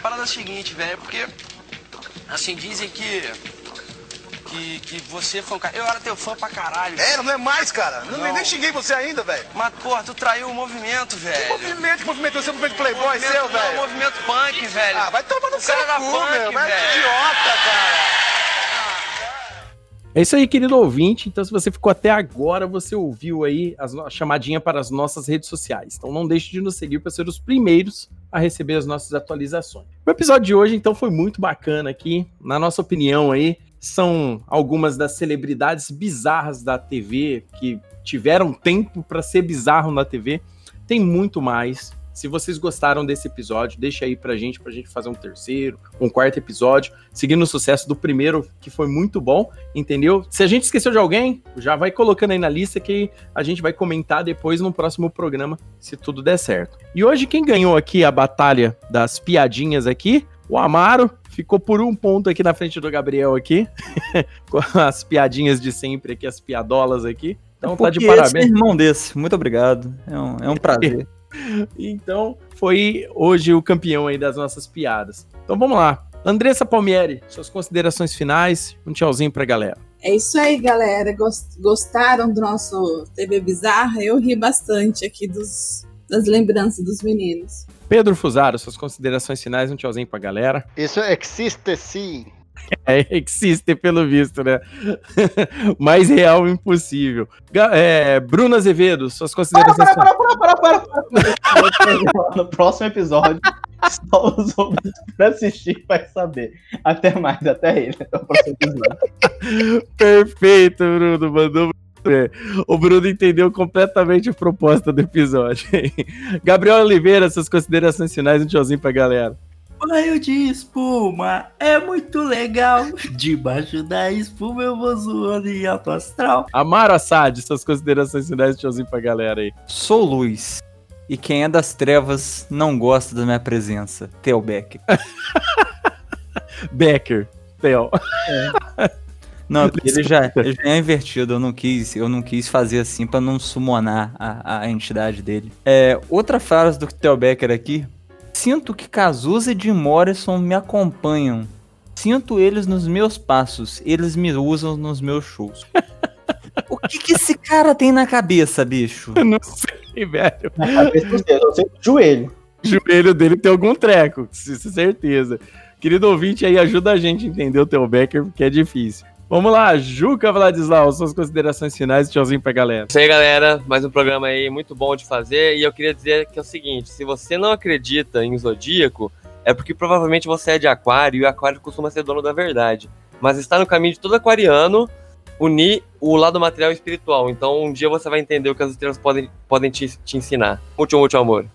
S11: Parada é a seguinte, velho, porque assim dizem que que, que você foi um cara. Eu era teu fã pra caralho.
S12: É, não é mais, cara. Não, nem xinguei você ainda, velho.
S11: Mas, porra, tu traiu o movimento, velho.
S12: Que movimento? Que movimento? Você é um movimento playboy
S11: movimento,
S12: seu,
S11: não,
S12: velho?
S11: movimento punk, velho.
S12: Ah, vai tomar no
S11: cara era punk,
S12: meu. Vai
S11: velho.
S12: idiota, cara.
S1: É isso aí, querido ouvinte. Então, se você ficou até agora, você ouviu aí a chamadinha para as nossas redes sociais. Então, não deixe de nos seguir para ser os primeiros a receber as nossas atualizações. O episódio de hoje, então, foi muito bacana aqui. Na nossa opinião aí, são algumas das celebridades bizarras da TV que tiveram tempo para ser bizarro na TV. Tem muito mais. Se vocês gostaram desse episódio, deixa aí pra gente, pra gente fazer um terceiro, um quarto episódio, seguindo o sucesso do primeiro, que foi muito bom, entendeu? Se a gente esqueceu de alguém, já vai colocando aí na lista que a gente vai comentar depois no próximo programa, se tudo der certo. E hoje quem ganhou aqui a batalha das piadinhas aqui, o Amaro, ficou por um ponto aqui na frente do Gabriel aqui, *laughs* com as piadinhas de sempre aqui, as piadolas aqui. Então tá de
S6: Porque esse é
S1: parabéns.
S6: irmão desse. Muito obrigado. É um, é um prazer.
S1: Então, foi hoje o campeão aí das nossas piadas. Então vamos lá. Andressa Palmieri, suas considerações finais, um tchauzinho pra galera.
S2: É isso aí, galera. Gos- Gostaram do nosso TV Bizarra? Eu ri bastante aqui dos, das lembranças dos meninos.
S1: Pedro Fusaro, suas considerações finais, um tchauzinho pra galera.
S8: Isso existe sim.
S1: É, existe pelo visto, né? *laughs* Mais real impossível. É, Bruno Azevedo, suas considerações finais.
S5: Para, para, para, para. No próximo episódio, só os ouvintes pra assistir vai saber. Até mais, até ele. No próximo episódio.
S1: Perfeito, Bruno, mandou. O Bruno entendeu completamente a proposta do episódio. Gabriel Oliveira, suas considerações finais, um tchauzinho pra galera.
S4: Banho de espuma é muito legal. Debaixo da espuma eu vou zoando em alto astral.
S1: Amaro Assad, suas considerações finais, tchauzinho pra galera aí.
S6: Sou luz. E quem é das trevas não gosta da minha presença. Theo Becker. *laughs*
S1: Becker, Theo.
S6: Não, porque ele já, *laughs* ele já é invertido. Eu não quis, eu não quis fazer assim pra não summonar a, a entidade dele. É, outra frase do Theo Becker aqui. Sinto que Cazuza e Jim Morrison me acompanham. Sinto eles nos meus passos. Eles me usam nos meus shows. o que, que esse cara tem na cabeça, bicho?
S1: Eu não sei, velho.
S5: Na cabeça eu sei joelho.
S1: O joelho dele tem algum treco, com certeza. Querido ouvinte aí, ajuda a gente a entender o Theo Becker, porque é difícil. Vamos lá, Juca Vladislau, suas considerações finais, tchauzinho pra galera.
S7: Isso aí, galera. Mais um programa aí muito bom de fazer. E eu queria dizer que é o seguinte: se você não acredita em zodíaco, é porque provavelmente você é de aquário e o aquário costuma ser dono da verdade. Mas está no caminho de todo aquariano unir o lado material e espiritual. Então um dia você vai entender o que as estrelas podem, podem te, te ensinar. Muito, muito amor.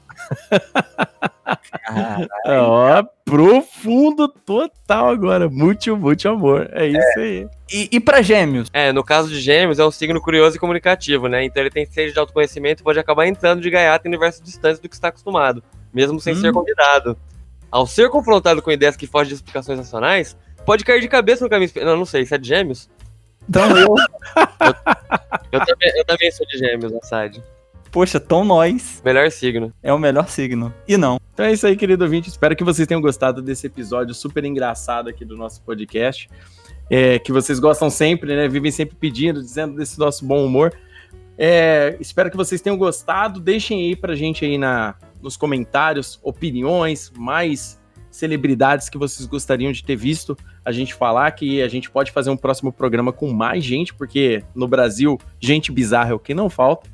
S1: Ó, profundo total agora. Muito, muito amor. É isso aí.
S6: E, e pra gêmeos?
S7: É, no caso de gêmeos, é um signo curioso e comunicativo, né? Então ele tem sede de autoconhecimento e pode acabar entrando de gaiato em universos distantes do que está acostumado, mesmo sem
S6: Hum.
S7: ser convidado. Ao ser confrontado com ideias que fogem de explicações nacionais, pode cair de cabeça no caminho. Não, não sei, isso é de gêmeos?
S6: Então eu.
S7: Eu também, eu também sou de gêmeos, Assad.
S6: Poxa, tão nós.
S7: Melhor signo.
S6: É o melhor signo. E não.
S1: Então é isso aí, querido ouvinte. Espero que vocês tenham gostado desse episódio super engraçado aqui do nosso podcast. É, que vocês gostam sempre, né? Vivem sempre pedindo, dizendo desse nosso bom humor. É, espero que vocês tenham gostado. Deixem aí pra gente aí na, nos comentários opiniões, mais celebridades que vocês gostariam de ter visto a gente falar, que a gente pode fazer um próximo programa com mais gente, porque no Brasil, gente bizarra é o que não falta.